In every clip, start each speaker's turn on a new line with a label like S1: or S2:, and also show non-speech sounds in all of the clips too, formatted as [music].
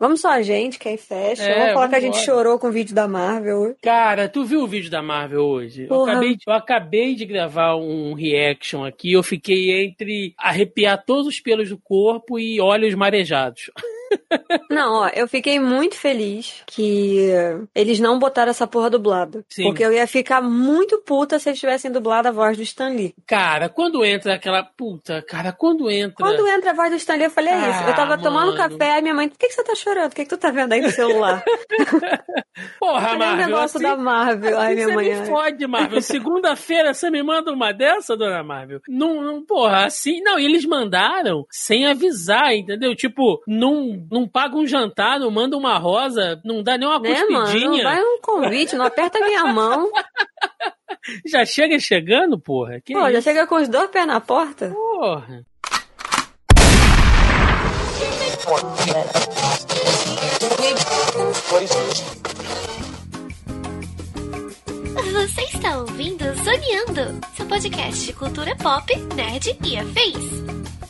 S1: Vamos só a gente, quem fecha.
S2: É,
S1: vamos falar que a gente
S2: vambora.
S1: chorou com o vídeo da Marvel.
S2: Cara, tu viu o vídeo da Marvel hoje? Eu acabei, eu acabei de gravar um reaction aqui. Eu fiquei entre arrepiar todos os pelos do corpo e olhos marejados. [laughs]
S1: Não, ó, eu fiquei muito feliz que eles não botaram essa porra dublada.
S2: Sim.
S1: Porque eu ia ficar muito puta se eles tivessem dublado a voz do Stan Lee.
S2: Cara, quando entra aquela. Puta, cara, quando entra.
S1: Quando entra a voz do Stan Lee, eu falei, é isso. Eu tava
S2: Ah,
S1: tomando
S2: mano.
S1: café, e minha mãe, por que, que você tá chorando? O que, que tu tá vendo aí no celular? [laughs]
S2: Porra,
S1: Falei um
S2: Marvel.
S1: negócio
S2: assim-
S1: da Marvel. Ai,
S2: assim
S1: minha
S2: você
S1: mãe.
S2: me
S1: ai.
S2: fode, Marvel. [laughs] Segunda-feira você me manda uma dessa, dona Marvel? Não, não, porra, assim. Não, e eles mandaram sem avisar, entendeu? Tipo, não, não paga um jantar, não manda uma rosa, não dá nem uma
S1: Né, mano? Não
S2: cuspidinha.
S1: vai um convite, não aperta minha mão. [laughs]
S2: Já chega chegando, porra. Que
S1: Pô, já
S2: isso?
S1: chega com os dois pés na porta.
S2: Porra.
S3: Você está ouvindo Zoneando, seu podcast de cultura pop, nerd e afins.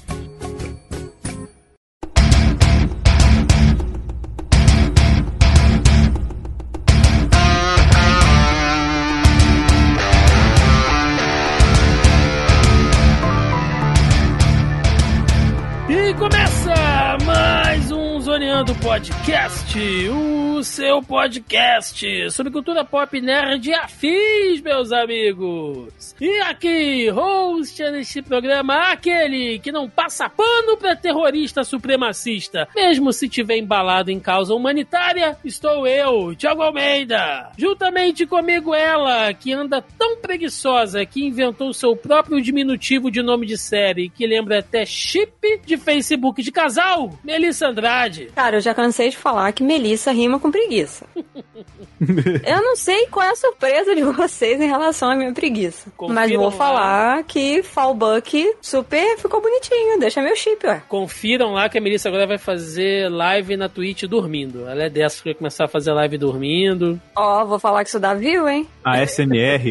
S2: Zoneando Podcast, o seu podcast sobre cultura pop nerd e afins, meus amigos. E aqui, host neste programa, aquele que não passa pano pra terrorista supremacista, mesmo se tiver embalado em causa humanitária, estou eu, Thiago Almeida. Juntamente comigo ela, que anda tão preguiçosa que inventou seu próprio diminutivo de nome de série, que lembra até chip de Facebook de casal, Melissa Andrade.
S1: Cara, eu já cansei de falar que Melissa rima com preguiça. [laughs] eu não sei qual é a surpresa de vocês em relação à minha preguiça.
S2: Confiram
S1: mas vou
S2: lá.
S1: falar que Fallbuck super ficou bonitinho. Deixa meu chip, ué.
S2: Confiram lá que a Melissa agora vai fazer live na Twitch dormindo. Ela é dessa que vai começar a fazer live dormindo.
S1: Ó, vou falar que isso dá view, hein?
S4: A SMR.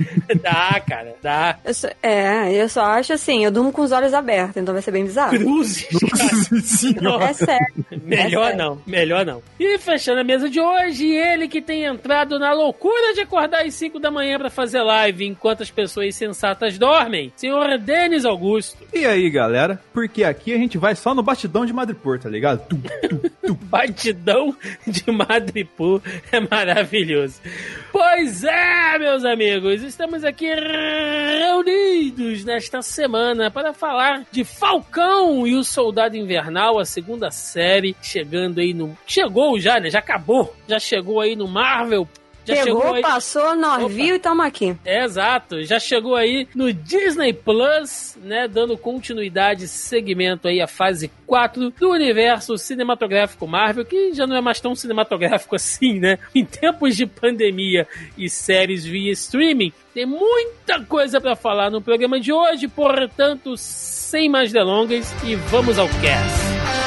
S4: [laughs]
S2: dá, cara, dá.
S1: Eu só- é, eu só acho assim, eu durmo com os olhos abertos, então vai ser bem bizarro.
S2: Cruzes, cara.
S4: Senhora.
S1: É sério. [laughs]
S2: Melhor
S1: É
S2: não, melhor não. E fechando a mesa de hoje, ele que tem entrado na loucura de acordar às 5 da manhã pra fazer live enquanto as pessoas sensatas dormem, senhor Denis Augusto.
S4: E aí, galera? Porque aqui a gente vai só no batidão de Madripoor, tá ligado? Tum, tum, tum. [laughs]
S2: Batidão de Madripoor é maravilhoso. Pois é, meus amigos, estamos aqui reunidos nesta semana para falar de Falcão e o Soldado Invernal, a segunda série, chegando aí no. Chegou já, né? Já acabou. Já chegou aí no Marvel. Já
S1: Chegou,
S2: chegou aí.
S1: passou, nós viu e tamo aqui.
S2: É, exato, já chegou aí no Disney Plus, né, dando continuidade, segmento aí à fase 4 do universo cinematográfico Marvel, que já não é mais tão cinematográfico [laughs] assim, né? Em tempos de pandemia e séries via streaming, tem muita coisa pra falar no programa de hoje, portanto, sem mais delongas e vamos ao cast.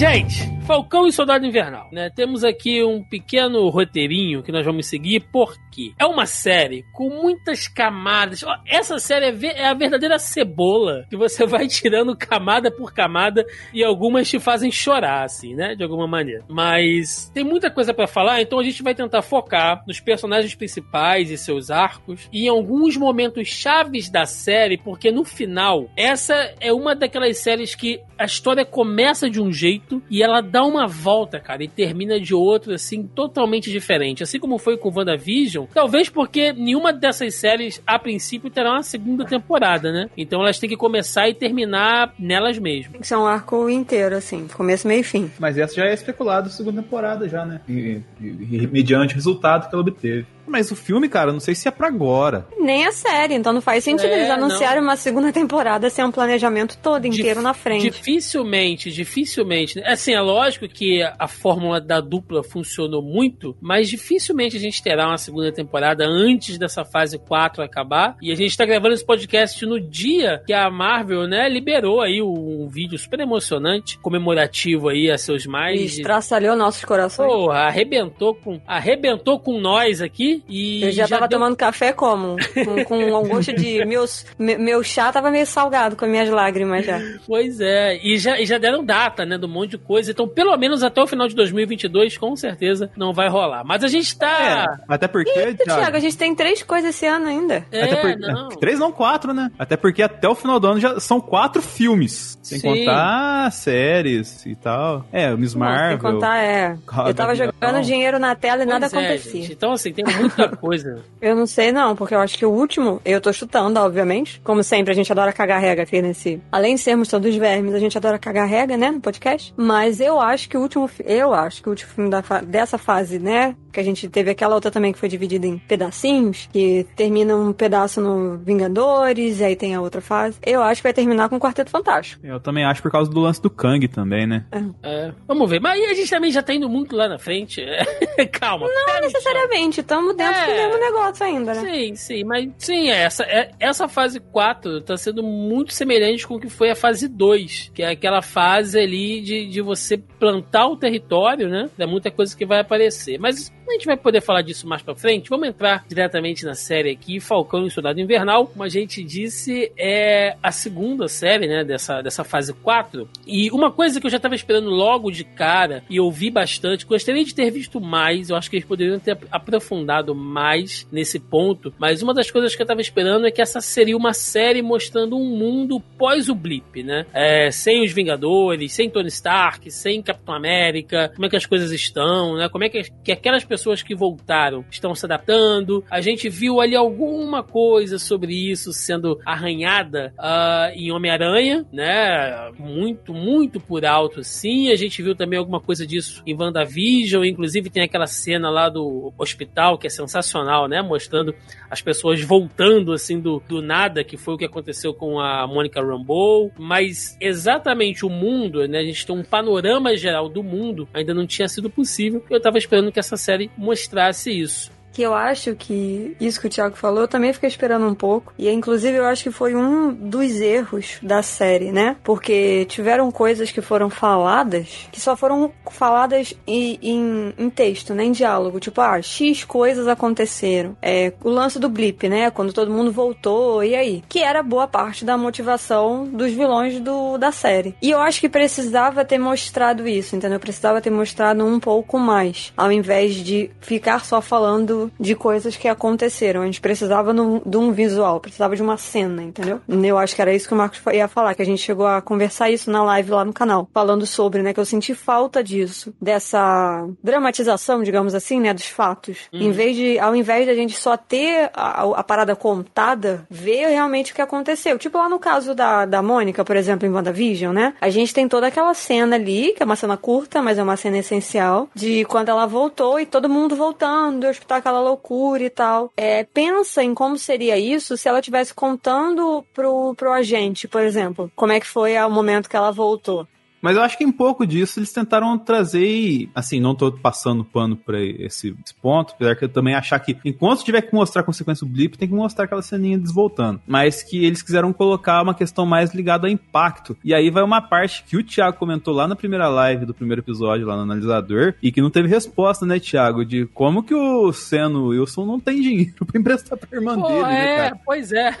S2: Gente, Falcão e Soldado Invernal, né? Temos aqui um pequeno roteirinho que nós vamos seguir, porque é uma série com muitas camadas. Essa série é, é a verdadeira cebola, que você [laughs] vai tirando camada por camada e algumas te fazem chorar, assim, né? De alguma maneira. Mas tem muita coisa pra falar, então a gente vai tentar focar nos personagens principais e seus arcos e em alguns momentos chaves da série, porque no final, essa é uma daquelas séries que a história começa de um jeito e ela dá uma volta, cara, e termina de outro, assim, totalmente diferente. Assim como foi com WandaVision, talvez porque nenhuma dessas séries, a princípio, terá uma segunda temporada, né? Então elas têm que começar e terminar nelas mesmas.
S1: Tem que ser um arco inteiro, assim, começo, meio e fim.
S4: Mas essa já é especulado segunda temporada já, né? E, e- e- mediante o resultado que ela obteve. Mas o filme, cara, não sei se é pra agora.
S1: Nem a série, então não faz sentido
S2: É,
S1: eles anunciarem uma segunda temporada sem um planejamento todo inteiro
S2: Dif-
S1: na frente.
S2: Dificilmente, dificilmente. Assim, é lógico que a fórmula da dupla funcionou muito, mas dificilmente a gente terá uma segunda segunda temporada antes dessa fase 4 acabar. E a gente tá gravando esse podcast no dia que a Marvel, né, liberou aí um vídeo super emocionante, comemorativo aí a seus mais.
S1: E estraçalhou nossos corações.
S2: Porra, arrebentou com, arrebentou com nós aqui e.
S1: Eu já, já tava deu... tomando café como? Com, com [laughs] um gosto de. Meus, meu chá tava meio salgado com as minhas lágrimas já.
S2: Pois é, e já, e já deram data, né, do monte de coisa. Então, pelo menos até o final de 2022, com certeza, não vai rolar. Mas a gente tá.
S4: É, até porque.
S1: Eita, Thiago, a gente tem três coisas esse ano ainda.
S2: É,
S4: até porque, não. Três não, quatro, né? Até porque até o final do ano já são quatro filmes. Sem Sim. contar séries e tal. É, o Miss Marvel.
S1: Sem contar, é. Eu tava jogando dinheiro na tela e pois nada é, acontecia.
S2: Gente. Então, assim, tem muita coisa.
S1: eu não sei, não, porque eu acho que o último, eu tô chutando, obviamente. Como sempre, a gente adora cagar regra aqui nesse. Além de sermos todos vermes, a gente adora cagar regra, né, no podcast. Mas eu acho que o último. Eu acho que o último filme da fa... dessa fase, né? Que a gente teve aquela outra também que foi dividida em pedacinhos, que termina um pedaço no Vingadores, e aí tem a outra fase. Eu acho que vai terminar com o Quarteto Fantástico.
S4: Eu também acho por causa do lance do Kang também, né?
S2: É. É. Vamos ver. Mas aí a gente também já tá indo muito lá na frente. [laughs] Calma.
S1: Não necessariamente. Estamos dentro é. do mesmo negócio ainda, né?
S2: Sim, sim. Mas sim, essa, é, essa fase 4 tá sendo muito semelhante com o que foi a fase 2, que é aquela fase ali de, de você plantar o território, né? É muita coisa que vai aparecer. Mas a gente vai poder falar disso mais pra frente. Vamos entrar diretamente na série aqui, Falcão e Soldado Invernal. Como a gente disse, é a segunda série, né, dessa, dessa fase 4. E uma coisa que eu já tava esperando logo de cara, e ouvi bastante, gostaria de ter visto mais, eu acho que eles poderiam ter aprofundado mais nesse ponto, mas uma das coisas que eu tava esperando é que essa seria uma série mostrando um mundo pós o blip, né? É, sem os Vingadores, sem Tony Stark, sem Capitão América, como é que as coisas estão, né? Como é que, que aquelas pessoas pessoas que voltaram estão se adaptando. A gente viu ali alguma coisa sobre isso sendo arranhada uh, em Homem-Aranha, né? Muito, muito por alto, sim. A gente viu também alguma coisa disso em WandaVision. Inclusive tem aquela cena lá do hospital que é sensacional, né? Mostrando as pessoas voltando assim do, do nada, que foi o que aconteceu com a Monica Rambeau. Mas exatamente o mundo, né? A gente tem um panorama geral do mundo, ainda não tinha sido possível. Eu tava esperando que essa série mostrasse isso
S1: que eu acho que isso que o Thiago falou, eu também fiquei esperando um pouco. E inclusive eu acho que foi um dos erros da série, né? Porque tiveram coisas que foram faladas que só foram faladas em, em, em texto, né? Em diálogo. Tipo, ah, X coisas aconteceram. É, o lance do blip, né? Quando todo mundo voltou, e aí? Que era boa parte da motivação dos vilões do, da série. E eu acho que precisava ter mostrado isso, entendeu? Precisava ter mostrado um pouco mais. Ao invés de ficar só falando de coisas que aconteceram. A gente precisava no, de um visual, precisava de uma cena, entendeu? Eu acho que era isso que o Marcos ia falar, que a gente chegou a conversar isso na live lá no canal, falando sobre, né, que eu senti falta disso, dessa dramatização, digamos assim, né, dos fatos. Uhum. Em vez de, ao invés de a gente só ter a, a, parada contada, ver realmente o que aconteceu. Tipo lá no caso da, da Mônica, por exemplo, em WandaVision, né? A gente tem toda aquela cena ali, que é uma cena curta, mas é uma cena essencial, de quando ela voltou e todo mundo voltando, o hospital aquela loucura e tal. É, pensa em como seria isso se ela tivesse contando pro, pro agente, por exemplo, como é que foi o momento que ela voltou.
S4: Mas eu acho que em pouco disso eles tentaram trazer, assim, não tô passando pano pra esse, esse ponto, apesar que eu também achar que enquanto tiver que mostrar a consequência do blip, tem que mostrar aquela ceninha desvoltando. Mas que eles quiseram colocar uma questão mais ligada ao impacto. E aí vai uma parte que o Thiago comentou lá na primeira live do primeiro episódio, lá no analisador, e que não teve resposta, né, Thiago, de como que o Seno Wilson não tem dinheiro [laughs] pra emprestar pra irmã Pô, dele, né,
S2: é,
S4: cara?
S2: Pois é.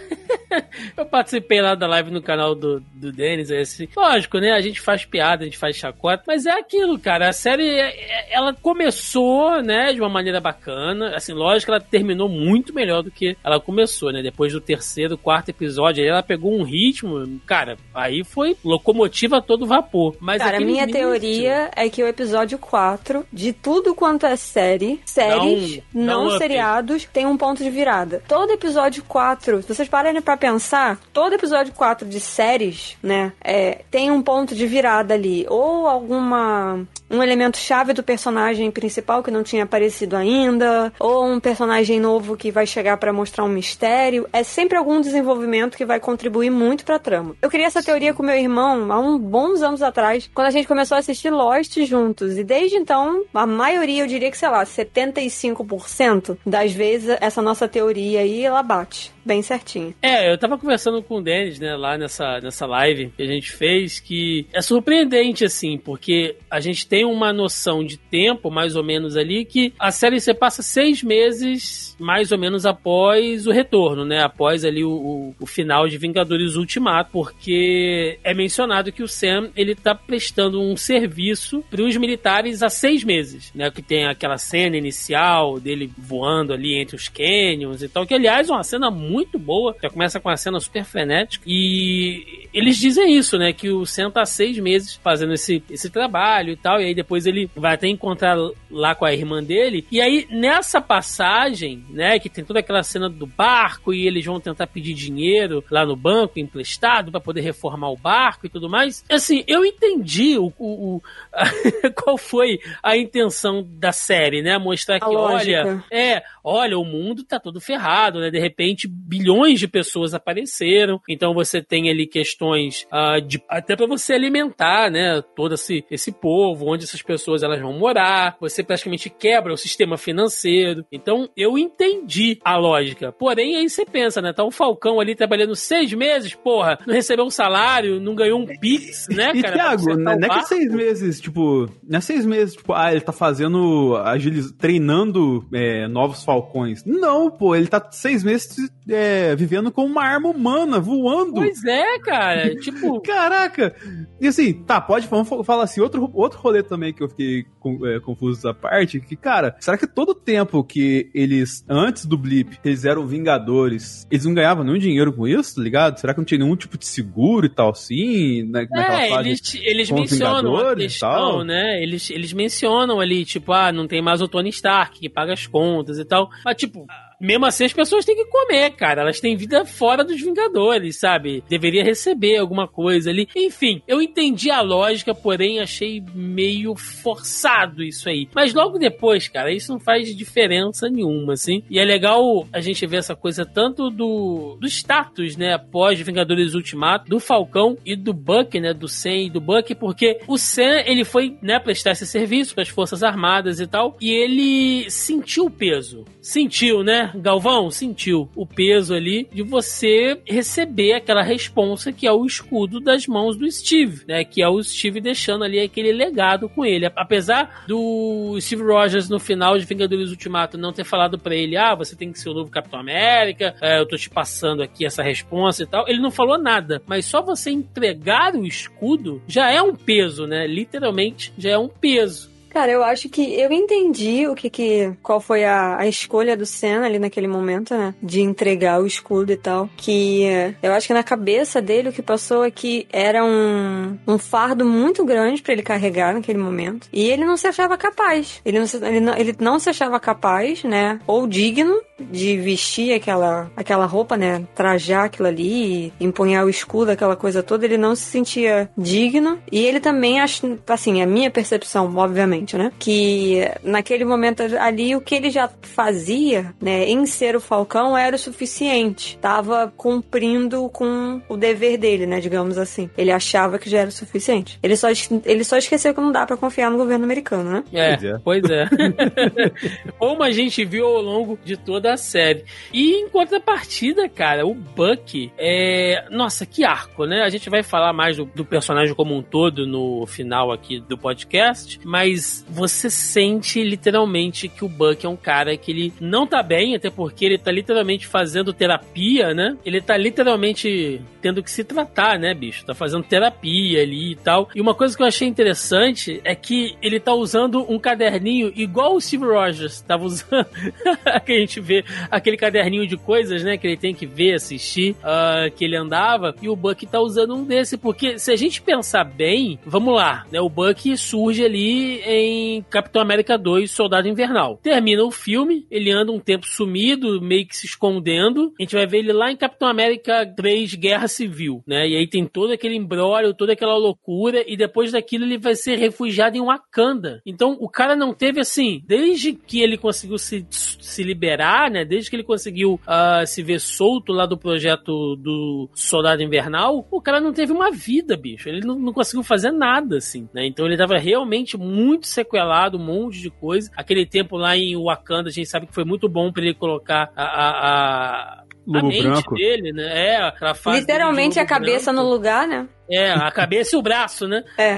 S2: [laughs] eu participei lá da live no canal do, do Denis, assim. Lógico, né, a gente faz piada, a gente faz chacota, mas é aquilo, cara. A série, é, é, ela começou, né, de uma maneira bacana. Assim, lógico que ela terminou muito melhor do que ela começou, né? Depois do terceiro, quarto episódio, aí ela pegou um ritmo, cara, aí foi locomotiva a todo vapor. Mas
S1: cara, a minha teoria é que o episódio 4, de tudo quanto é série, séries, não, seriados, tem um ponto de virada. Todo episódio 4, se vocês pararem pra pensar, todo episódio 4 de séries, né, é, tem um ponto de virada ali ou alguma um elemento chave do personagem principal que não tinha aparecido ainda, ou um personagem novo que vai chegar para mostrar um mistério, é sempre algum desenvolvimento que vai contribuir muito pra trama. Eu queria essa teoria com meu irmão há uns bons anos atrás, quando a gente começou a assistir Lost juntos, e desde então, a maioria, eu diria que, sei lá, 75% das vezes essa nossa teoria aí, ela bate bem certinho.
S2: É, eu tava conversando com o Denis, né, lá nessa, nessa live que a gente fez, que é surpreendente, assim, porque a gente tem uma noção de tempo, mais ou menos ali, que a série você passa seis meses, mais ou menos, após o retorno, né, após ali o, o, o final de Vingadores Ultimato, porque é mencionado que o Sam, ele tá prestando um serviço para os militares há seis meses, né, que tem aquela cena inicial dele voando ali entre os canyons e tal, que aliás é uma cena muito boa. Já começa com a cena super frenética. E eles dizem isso, né? Que o Sam tá seis meses fazendo esse, esse trabalho e tal. E aí depois ele vai até encontrar lá com a irmã dele. E aí, nessa passagem, né? Que tem toda aquela cena do barco e eles vão tentar pedir dinheiro lá no banco, emprestado, para poder reformar o barco e tudo mais. Assim, eu entendi o, o, o [laughs] qual foi a intenção da série, né? Mostrar que, olha, é, olha, o mundo tá todo ferrado, né? De repente, bilhões de pessoas apareceram. Então você tem ali questões uh, de até para você alimentar, né, todo esse, esse povo, onde essas pessoas elas vão morar. Você praticamente quebra o sistema financeiro. Então eu entendi a lógica. Porém aí você pensa, né, tá um Falcão ali trabalhando seis meses, porra, não recebeu um salário, não ganhou um pix, [laughs] né,
S4: e, cara? Thiago, não é que seis meses, tipo, não é seis meses, tipo, ah, ele tá fazendo, agiliz... treinando é, novos Falcões. Não, pô, ele tá seis meses é, vivendo com uma arma humana, voando.
S2: Pois é, cara. tipo. [laughs]
S4: Caraca! E assim, tá, pode, vamos falar assim, outro, outro rolê também que eu fiquei com, é, confuso da parte, que, cara, será que todo o tempo que eles, antes do blip, eles eram vingadores, eles não ganhavam nenhum dinheiro com isso, tá ligado? Será que não tinha nenhum tipo de seguro e tal, assim?
S2: Na, é, eles, eles mencionam a questão, né? Eles, eles mencionam ali, tipo, ah, não tem mais o Tony Stark que paga as contas e tal. Mas, tipo, mesmo assim as pessoas têm que comer, cara. Elas têm vida fora dos Vingadores, sabe? Deveria receber alguma coisa ali. Enfim, eu entendi a lógica, porém achei meio forçado isso aí. Mas logo depois, cara, isso não faz diferença nenhuma, assim. E é legal a gente ver essa coisa tanto do, do status, né, após Vingadores Ultimato, do Falcão e do Buck, né, do Sam e do Buck, porque o Sam, ele foi, né, prestar esse serviço para as Forças Armadas e tal, e ele sentiu o peso. Sentiu, né? Galvão, sentiu o peso ali de você receber aquela responsa que é o escudo das mãos do Steve, né? Que é o Steve deixando ali aquele legado com ele. Apesar do Steve Rogers no final de Vingadores Ultimato não ter falado para ele, ah, você tem que ser o novo Capitão América, é, eu tô te passando aqui essa responsa e tal. Ele não falou nada, mas só você entregar o escudo já é um peso, né? Literalmente já é um peso.
S1: Cara, eu acho que eu entendi o que que qual foi a, a escolha do Senna ali naquele momento, né? De entregar o escudo e tal. Que eu acho que na cabeça dele o que passou é que era um, um fardo muito grande para ele carregar naquele momento. E ele não se achava capaz. Ele não se, ele não, ele não se achava capaz, né? Ou digno de vestir aquela, aquela roupa, né? Trajar aquilo ali, empunhar o escudo, aquela coisa toda. Ele não se sentia digno. E ele também, acho, assim, a minha percepção, obviamente né? Que naquele momento ali o que ele já fazia, né, em ser o Falcão era o suficiente. Tava cumprindo com o dever dele, né, digamos assim. Ele achava que já era o suficiente. Ele só, ele só esqueceu que não dá para confiar no governo americano, né?
S2: É, pois é. é. [laughs] [laughs] Como a gente viu ao longo de toda a série. E em contrapartida, cara, o Buck é. Nossa, que arco, né? A gente vai falar mais do, do personagem como um todo no final aqui do podcast, mas você sente literalmente que o Buck é um cara que ele não tá bem, até porque ele tá literalmente fazendo terapia, né? Ele tá literalmente tendo que se tratar, né, bicho? Tá fazendo terapia ali e tal. E uma coisa que eu achei interessante é que ele tá usando um caderninho igual o Steve Rogers tava usando, [laughs] que a gente vê aquele caderninho de coisas, né? Que ele tem que ver, assistir, uh, que ele andava. E o Buck tá usando um desse, porque se a gente pensar bem, vamos lá, né? O Buck surge ali em Capitão América 2, Soldado Invernal. Termina o filme, ele anda um tempo sumido, meio que se escondendo. A gente vai ver ele lá em Capitão América 3, Guerra Civil, né? E aí tem todo aquele embrólio, toda aquela loucura, e depois daquilo ele vai ser refugiado em Wakanda. Então o cara não teve assim, desde que ele conseguiu se, se liberar, né? Desde que ele conseguiu uh, se ver solto lá do projeto do Soldado Invernal, o cara não teve uma vida, bicho. Ele não, não conseguiu fazer nada, assim, né? Então ele tava realmente muito sequelado, um monte de coisa. Aquele tempo lá em Wakanda, a gente sabe que foi muito bom para ele colocar a, a, a a mente branco. dele, né? É, aquela fase
S1: Literalmente a cabeça branco. no lugar, né?
S2: É, a cabeça e o braço, né?
S1: É.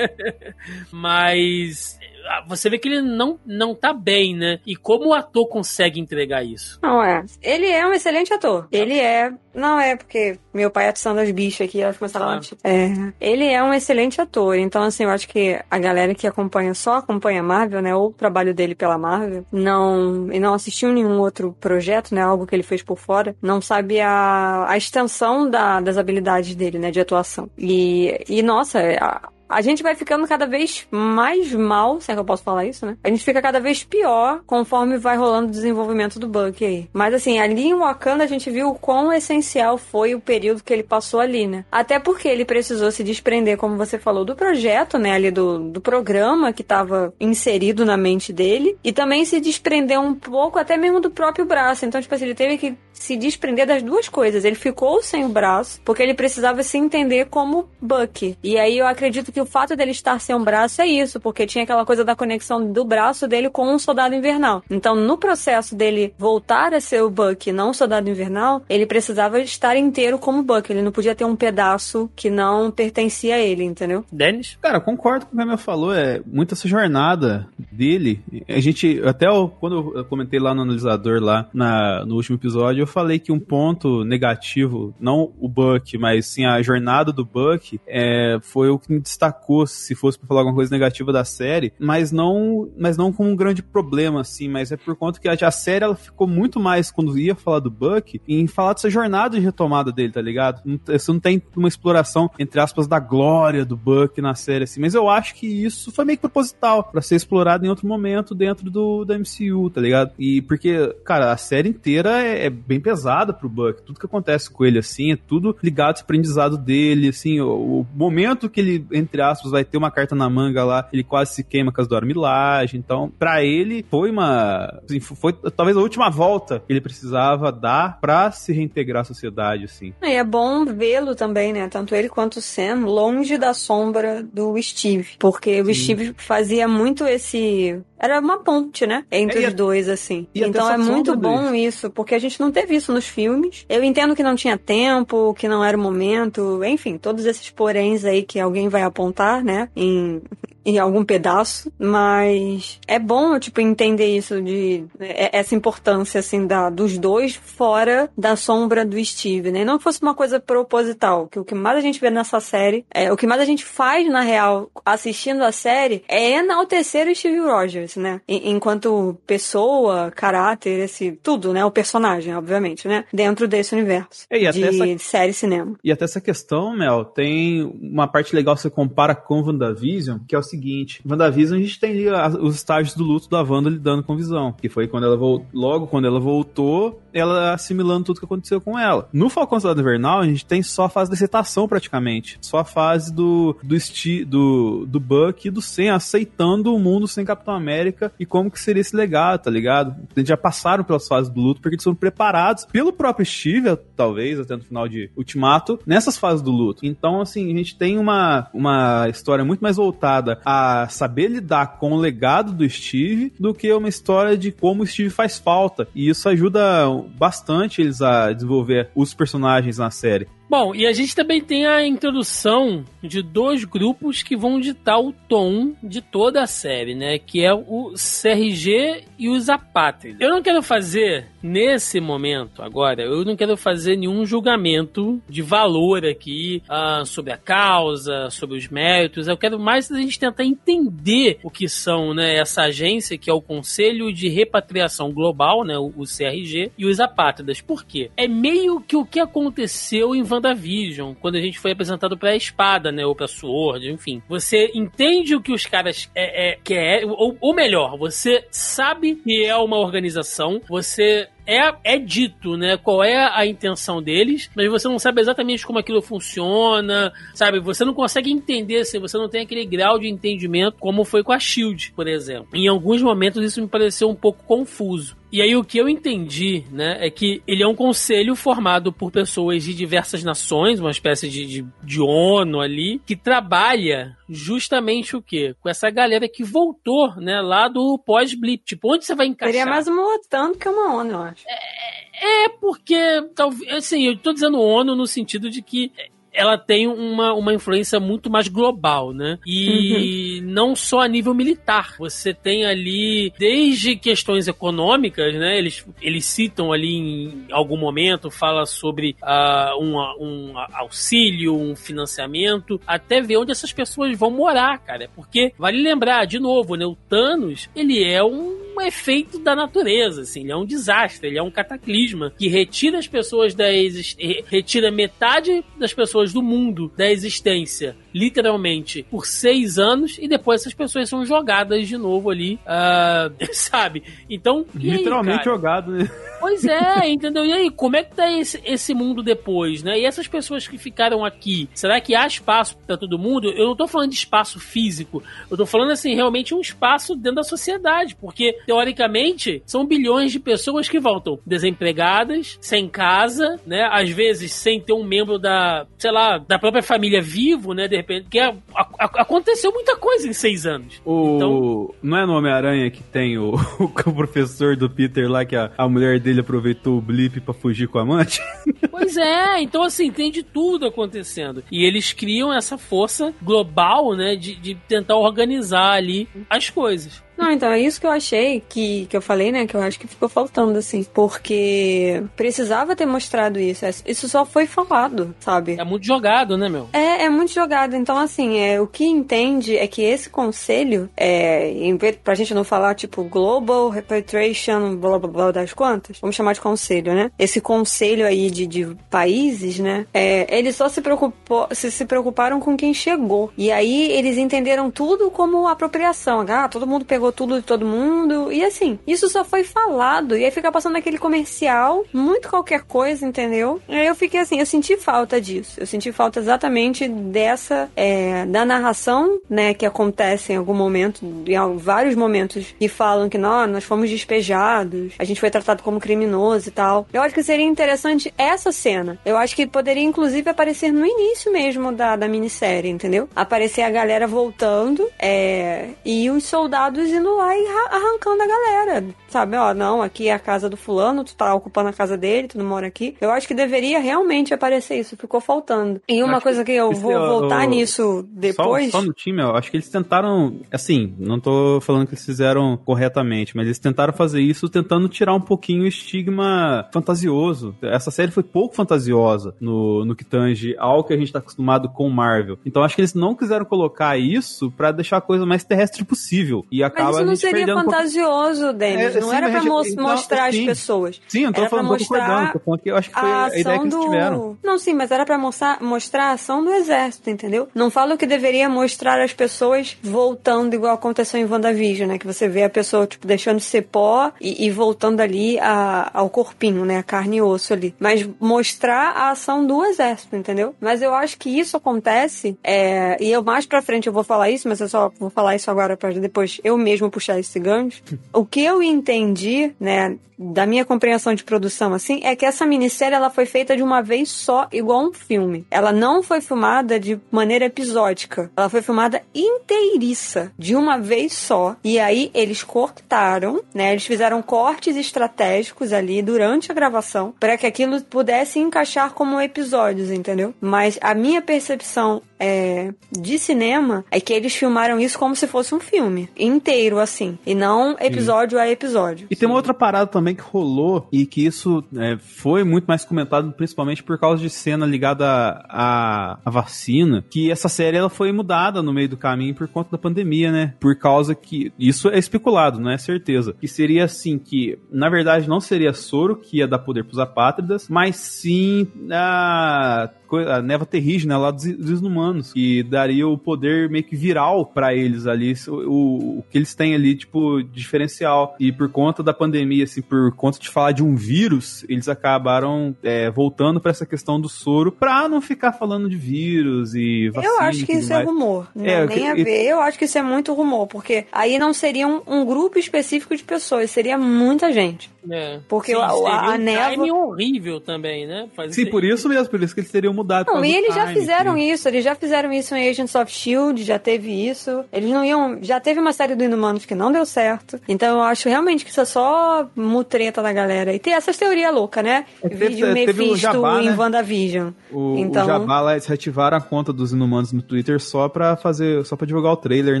S1: [laughs]
S2: Mas você vê que ele não, não tá bem, né? E como o ator consegue entregar isso?
S1: Não é. Ele é um excelente ator. Ele é. Não é porque meu pai é atiçando as bichas aqui, elas começaram ah. a latir. É. Ele é um excelente ator. Então, assim, eu acho que a galera que acompanha, só acompanha Marvel, né? Ou o trabalho dele pela Marvel, não. E não assistiu nenhum outro projeto, né? Algo que ele fez por fora, não sabe a, a extensão da, das habilidades dele, né? De atuação. E, e nossa, a, a gente vai ficando cada vez mais mal, se é que eu posso falar isso, né? A gente fica cada vez pior conforme vai rolando o desenvolvimento do Buck aí. Mas assim, ali em Wakanda a gente viu o quão essencial foi o período que ele passou ali, né? Até porque ele precisou se desprender, como você falou, do projeto, né? Ali do, do programa que estava inserido na mente dele. E também se desprender um pouco até mesmo do próprio braço. Então, tipo assim, ele teve que se desprender das duas coisas. Ele ficou sem o braço porque ele precisava se entender como Buck. E aí eu acredito que o fato dele estar sem um braço é isso, porque tinha aquela coisa da conexão do braço dele com um soldado invernal. Então, no processo dele voltar a ser o Buck, não o soldado invernal, ele precisava estar inteiro como Buck. Ele não podia ter um pedaço que não pertencia a ele, entendeu?
S2: Dennis?
S4: Cara, concordo com o que a minha falou. É muito essa jornada dele. A gente, até quando eu comentei lá no analisador, lá na, no último episódio, falei que um ponto negativo, não o Buck, mas sim a jornada do Buck, é, foi o que me destacou, se fosse para falar alguma coisa negativa da série, mas não, mas não como um grande problema, assim, mas é por conta que a, a série ela ficou muito mais, quando ia falar do Buck, em falar dessa jornada de retomada dele, tá ligado? Você não tem uma exploração, entre aspas, da glória do Buck na série, assim, mas eu acho que isso foi meio que proposital, para ser explorado em outro momento dentro do, da MCU, tá ligado? E porque, cara, a série inteira é, é bem pesada pro Buck. Tudo que acontece com ele, assim, é tudo ligado ao aprendizado dele, assim, o, o, momento que ele, entre aspas, vai ter uma carta na manga lá, ele quase se queima com as do Armilagem. Então, para ele, foi uma. Assim, foi talvez a última volta que ele precisava dar pra se reintegrar à sociedade, assim.
S1: E é bom vê-lo também, né? Tanto ele quanto o Sam, longe da sombra do Steve. Porque Sim. o Steve fazia muito esse era uma ponte, né? Entre é, os dois, assim. Então é muito bom isso, porque a gente não teve isso nos filmes. Eu entendo que não tinha tempo, que não era o momento, enfim, todos esses poréns aí que alguém vai apontar, né? Em, em algum pedaço, mas é bom, tipo, entender isso de é, essa importância, assim, da, dos dois fora da sombra do Steve, né? não que fosse uma coisa proposital, que o que mais a gente vê nessa série, é, o que mais a gente faz, na real, assistindo a série, é enaltecer o Steve Rogers, né? Enquanto pessoa, caráter, esse, tudo, né? O personagem, obviamente, né? Dentro desse universo
S4: é,
S1: de essa... série cinema.
S4: E até essa questão, Mel, tem uma parte legal que você compara com WandaVision, que é o seguinte, seguinte: WandaVision a gente tem os estágios do luto da Wanda lidando com visão. Que foi quando ela voltou, logo quando ela voltou, ela assimilando tudo que aconteceu com ela. No Falcão Soldado Invernal, a gente tem só a fase de aceitação praticamente. Só a fase do do, Sti, do, do Buck e do Sam aceitando o mundo sem Capitão América e como que seria esse legado, tá ligado? Eles já passaram pelas fases do luto porque eles foram preparados pelo próprio Steve, talvez, até no final de Ultimato, nessas fases do luto. Então, assim, a gente tem uma, uma história muito mais voltada a saber lidar com o legado do Steve do que uma história de como o Steve faz falta. E isso ajuda bastante eles a desenvolver os personagens na série.
S2: Bom, e a gente também tem a introdução de dois grupos que vão ditar o tom de toda a série, né? Que é o CRG e os apátridas. Eu não quero fazer nesse momento, agora, eu não quero fazer nenhum julgamento de valor aqui uh, sobre a causa, sobre os méritos. Eu quero mais a gente tentar entender o que são, né, essa agência que é o Conselho de Repatriação Global, né, o, o CRG, e os apátridas. Por quê? É meio que o que aconteceu em WandaVision, quando a gente foi apresentado pra espada, né, ou pra Sword, enfim. Você entende o que os caras é, é, quer, ou, ou melhor, você sabe que é uma organização, você é, é dito, né, qual é a intenção deles, mas você não sabe exatamente como aquilo funciona, sabe? Você não consegue entender se você não tem aquele grau de entendimento como foi com a Shield, por exemplo. Em alguns momentos isso me pareceu um pouco confuso. E aí o que eu entendi, né, é que ele é um conselho formado por pessoas de diversas nações, uma espécie de, de, de ONU ali, que trabalha justamente o quê? Com essa galera que voltou, né, lá do pós-blip. Tipo, onde você vai encaixar?
S1: Seria mais uma OTAN do que uma ONU, eu acho.
S2: É, é porque, talvez, assim, eu tô dizendo ONU no sentido de que ela tem uma, uma influência muito mais global, né? E uhum. não só a nível militar. Você tem ali, desde questões econômicas, né? Eles, eles citam ali em algum momento, fala sobre uh, um, um auxílio, um financiamento, até ver onde essas pessoas vão morar, cara. Porque, vale lembrar, de novo, né? O Thanos, ele é um um efeito da natureza, assim, ele é um desastre, ele é um cataclisma que retira as pessoas da existência, retira metade das pessoas do mundo da existência, literalmente, por seis anos, e depois essas pessoas são jogadas de novo ali, uh, [laughs] sabe? Então.
S4: Literalmente
S2: aí,
S4: jogado, né?
S2: Pois é, entendeu? E aí, como é que tá esse, esse mundo depois, né? E essas pessoas que ficaram aqui, será que há espaço para todo mundo? Eu não tô falando de espaço físico, eu tô falando assim, realmente um espaço dentro da sociedade, porque teoricamente são bilhões de pessoas que voltam desempregadas, sem casa, né? Às vezes sem ter um membro da, sei lá, da própria família vivo, né? De repente, que a, a, aconteceu muita coisa em seis anos.
S4: O... Então... Não é no Homem-Aranha que tem o, [laughs] o professor do Peter lá que a, a mulher dele aproveitou o blip para fugir com a amante? [laughs]
S2: Pois é, então assim, tem de tudo acontecendo. E eles criam essa força global, né, de, de tentar organizar ali as coisas.
S1: Não, então é isso que eu achei que, que eu falei, né? Que eu acho que ficou faltando, assim. Porque precisava ter mostrado isso. É, isso só foi falado, sabe?
S2: É muito jogado, né, meu?
S1: É, é muito jogado. Então, assim, é, o que entende é que esse conselho, é, em vez, pra gente não falar, tipo, Global Repatriation, blá blá blá das quantas, vamos chamar de conselho, né? Esse conselho aí de, de países, né? É, eles só se, preocupou, se, se preocuparam com quem chegou. E aí eles entenderam tudo como apropriação. Ah, todo mundo pegou tudo de todo mundo. E assim, isso só foi falado. E aí fica passando aquele comercial, muito qualquer coisa, entendeu? E aí eu fiquei assim, eu senti falta disso. Eu senti falta exatamente dessa, é, da narração, né, que acontece em algum momento, em vários momentos, e falam que nós, nós fomos despejados, a gente foi tratado como criminoso e tal. Eu acho que seria interessante essa cena. Eu acho que poderia, inclusive, aparecer no início mesmo da, da minissérie, entendeu? Aparecer a galera voltando, é, e os soldados indo lá e arrancando a galera. Sabe, ó, não, aqui é a casa do fulano, tu tá ocupando a casa dele, tu não mora aqui. Eu acho que deveria realmente aparecer isso, ficou faltando. E uma coisa que, que eu vou voltar eu, nisso depois.
S4: Só, só no time, eu acho que eles tentaram, assim, não tô falando que eles fizeram corretamente, mas eles tentaram fazer isso tentando tirar um pouquinho o estigma fantasioso. Essa série foi pouco fantasiosa no, no que tange ao que a gente tá acostumado com Marvel. Então acho que eles não quiseram colocar isso para deixar a coisa mais terrestre possível. E acaba
S1: mas isso não seria fantasioso, um Denis. É, não sim, era pra mo então, mostrar sim. as pessoas.
S4: Sim, eu tô
S1: era
S4: falando, mostrar tô falando que eu acho que foi a, a ideia que do... tiveram.
S1: Não, sim, mas era pra mostrar, mostrar a ação do exército, entendeu? Não falo que deveria mostrar as pessoas voltando igual aconteceu em WandaVision, né? Que você vê a pessoa, tipo, deixando de ser pó e, e voltando ali a, ao corpinho, né? A carne e osso ali. Mas mostrar a ação do exército, entendeu? Mas eu acho que isso acontece, é, e eu mais pra frente eu vou falar isso, mas eu só vou falar isso agora pra depois eu mesmo puxar esse gancho. O que eu entendi, né, da minha compreensão de produção, assim, é que essa minissérie ela foi feita de uma vez só, igual um filme. Ela não foi filmada de maneira episódica. Ela foi filmada inteiriça, de uma vez só. E aí eles cortaram, né? Eles fizeram cortes estratégicos ali durante a gravação para que aquilo pudesse encaixar como episódios, entendeu? Mas a minha percepção é, de cinema é que eles filmaram isso como se fosse um filme inteiro, assim, e não episódio Sim. a episódio.
S4: E tem uma outra parada também que rolou e que isso é, foi muito mais comentado, principalmente por causa de cena ligada à, à vacina, que essa série ela foi mudada no meio do caminho por conta da pandemia, né? Por causa que isso é especulado, não é certeza. Que seria assim que, na verdade, não seria Soro que ia dar poder pros apátridas, mas sim a a neva terrígena lá dos, dos inumanos, que daria o poder meio que viral para eles ali, o, o que eles têm ali, tipo, diferencial. E por conta da pandemia, assim, por conta de falar de um vírus, eles acabaram é, voltando para essa questão do soro pra não ficar falando de vírus e vacina.
S1: Eu acho que isso é mais. é rumor. Não é, nem que, a ver. Eu acho que isso é muito rumor, porque aí não seria um, um grupo específico de pessoas, seria muita gente.
S2: É.
S1: Porque Sim, a, a, a um névoa.
S2: horrível também, né?
S4: Fazer Sim, por isso mesmo, por isso que eles teriam mudado.
S1: Não, e eles time, já fizeram que... isso, eles já fizeram isso em Agents of Shield, já teve isso. Eles não iam. Já teve uma série do Inumanos que não deu certo. Então eu acho realmente que isso é só mutreta da galera. E tem essas teorias loucas, né? É, Vídeo teve, Mephisto teve o Jabá, em né? WandaVision.
S4: O, então... o Jabá lá, eles reativaram a conta dos Inumanos no Twitter só pra fazer. só pra divulgar o trailer,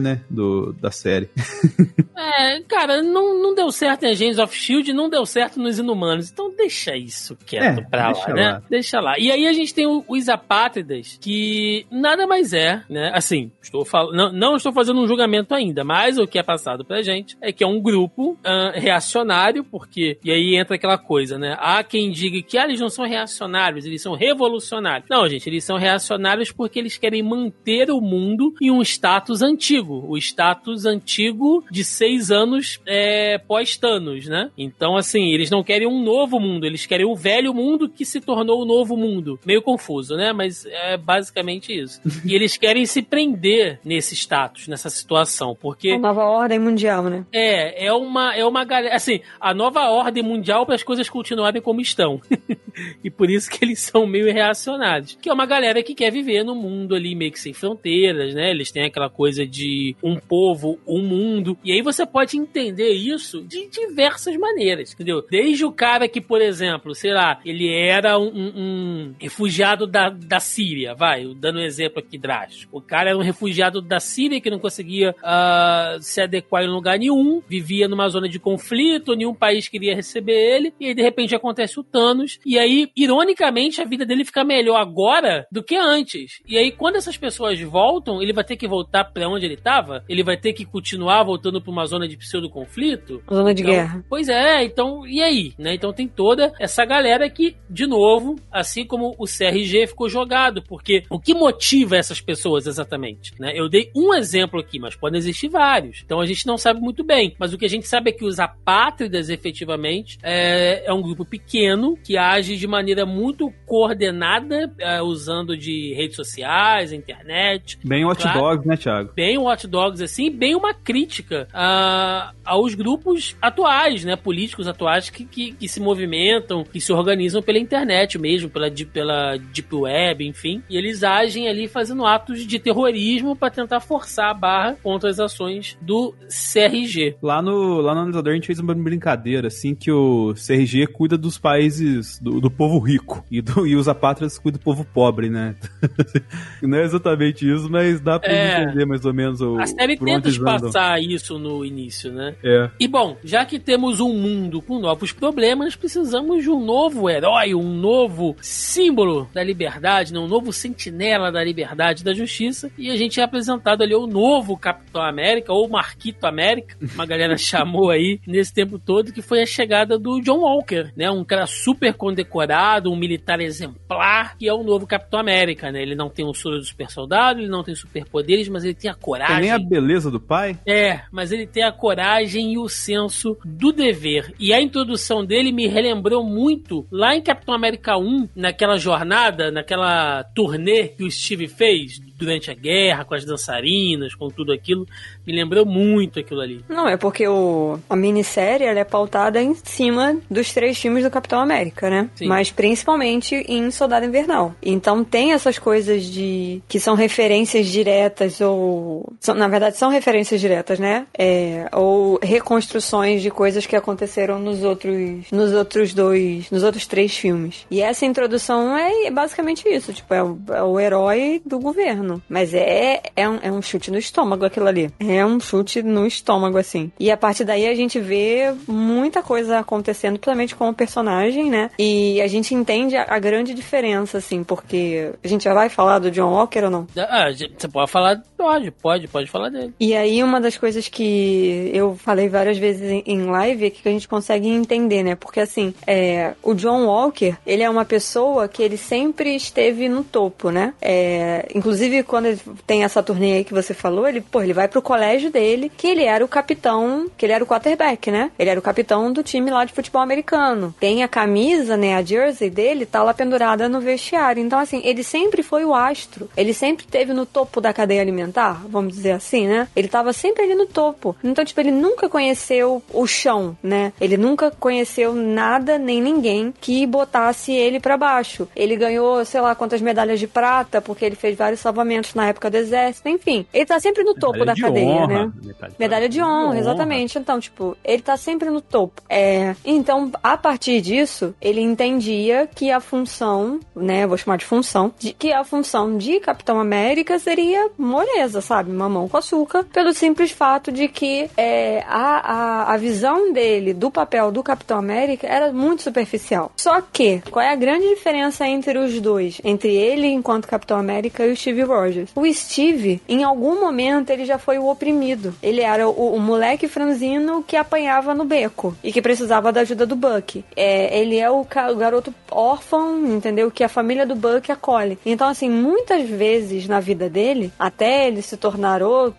S4: né? Do, da série. [laughs]
S2: é, cara, não, não deu certo em Agents of Shield, não deu certo nos Inumanos. Então deixa isso quieto é, pra lá, né? Lá. Deixa lá. E aí a gente tem os apátridas, que nada mais é, né? Assim, estou falando, não, não, estou fazendo um julgamento ainda, mas o que é passado pra gente é que é um grupo uh, reacionário, porque, e aí entra aquela coisa, né? Há quem diga que ah, eles não são reacionários, eles são revolucionários. Não, gente, eles são reacionários porque eles querem manter o mundo em um status antigo, o status antigo de seis anos é, pós-Thanos, né? Então, assim, eles não querem um novo mundo, eles querem o velho mundo que se tornou o novo mundo. Meio confuso, né? Mas é basicamente isso. e eles querem se prender nesse status, nessa situação, porque...
S1: A nova ordem mundial, né?
S2: É, é uma, é uma galera... Assim, a nova ordem mundial para as coisas continuarem como estão. [laughs] e por isso que eles são meio reacionários. Que é uma galera que quer viver no mundo ali meio que sem fronteiras, né? Eles têm aquela coisa de um povo, um mundo. E aí você pode entender isso de diversas maneiras, entendeu? Desde o cara que, por exemplo, sei lá, ele era um, um refugiado da, da Síria, vai, dando um exemplo aqui drástico. O cara era um refugiado da Síria que não conseguia uh, se adequar em lugar nenhum, vivia numa zona de conflito, nenhum país queria receber ele, e aí de repente acontece o Thanos, e aí, ironicamente, a vida dele fica melhor agora do que antes. E aí, quando essas pessoas voltam, ele vai ter que voltar para onde ele estava? Ele vai ter que continuar voltando para uma zona de pseudo-conflito?
S1: Zona de
S2: então,
S1: guerra.
S2: Pois é, então, e aí? Né? Então tem toda essa galera que, de novo, assim como o CRG ficou jogado, porque o que motiva essas pessoas exatamente? Né? Eu dei um exemplo aqui, mas podem existir vários. Então a gente não sabe muito bem. Mas o que a gente sabe é que os apátridas, efetivamente, é, é um grupo pequeno que age de maneira muito coordenada, é, usando de redes sociais, internet.
S4: Bem Watch claro, Dogs, né, Thiago?
S2: Bem Watch Dogs, assim, bem uma crítica a, aos grupos atuais, né, políticos atuais que, que, que, se movimentam, que se organizam pela internet mesmo, pela, pela Deep Web, enfim. E eles agem ali fazendo atos de terrorismo para tentar forçar a barra contra as ações do CRG.
S4: Lá no, lá no analisador a gente fez uma brincadeira, assim, que o CRG cuida dos países, do, do povo rico, [laughs] e, do, e os apátridas cuidam do povo pobre, né? [laughs] Não é exatamente isso, mas dá pra é, entender mais ou menos o.
S2: A série tenta passar isso no início, né?
S4: É.
S2: E bom, já que temos um mundo com novos problemas, precisamos de um novo herói, um novo símbolo da liberdade, né? um novo sentinela da liberdade e da justiça. E a gente é apresentado ali o novo Capitão América, ou Marquito América, [laughs] uma galera chamou aí nesse tempo todo, que foi a chegada do John Walker, né? Um cara super condecorado, um militar exemplar, que é o novo Capitão América, né? Ele não tem o soro do super soldado, ele não tem superpoderes, mas ele tem a coragem. Tem
S4: nem a beleza do pai?
S2: É, mas ele tem a coragem e o senso do dever. E a introdução dele me relembrou muito lá em Capitão América 1, naquela jornada, naquela turnê que o Steve fez durante a guerra, com as dançarinas, com tudo aquilo. Me lembrou muito aquilo ali.
S1: Não, é porque o, a minissérie ela é pautada em cima dos três filmes do Capitão América, né?
S2: Sim.
S1: Mas principalmente em Soldado Invernal. Então tem essas coisas de que são referências diretas ou são, na verdade são referências diretas, né? É, ou reconstruções de coisas que aconteceram nos outros nos outros dois, nos outros três filmes. E essa introdução é basicamente isso, tipo é o, é o herói do governo. Mas é é um, é um chute no estômago aquilo ali. É um chute no estômago assim. E a partir daí a gente vê muita coisa acontecendo, principalmente com o personagem, né? E a gente entende a, a grande diferença, assim, porque a gente já vai falar do John Walker ou não?
S2: Ah, você pode falar, pode, pode, pode falar dele.
S1: E aí, uma das coisas que eu falei várias vezes em- em live é que a gente consegue entender, né? Porque, assim, é, o John Walker, ele é uma pessoa que ele sempre esteve no topo, né? É, inclusive, quando ele tem essa turnê aí que você falou, ele, pô, ele vai pro colégio dele, que ele era o capitão, que ele era o quarterback, né? Ele era o capitão do time lá de futebol americano. Tem a camisa, né? A jersey dele tá lá pendurada no vestiário. Então, assim, ele sempre foi o astro. Ele sempre esteve no topo da cadeia alimentar, vamos dizer assim, né? Ele tava sempre ali no topo. Então, tipo, ele nunca conheceu o chão, né? Ele nunca conheceu nada nem ninguém que botasse ele pra baixo. Ele ganhou, sei lá, quantas medalhas de prata, porque ele fez vários salvamentos na época do exército. Enfim, ele tá sempre no topo
S4: Medalha
S1: da
S4: de
S1: cadeia,
S4: honra,
S1: né?
S4: Medalha,
S1: Medalha de honra, exatamente. Então, tipo, ele tá sempre no topo. É, então, a partir disso, ele entendia que a função, né, vou chamar de função, de que a função de Capitão América seria moleza, sabe? Mamão com açúcar, pelo simples fato de que é, a, a, a visão dele do papel do Capitão América era muito superficial. Só que, qual é a grande diferença entre os dois? Entre ele enquanto Capitão América e o Steve Rogers? O Steve, em algum momento, ele já foi o oprimido. Ele era o, o moleque franzino que apanhava no beco e que precisava da ajuda do Buck. É, ele é o, o garoto órfão, entendeu? Que a família do Buck acolhe. Então, assim, muitas vezes na vida dele, até ele se tornar o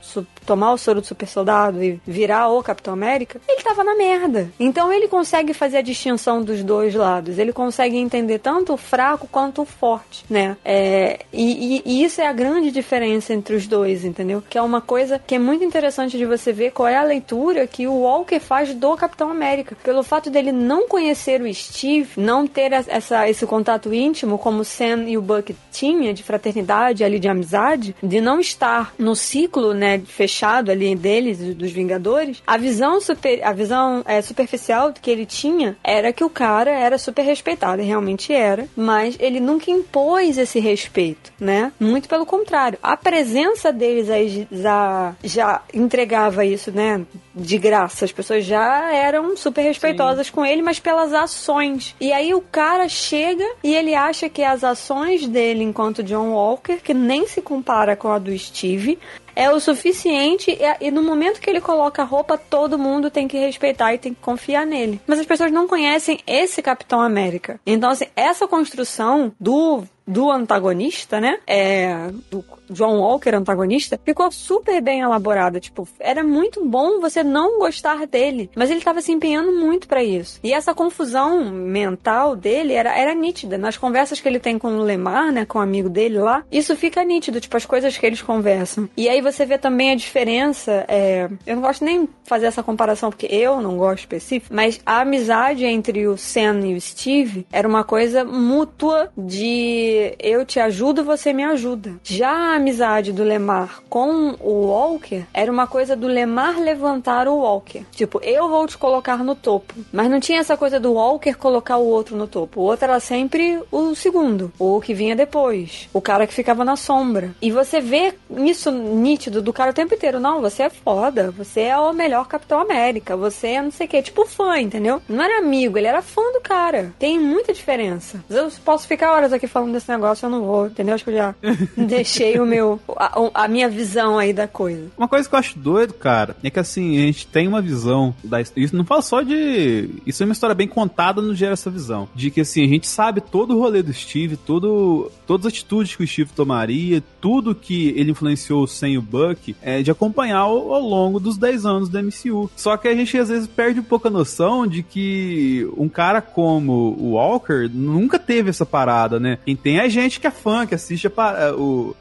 S1: tomar o soro do super soldado e virar o Capitão América, ele tava na merda. Então ele consegue fazer a distinção dos dois lados. Ele consegue entender tanto o fraco quanto o forte, né? É, e, e- e isso é a grande diferença entre os dois, entendeu? Que é uma coisa que é muito interessante de você ver qual é a leitura que o Walker faz do Capitão América. Pelo fato dele não conhecer o Steve, não ter es- essa, esse contato íntimo como o Sam e o Buck tinha de fraternidade ali de amizade, de não estar no ciclo, né, fechado ali deles, dos Vingadores, a visão super, a visão é, superficial que ele tinha era que o cara era super respeitado, e realmente era, mas ele nunca impôs esse respeito, né? Muito pelo contrário, a presença deles aí já, já entregava isso, né? De graça, as pessoas já eram super respeitosas com ele, mas pelas ações. E aí o cara chega e ele acha que as ações dele enquanto John Walker, que nem se compara com a do Steve, é o suficiente e, e no momento que ele coloca a roupa, todo mundo tem que respeitar e tem que confiar nele. Mas as pessoas não conhecem esse Capitão América. Então, assim, essa construção do do antagonista, né? É, do John Walker antagonista, ficou super bem elaborada. Tipo, era muito bom você não gostar dele, mas ele tava se empenhando muito pra isso. E essa confusão mental dele era, era nítida. Nas conversas que ele tem com o Lemar, né? Com o amigo dele lá, isso fica nítido, tipo, as coisas que eles conversam. E aí você vê também a diferença. é, eu não gosto nem fazer essa comparação, porque eu não gosto específico, mas a amizade entre o Sam e o Steve era uma coisa mútua de eu te ajudo, você me ajuda. Já a amizade do Lemar com o Walker era uma coisa do Lemar levantar o Walker. Tipo, eu vou te colocar no topo. Mas não tinha essa coisa do Walker colocar o outro no topo. O outro era sempre o segundo, o que vinha depois, o cara que ficava na sombra. E você vê isso nítido do cara o tempo inteiro. Não, você é foda, você é o melhor Capitão América, você é não sei o que, tipo fã, entendeu? Não era amigo, ele era fã do cara. Tem muita diferença. Eu posso ficar horas aqui falando desse negócio, eu não vou, entendeu? Acho que eu já [laughs] deixei o meu, a, a minha visão aí da coisa.
S4: Uma coisa que eu acho doido, cara, é que assim, a gente tem uma visão da Isso não fala só de. Isso é uma história bem contada, não gera essa visão. De que assim, a gente sabe todo o rolê do Steve, todo, todas as atitudes que o Steve tomaria, tudo que ele influenciou sem o Buck, é de acompanhar ao, ao longo dos 10 anos do MCU. Só que a gente às vezes perde um pouco a noção de que um cara como o Walker nunca teve essa parada, né? Quem tem é a gente que é fã, que assiste a,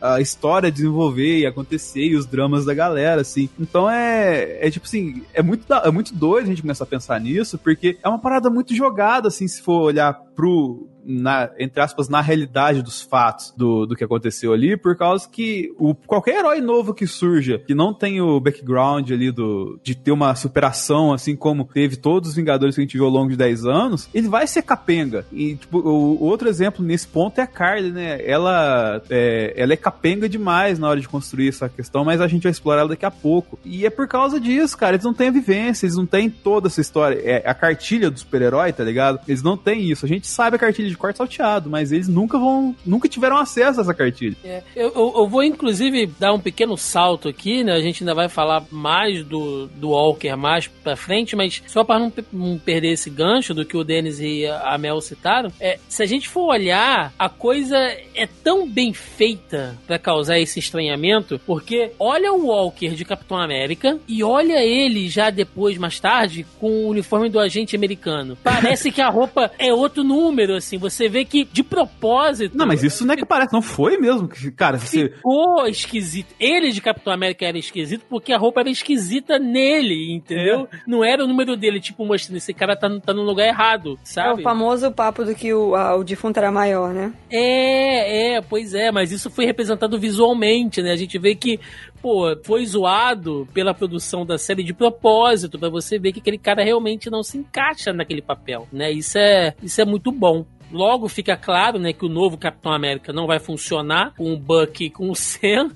S4: a, his- história desenvolver e acontecer e os dramas da galera, assim. Então é, é tipo assim, é muito, é muito doido a gente começar a pensar nisso, porque é uma parada muito jogada, assim, se for olhar pro, na, entre aspas, na realidade dos fatos do, do que aconteceu ali, por causa que o, qualquer herói novo que surja, que não tem o background ali do, de ter uma superação, assim como teve todos os Vingadores que a gente viu ao longo de 10 anos, ele vai ser capenga. E, tipo, o, outro exemplo nesse ponto é a Carly, né? Ela é, ela é capenga demais na hora de construir essa questão, mas a gente vai explorar ela daqui a pouco. E é por causa disso, cara. Eles não têm a vivência, eles não têm toda essa história. É a cartilha do super-herói, tá ligado? Eles não têm isso. A gente sabe a cartilha de corte salteado, mas eles nunca vão, nunca tiveram acesso a essa cartilha.
S2: É, eu, eu, eu, vou inclusive dar um pequeno salto aqui, né? A gente ainda vai falar mais do, do Walker mais pra frente, mas só para não, não, perder esse gancho do que o Denis e a Mel citaram, é, se a gente for olhar, a coisa é tão bem feita para causar esse estranhamento, porque olha o Walker de Capitão América e olha ele já depois, mais tarde, com o uniforme do agente americano. Parece que a roupa é outro número, assim, você vê que de propósito.
S4: Não, mas isso não é que parece, não foi mesmo. Cara,
S2: você. Ficou esquisito. Ele de Capitão América era esquisito porque a roupa era esquisita nele, entendeu? É. Não era o número dele, tipo, mostrando esse cara tá, tá no lugar errado, sabe?
S1: É o famoso papo do que o, a, o defunto era maior, né?
S2: É, é, pois é, mas isso foi representado visualmente, né? A gente vê que pô, foi zoado pela produção da série de propósito, para você ver que aquele cara realmente não se encaixa naquele papel, né? Isso é, isso é muito bom. Logo fica claro, né, que o novo Capitão América não vai funcionar com o Buck e com o [laughs] Sam.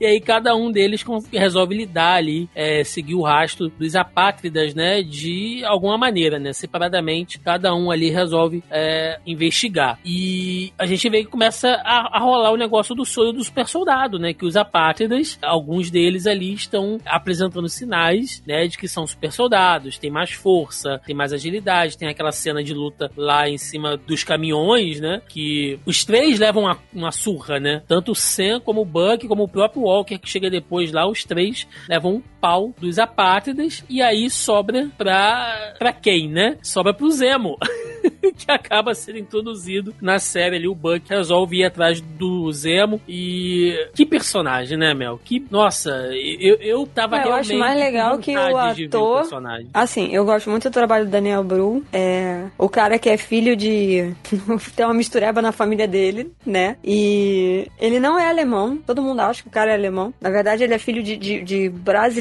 S2: e aí cada um deles resolve lidar ali, é, seguir o rastro dos apátridas, né, de alguma maneira, né, separadamente. Cada um ali resolve é, investigar. E a gente vê que começa a, a rolar o negócio do sonho do super soldado, né, que os apátridas, alguns deles ali estão apresentando sinais, né, de que são super soldados, tem mais força, tem mais agilidade, tem aquela cena de luta lá em cima dos caminhões, né? Que os três levam uma, uma surra, né? Tanto o Sam, como o Buck, como o próprio Walker, que chega depois lá, os três levam um pau dos apátridas. E aí sobra pra, pra quem, né? Sobra pro Zemo. [laughs] que acaba sendo introduzido na série ali. O Buck resolve ir atrás do Zemo. E que personagem, né, Mel? Que, nossa, eu, eu tava é,
S1: eu
S2: realmente.
S1: Eu acho mais legal que o ator. O assim, eu gosto muito do trabalho do Daniel Bru. É, o cara que é filho de [laughs] tem uma mistureba na família dele, né? E ele não é alemão, todo mundo acha que o cara é alemão. Na verdade, ele é filho de, de, de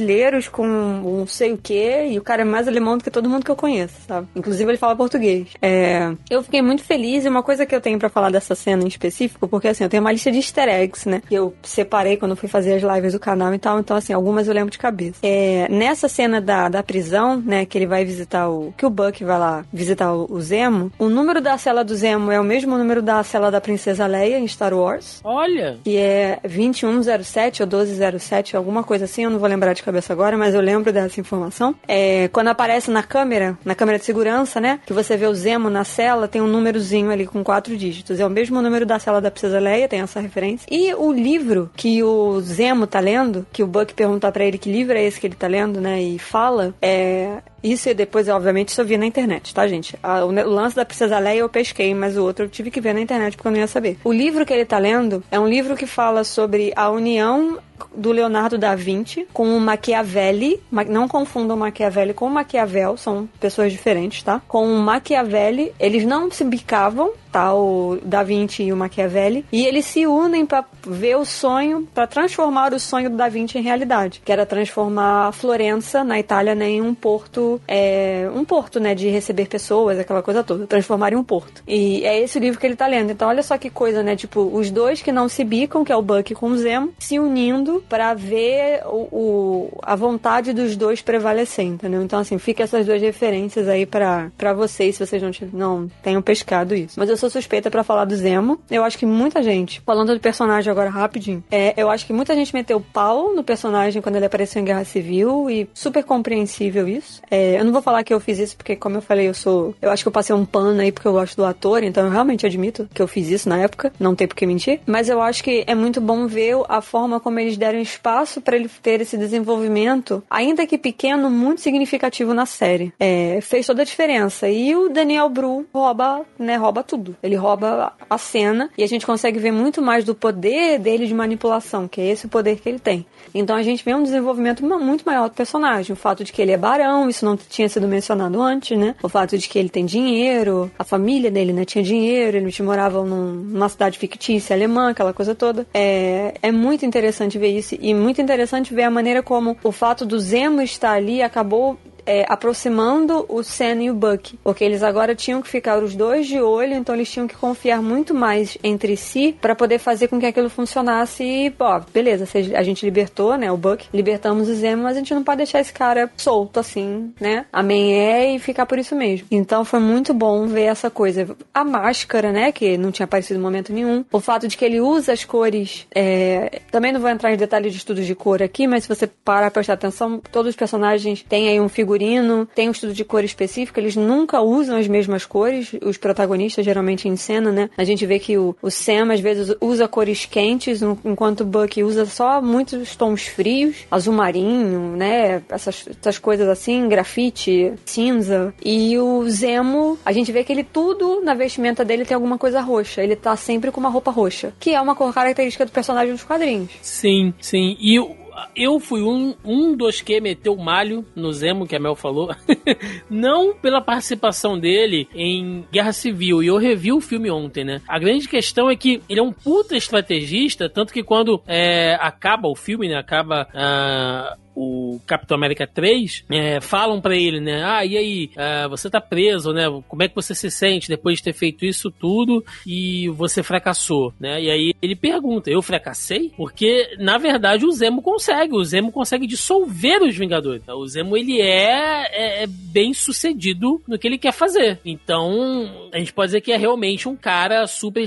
S1: brasileiros com um sei o quê, e o cara é mais alemão do que todo mundo que eu conheço, sabe? Inclusive, ele fala português. É, eu fiquei muito feliz, e uma coisa que eu tenho para falar dessa cena em específico, porque assim, eu tenho uma lista de easter eggs, né? Que eu separei quando fui fazer as lives do canal e tal, então assim, algumas eu lembro de cabeça. É, nessa cena da, da prisão, né, que ele vai visitar o. que o Buck vai lá visitar o, o Zemo, o número da cela do Zemo é o mesmo número da cela da Princesa Leia em Star Wars.
S2: Olha!
S1: Que é 2107 ou 1207, alguma coisa assim, eu não vou lembrar de cabeça agora, mas eu lembro dessa informação. É, quando aparece na câmera, na câmera de segurança, né, que você vê o Zemo na cela, tem um númerozinho ali com quatro dígitos. É o mesmo número da cela da Princesa Leia, tem essa referência. E o livro que o Zemo tá lendo, que o Buck pergunta para ele que livro é esse que ele tá lendo, né, e fala, é, isso e depois, obviamente, isso eu vi na internet, tá, gente? o lance da Princesa Leia eu pesquei, mas o outro eu tive que ver na internet porque eu não ia saber. O livro que ele tá lendo é um livro que fala sobre a união do Leonardo da Vinci com o Machiavelli. Não confundam Machiavelli com Maquiavel, são pessoas diferentes, tá? Com o Machiavelli, eles não se bicavam, O Da Vinci e o Machiavelli. E eles se unem para ver o sonho, para transformar o sonho do Da Vinci em realidade, que era transformar Florença, na Itália, né, em um porto, é, um porto, né, de receber pessoas, aquela coisa toda, transformar em um porto. E é esse o livro que ele tá lendo. Então, olha só que coisa, né? Tipo, os dois que não se bicam, que é o Buck com o Zemo, se unindo para ver o, o, a vontade dos dois prevalecer, entendeu? Então, assim, fica essas duas referências aí para vocês, se vocês não, não tenham pescado isso. Mas eu sou suspeita para falar do Zemo. Eu acho que muita gente, falando do personagem agora rapidinho, é, eu acho que muita gente meteu pau no personagem quando ele apareceu em Guerra Civil e super compreensível isso. É, eu não vou falar que eu fiz isso porque, como eu falei, eu sou. Eu acho que eu passei um pano aí porque eu gosto do ator, então eu realmente admito que eu fiz isso na época, não tem por que mentir. Mas eu acho que é muito bom ver a forma como eles deram espaço para ele ter esse desenvolvimento, ainda que pequeno, muito significativo na série. É, fez toda a diferença. E o Daniel Bru rouba, né, rouba tudo tudo. Ele rouba a cena e a gente consegue ver muito mais do poder dele de manipulação, que é esse o poder que ele tem. Então a gente vê um desenvolvimento muito maior do personagem. O fato de que ele é barão, isso não tinha sido mencionado antes, né? O fato de que ele tem dinheiro, a família dele, né, tinha dinheiro, eles moravam num, numa cidade fictícia alemã, aquela coisa toda. É, é muito interessante ver isso e muito interessante ver a maneira como o fato do Zemo estar ali acabou é, aproximando o Sam e o Buck, porque eles agora tinham que ficar os dois de olho, então eles tinham que confiar muito mais entre si para poder fazer com que aquilo funcionasse. E, ó, beleza, a gente libertou, né, o Buck, libertamos o Zemo, mas a gente não pode deixar esse cara solto assim, né? Amém é e ficar por isso mesmo. Então foi muito bom ver essa coisa. A máscara, né, que não tinha aparecido em momento nenhum. O fato de que ele usa as cores. É... Também não vou entrar em detalhes de estudos de cor aqui, mas se você parar pra prestar atenção, todos os personagens têm aí um figurino figurino, tem um estudo de cor específico, eles nunca usam as mesmas cores, os protagonistas geralmente em cena, né? A gente vê que o, o Sam às vezes usa cores quentes, enquanto o Buck usa só muitos tons frios, azul marinho, né? Essas, essas coisas assim, grafite, cinza. E o Zemo, a gente vê que ele tudo na vestimenta dele tem alguma coisa roxa. Ele tá sempre com uma roupa roxa, que é uma cor característica do personagem dos quadrinhos.
S2: Sim, sim. E o eu fui um, um dos que meteu malho no Zemo, que a Mel falou. [laughs] não pela participação dele em Guerra Civil. E eu revi o filme ontem, né? A grande questão é que ele é um puta estrategista, tanto que quando é, acaba o filme, né? Acaba. Uh, o Capitão América 3, é, falam para ele, né? Ah, e aí, ah, você tá preso, né? Como é que você se sente depois de ter feito isso tudo e você fracassou, né? E aí ele pergunta, eu fracassei? Porque, na verdade, o Zemo consegue, o Zemo consegue dissolver os Vingadores. O Zemo, ele é, é, é bem sucedido no que ele quer fazer. Então, a gente pode dizer que é realmente um cara super,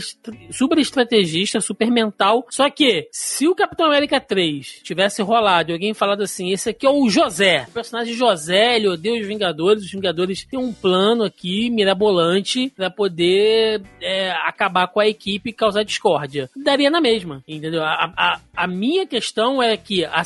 S2: super estrategista, super mental. Só que, se o Capitão América 3 tivesse rolado e alguém falado assim, assim, esse aqui é o José. O personagem José, ele odeia os Vingadores. Os Vingadores têm um plano aqui mirabolante para poder é, acabar com a equipe e causar discórdia. Daria na mesma, entendeu? A, a, a minha questão é que a,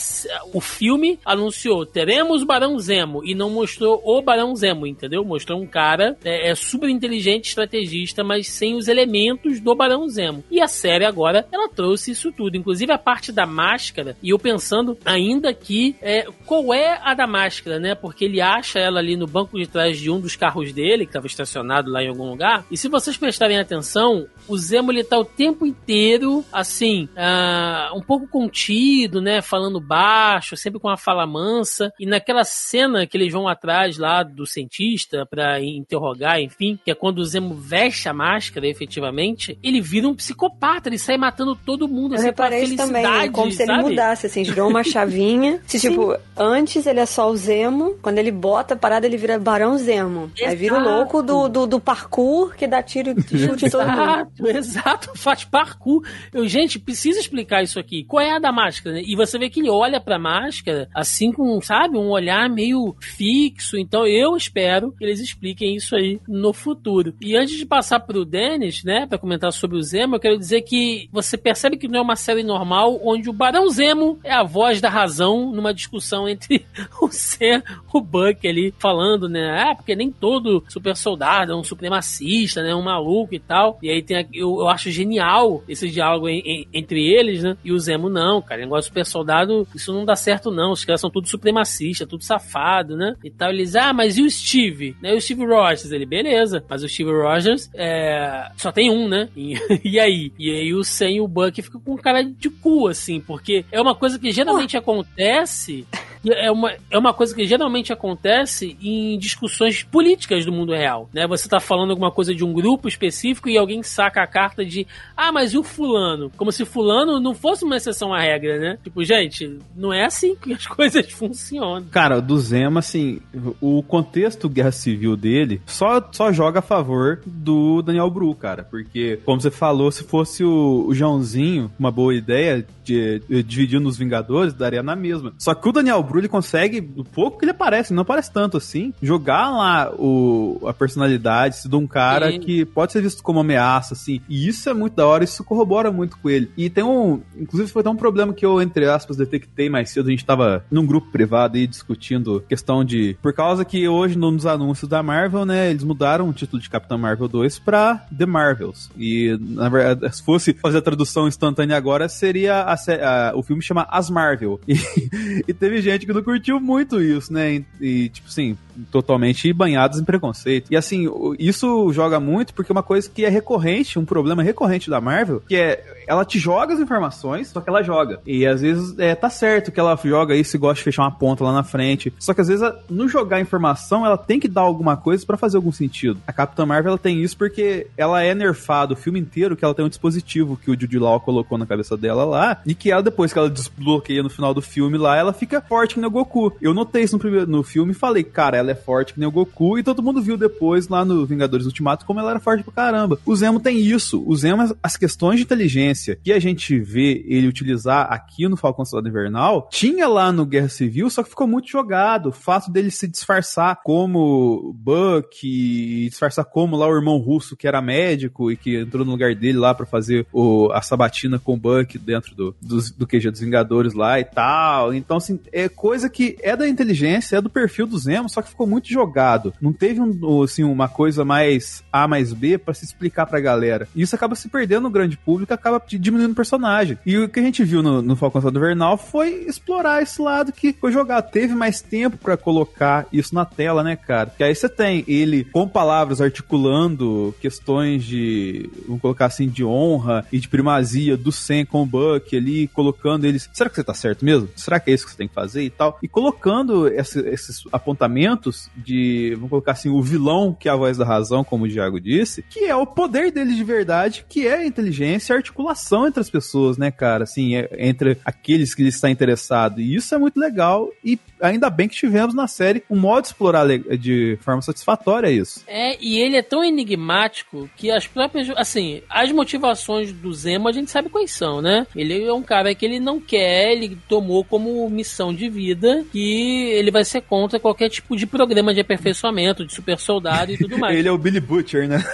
S2: o filme anunciou teremos o Barão Zemo e não mostrou o Barão Zemo, entendeu? Mostrou um cara é, é super inteligente, estrategista, mas sem os elementos do Barão Zemo. E a série agora, ela trouxe isso tudo, inclusive a parte da máscara. E eu pensando ainda que é, qual é a da máscara, né? Porque ele acha ela ali no banco de trás de um dos carros dele, que estava estacionado lá em algum lugar. E se vocês prestarem atenção, o Zemo ele tá o tempo inteiro, assim, uh, um pouco contido, né? Falando baixo, sempre com uma fala mansa. E naquela cena que eles vão atrás lá do cientista para interrogar, enfim, que é quando o Zemo veste a máscara, efetivamente, ele vira um psicopata, ele sai matando todo mundo, assim,
S1: Eu reparei isso também, como se ele mudasse, assim, girou uma chavinha. [laughs] se, tipo, antes ele é só o Zemo, quando ele bota a parada, ele vira Barão Zemo. Exato. Aí vira o louco do, do, do parkour que dá tiro e [laughs] chute em todo mundo.
S2: Exato, faz parkour. Eu, gente, precisa explicar isso aqui. Qual é a da máscara? Né? E você vê que ele olha pra máscara assim com, sabe, um olhar meio fixo. Então eu espero que eles expliquem isso aí no futuro. E antes de passar pro Dennis, né, pra comentar sobre o Zemo, eu quero dizer que você percebe que não é uma série normal onde o Barão Zemo é a voz da razão numa discussão entre [laughs] o Sam, o Buck ali, falando, né, ah, porque nem todo super soldado é um supremacista, né, um maluco e tal. E aí tem, eu, eu acho genial esse diálogo em, em, entre eles, né, e o Zemo não, cara, negócio de super soldado, isso não dá certo não, os caras são tudo supremacista, tudo safado, né, e tal. Eles, ah, mas e o Steve? Né, o Steve Rogers? Ele, beleza, mas o Steve Rogers é, só tem um, né, e, [laughs] e aí? E aí o Sam e o Buck ficam com cara de cu, assim, porque é uma coisa que geralmente acontece Messi é uma, é uma coisa que geralmente acontece em discussões políticas do mundo real, né? Você tá falando alguma coisa de um grupo específico e alguém saca a carta de ah, mas e o fulano? Como se fulano não fosse uma exceção à regra, né? Tipo, gente, não é assim que as [laughs] coisas funcionam.
S4: Cara, do Zema, assim, o contexto guerra civil dele só, só joga a favor do Daniel Bru, cara, porque, como você falou, se fosse o, o Joãozinho, uma boa ideia de, de dividir nos Vingadores, daria na mesma. Só que o Daniel Bru Ele consegue, do pouco que ele aparece, não aparece tanto assim, jogar lá o, a personalidade de um cara Sim. que pode ser visto como ameaça, assim. E isso é muito da hora, isso corrobora muito com ele. E tem um. Inclusive, foi até um problema que eu, entre aspas, detectei mais cedo. A gente tava num grupo privado aí discutindo questão de. Por causa que hoje, nos anúncios da Marvel, né, eles mudaram o título de Capitão Marvel 2 pra The Marvels. E, na verdade, se fosse fazer a tradução instantânea agora, seria a, a, o filme chama As Marvel. [laughs] E, e, teve gente que não curtiu muito isso, né? E, e, tipo assim, totalmente banhados em preconceito. E assim, isso joga muito porque é uma coisa que é recorrente, um problema recorrente da Marvel, que é ela te joga as informações, só que ela joga. E às vezes é, tá certo que ela joga isso e gosta de fechar uma ponta lá na frente. Só que às vezes, no jogar informação, ela tem que dar alguma coisa para fazer algum sentido. A Capitã Marvel ela tem isso porque ela é nerfada o filme inteiro, que ela tem um dispositivo que o Judy Law colocou na cabeça dela lá, e que ela, depois que ela desbloqueia no final do filme lá, ela fica forte que o Goku. Eu notei isso no, primeiro, no filme e falei, cara, ela é forte que nem o Goku, e todo mundo viu depois lá no Vingadores Ultimato como ela era forte pra caramba. O Zemo tem isso. O Zemo, as questões de inteligência que a gente vê ele utilizar aqui no Falcão Soldado Invernal, tinha lá no Guerra Civil, só que ficou muito jogado. O fato dele se disfarçar como Buck, disfarçar como lá o irmão russo que era médico e que entrou no lugar dele lá para fazer o, a sabatina com o Buck dentro do, do, do QG dos Vingadores lá e tal. Então, assim, é coisa que é da inteligência, é do perfil do Zemo, só que ficou muito jogado. Não teve um, assim, uma coisa mais A mais B para se explicar pra galera. E isso acaba se perdendo no grande público, acaba diminuindo o personagem. E o que a gente viu no, no Falcão Soldado Invernal foi explorar esse lado que foi jogado. Teve mais tempo para colocar isso na tela, né, cara? Que aí você tem ele com palavras articulando questões de, vamos colocar assim, de honra e de primazia do Sam com o Buck ali, colocando eles. Será que você tá certo mesmo? Será que é isso que você tem que fazer e tal? E colocando esse, esses apontamentos de, vamos colocar assim, o vilão que é a voz da razão, como o Diago disse, que é o poder dele de verdade, que é a inteligência e a articulação entre as pessoas, né, cara? Assim, é, entre aqueles que ele está interessado. E isso é muito legal e ainda bem que tivemos na série um modo de explorar de forma satisfatória isso.
S2: É, e ele é tão enigmático que as próprias, assim, as motivações do Zemo a gente sabe quais são, né? Ele é um cara que ele não quer, ele tomou como missão de vida que ele vai ser contra qualquer tipo de programa de aperfeiçoamento, de super soldado e tudo mais. [laughs]
S4: ele é o Billy Butcher, né?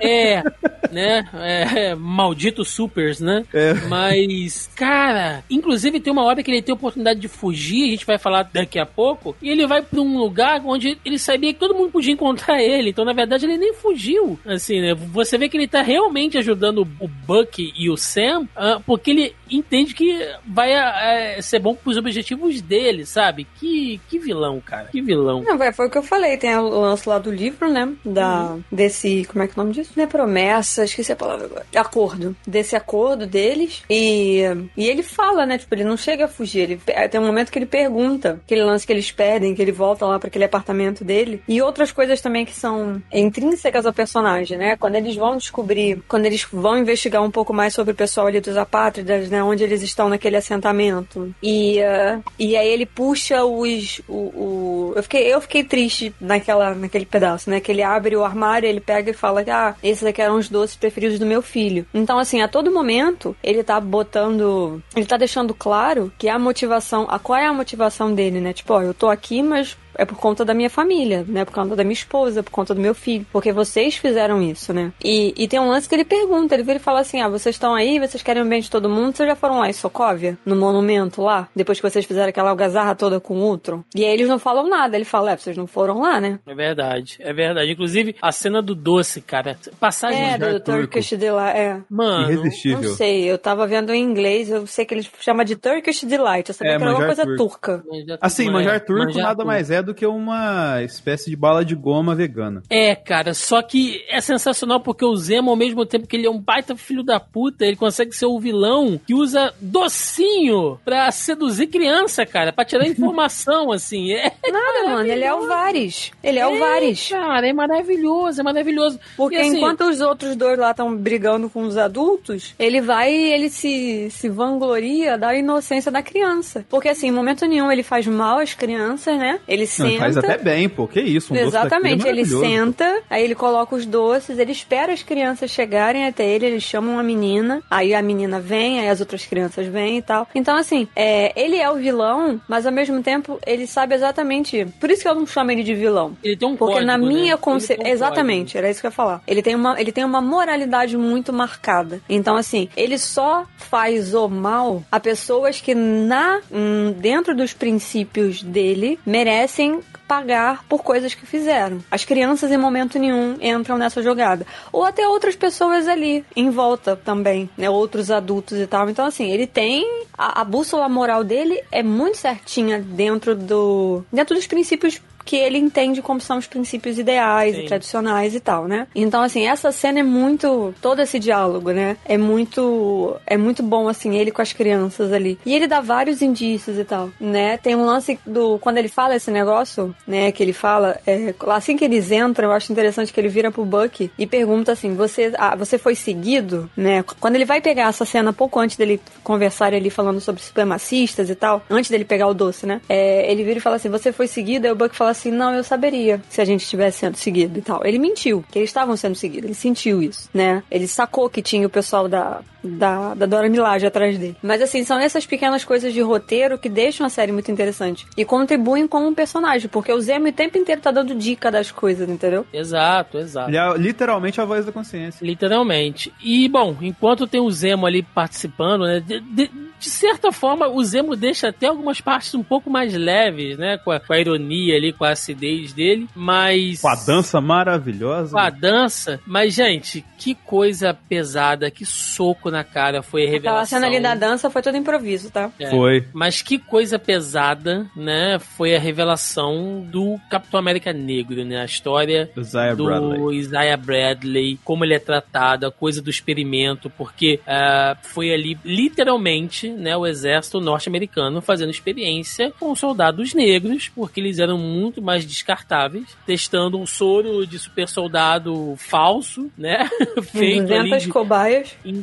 S2: É, né? É, maldito supers, né? É. Mas, cara, inclusive tem uma hora que ele tem a oportunidade de fugir, a gente vai falar daqui a pouco, e ele vai para um lugar onde ele sabia que todo mundo podia encontrar ele. Então, na verdade, ele nem fugiu. Assim, né? Você vê que ele tá realmente ajudando o Buck e o Sam, uh, porque ele entende que vai uh, ser bom pros objetivos dele, sabe? Que, que vilão, cara. Que vilão.
S1: Não, vai, foi o que eu falei. Tem o lance lá do livro, né? Da, uhum. Desse. Como é que é o nome disso? Não é promessa, esqueci a palavra agora. Acordo. Desse acordo deles. E, e ele fala, né? Tipo, ele não chega a fugir. Ele, tem um momento que ele pergunta aquele lance que eles pedem, que ele volta lá para aquele apartamento dele. E outras coisas também que são intrínsecas ao personagem, né? Quando eles vão descobrir, quando eles vão investigar um pouco mais sobre o pessoal ali dos apátridas, né? Onde eles estão naquele assentamento. E, uh, e aí ele puxa os. O, o, eu, fiquei, eu fiquei triste naquela, naquele pedaço, né? Que ele abre o armário, ele pega e fala ah, esses aqui eram os doces preferidos do meu filho. Então, assim, a todo momento, ele tá botando. Ele tá deixando claro que a motivação. A, qual é a motivação dele, né? Tipo, ó, eu tô aqui, mas é por conta da minha família, né? Por conta da minha esposa, por conta do meu filho. Porque vocês fizeram isso, né? E, e tem um lance que ele pergunta, ele vira e fala assim: ah, vocês estão aí, vocês querem o bem de todo mundo, vocês já foram lá em Sokovia? No monumento lá? Depois que vocês fizeram aquela algazarra toda com o Ultron? E aí eles não falam nada, ele fala: é, vocês não foram lá, né?
S2: É verdade, é verdade. Inclusive, a cena do doce, cara. Passagem
S1: É, do Turkish Delight, é.
S2: Mano,
S4: Irresistível.
S1: não sei, eu tava vendo em inglês, eu sei que eles chamam de Turkish Delight, eu sabia
S4: É,
S1: que era uma coisa
S4: turco.
S1: turca.
S4: Assim, manjar turco
S2: manjar
S4: nada
S2: turco.
S4: mais é do que uma espécie de bala de goma vegana.
S2: É, cara, só que é sensacional porque o Zemo, ao mesmo tempo que ele é um baita filho da puta, ele consegue ser o vilão que usa docinho pra seduzir criança, cara, pra tirar informação, [laughs] assim. É
S1: Nada, mano, ele é o Vares. Ele é, o Vares.
S2: Cara, é maravilhoso, é maravilhoso.
S1: Porque
S2: E, assim,
S1: enquanto os outros dois lá estão brigando com os adultos, ele vai e ele se, se vangloria da inocência da criança. Porque assim, em momento nenhum ele faz mal às crianças, né? Ele senta.
S4: faz até bem, pô. Que isso, um
S1: Exatamente,
S4: doce
S1: ele
S4: é
S1: senta, aí ele coloca os doces, ele espera as crianças chegarem até ele, ele chama uma menina, aí a menina vem, aí as outras crianças vêm e tal. Então, assim, é, ele é o vilão, mas ao mesmo tempo ele sabe exatamente. Por isso que eu não chamo ele de vilão.
S2: Ele tem um
S1: Porque
S2: código,
S1: na minha
S2: né? Ele
S1: Exatamente,
S2: código.
S1: era isso que eu ia falar. Ele tem, uma, ele tem uma moralidade muito marcada. Então, assim, ele só faz o mal a pessoas que, na hum, dentro dos princípios dele, merecem pagar por coisas que fizeram. As crianças em momento nenhum entram nessa jogada. Ou até outras pessoas ali em volta também, né? Outros adultos e tal. Então, assim, ele tem. A, a bússola moral dele é muito certinha dentro do. dentro dos princípios que ele entende como são os princípios ideais
S2: Sim.
S1: e tradicionais e tal, né? Então, assim, essa cena é muito. Todo esse diálogo, né? É muito. É muito bom, assim, ele com as crianças ali. E ele dá vários indícios e tal, né? Tem um lance do. Quando ele fala esse negócio, né? Que ele fala. É, assim que eles entram, eu acho interessante que ele vira pro Buck e pergunta assim: Você, ah, você foi seguido, né? Quando ele vai pegar essa cena pouco antes dele conversar ali falando sobre supremacistas e tal, antes dele pegar o doce, né? É, ele vira e fala assim: Você foi seguido? Aí o Buck fala assim: Não, eu saberia se a gente estivesse sendo seguido e tal. Ele mentiu, que eles estavam sendo seguidos, ele sentiu isso, né? Ele sacou que tinha o pessoal da, da, da Dora Milaje atrás dele. Mas assim, são essas pequenas coisas de roteiro que deixam a série muito interessante e contribuem com o personagem, porque o Zemo o tempo inteiro tá dando dica das coisas, entendeu?
S2: Exato, exato.
S4: Ele é literalmente a voz da consciência.
S2: Literalmente. E, bom, enquanto tem o Zemo ali participando, né? De, de- de certa forma, o Zemo deixa até algumas partes um pouco mais leves, né? Com a, com a ironia ali, com a acidez dele. Mas.
S4: Com a dança maravilhosa.
S2: Com a dança. Mas, gente, que coisa pesada, que soco na cara foi a revelação.
S1: Aquela cena ali da dança foi todo improviso, tá?
S2: É.
S4: Foi.
S2: Mas que coisa pesada, né? Foi a revelação do Capitão América Negro, né? A história
S4: Isaiah
S2: do
S4: Bradley.
S2: Isaiah Bradley, como ele é tratado, a coisa do experimento, porque ah, foi ali literalmente, né, o exército norte-americano fazendo experiência com soldados negros, porque eles eram muito mais descartáveis, testando um soro de super soldado falso, né? [laughs] Feito ali
S1: 200
S2: de-
S1: cobaias.
S2: em,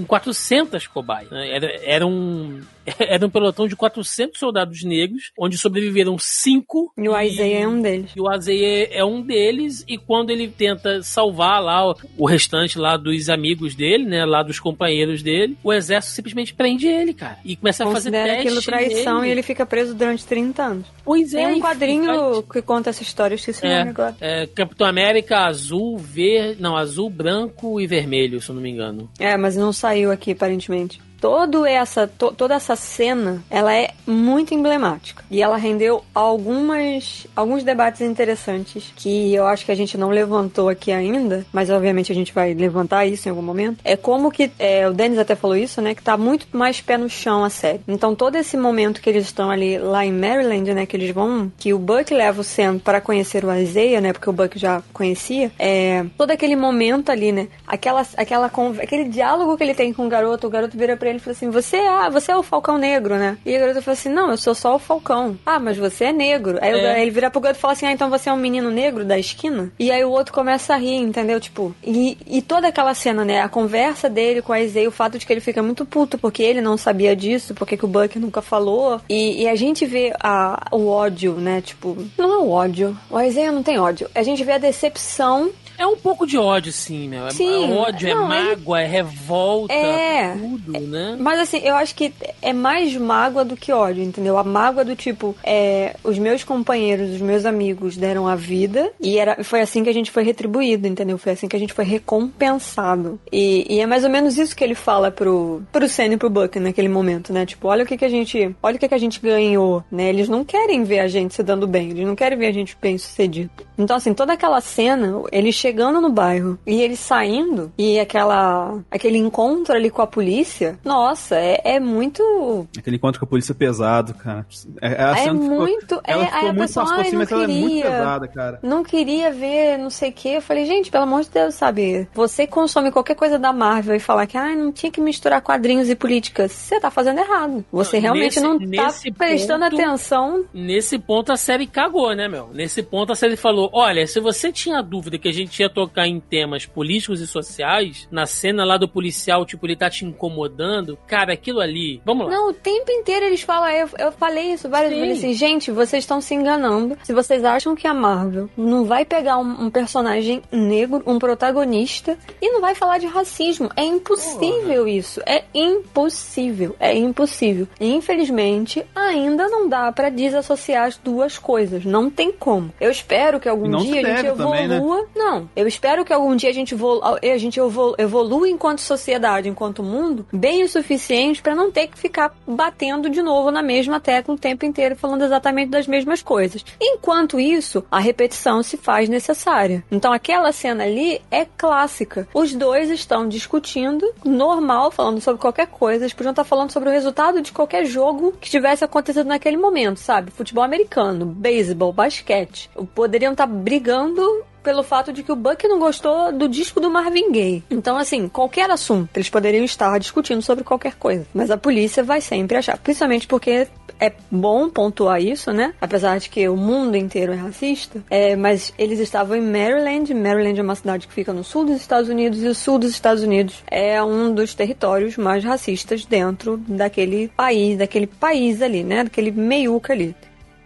S2: em 400 cobaias. Né? Era, era, um, [laughs] era um pelotão de 400 soldados negros, onde sobreviveram cinco.
S1: E o Isaiah é um deles.
S2: E o Isaiah é um deles, e quando ele tenta salvar lá o, o restante lá dos amigos dele, né, lá dos companheiros dele, o exército simplesmente prende ele, cara. E começa a fazer
S1: Considera
S2: teste
S1: aquilo traição
S2: nele.
S1: e ele fica preso durante 30 anos.
S2: Pois é,
S1: Tem um
S2: e
S1: quadrinho que conta essa história, eu esqueci o
S2: É,
S1: agora.
S2: é, Capitão América azul, verde. Não, azul, branco e vermelho, se eu não me engano.
S1: É, mas não saiu aqui, aparentemente. Todo essa, to- toda essa cena, ela é muito emblemática. E ela rendeu algumas, alguns debates interessantes que eu acho que a gente não levantou aqui ainda, mas obviamente a gente vai levantar isso em algum momento. É como que, é, o Denis até falou isso, né, que tá muito mais pé no chão a série. Então todo esse momento que eles estão ali lá em Maryland, né, que eles vão, que o Buck leva o Sam para conhecer o Isaiah, né, porque o Buck já conhecia, é, todo aquele momento ali, né, aquela, aquela, aquele diálogo que ele tem com o garoto, o garoto vira pra ele fala assim, você, ah, você é o Falcão Negro, né? E o garoto fala assim, não, eu sou só o Falcão. Ah, mas você é negro. Aí
S2: É.
S1: ele vira pro garoto e fala assim, ah, então você é um menino negro da esquina? E aí o outro começa a rir, entendeu? Tipo, e, e toda aquela cena, né, a conversa dele com a Isaiah, o fato de que ele fica muito puto porque ele não sabia disso, porque que o Buck nunca falou. E, e a gente vê a, o ódio, né, tipo, não é o ódio. O Isaiah não tem ódio. A gente vê a decepção
S2: É um pouco de ódio, sim, meu. É-
S1: Sim,
S2: é ódio,
S1: não,
S2: é
S1: ele-
S2: mágoa, é revolta,
S1: É.
S2: tudo, né?
S1: Mas assim, eu acho que é mais mágoa do que ódio, entendeu? A mágoa do tipo, é, os meus companheiros, os meus amigos deram a vida e era, foi assim que a gente foi retribuído, entendeu? Foi assim que a gente foi recompensado. E, e é mais ou menos isso que ele fala pro, pro Senna e pro Buck naquele momento, né? Tipo, olha o que, que a gente. Olha o que, que a gente ganhou, né? Eles não querem ver a gente se dando bem, eles não querem ver a gente bem sucedido. Então, assim, toda aquela cena, ele chegando no bairro e ele saindo, e aquela. aquele encontro ali com a polícia, nossa, é, é muito.
S4: Aquele encontro com a polícia pesado, cara. É, a
S1: É
S4: cena ficou-
S1: muito.
S4: ela
S1: é,
S4: ficou
S1: aí a
S4: muito
S1: pessoa,
S4: fácil mas ela é muito
S1: queria.
S4: pesada, cara.
S1: Não queria ver, não sei o que. Eu falei, gente, pelo amor de Deus, sabe? Você consome qualquer coisa da Marvel e falar que ah, não tinha que misturar quadrinhos e políticas. Você tá fazendo errado. Você
S2: Não,
S1: realmente
S2: nesse-
S1: não tá prestando
S2: ponto-
S1: atenção.
S2: Nesse ponto a série cagou, né, meu? Nesse ponto a série falou: olha, se você tinha dúvida que a gente ia tocar em temas políticos e sociais, na cena lá do policial, tipo, ele tá te incomodando, cara, aquilo ali. Vamos lá.
S1: Não, o tempo inteiro eles falam, eu, eu falei isso várias
S2: Sim.
S1: vezes assim, gente, vocês estão se enganando. Se vocês acham que a Marvel não vai pegar um, um personagem negro, um protagonista, e não vai falar de racismo. É impossível isso. É impossível. É impossível. E, infelizmente, ainda não dá pra desassociar as duas coisas. Não tem como. Eu espero que algum
S4: Não
S1: dia a gente evolua.
S4: também, né?
S1: Não. Eu espero que algum dia a gente, evolu a gente evolu evolua enquanto sociedade, enquanto mundo, bem o suficiente pra não ter que ficar batendo de novo na mesma tecla o tempo inteiro, falando exatamente das mesmas coisas. Enquanto isso, a repetição se faz necessária. Então aquela cena ali é clássica. Os dois estão discutindo, normal, falando sobre qualquer coisa. Eles podiam estar falando sobre o resultado de qualquer jogo que tivesse acontecido naquele momento, sabe? Futebol americano, beisebol, basquete. Poderiam estar brigando pelo fato de que o Buck não gostou do disco do Marvin Gaye. Então, assim, qualquer assunto, eles poderiam estar discutindo sobre qualquer coisa. Mas a polícia vai sempre achar. Principalmente porque é bom pontuar isso, né? Apesar de que o mundo inteiro é racista. É, mas eles estavam em Maryland. Maryland é uma cidade que fica no sul dos Estados Unidos. E o sul dos Estados Unidos é um dos territórios mais racistas dentro daquele país, daquele país ali, né? Daquele meiuca ali.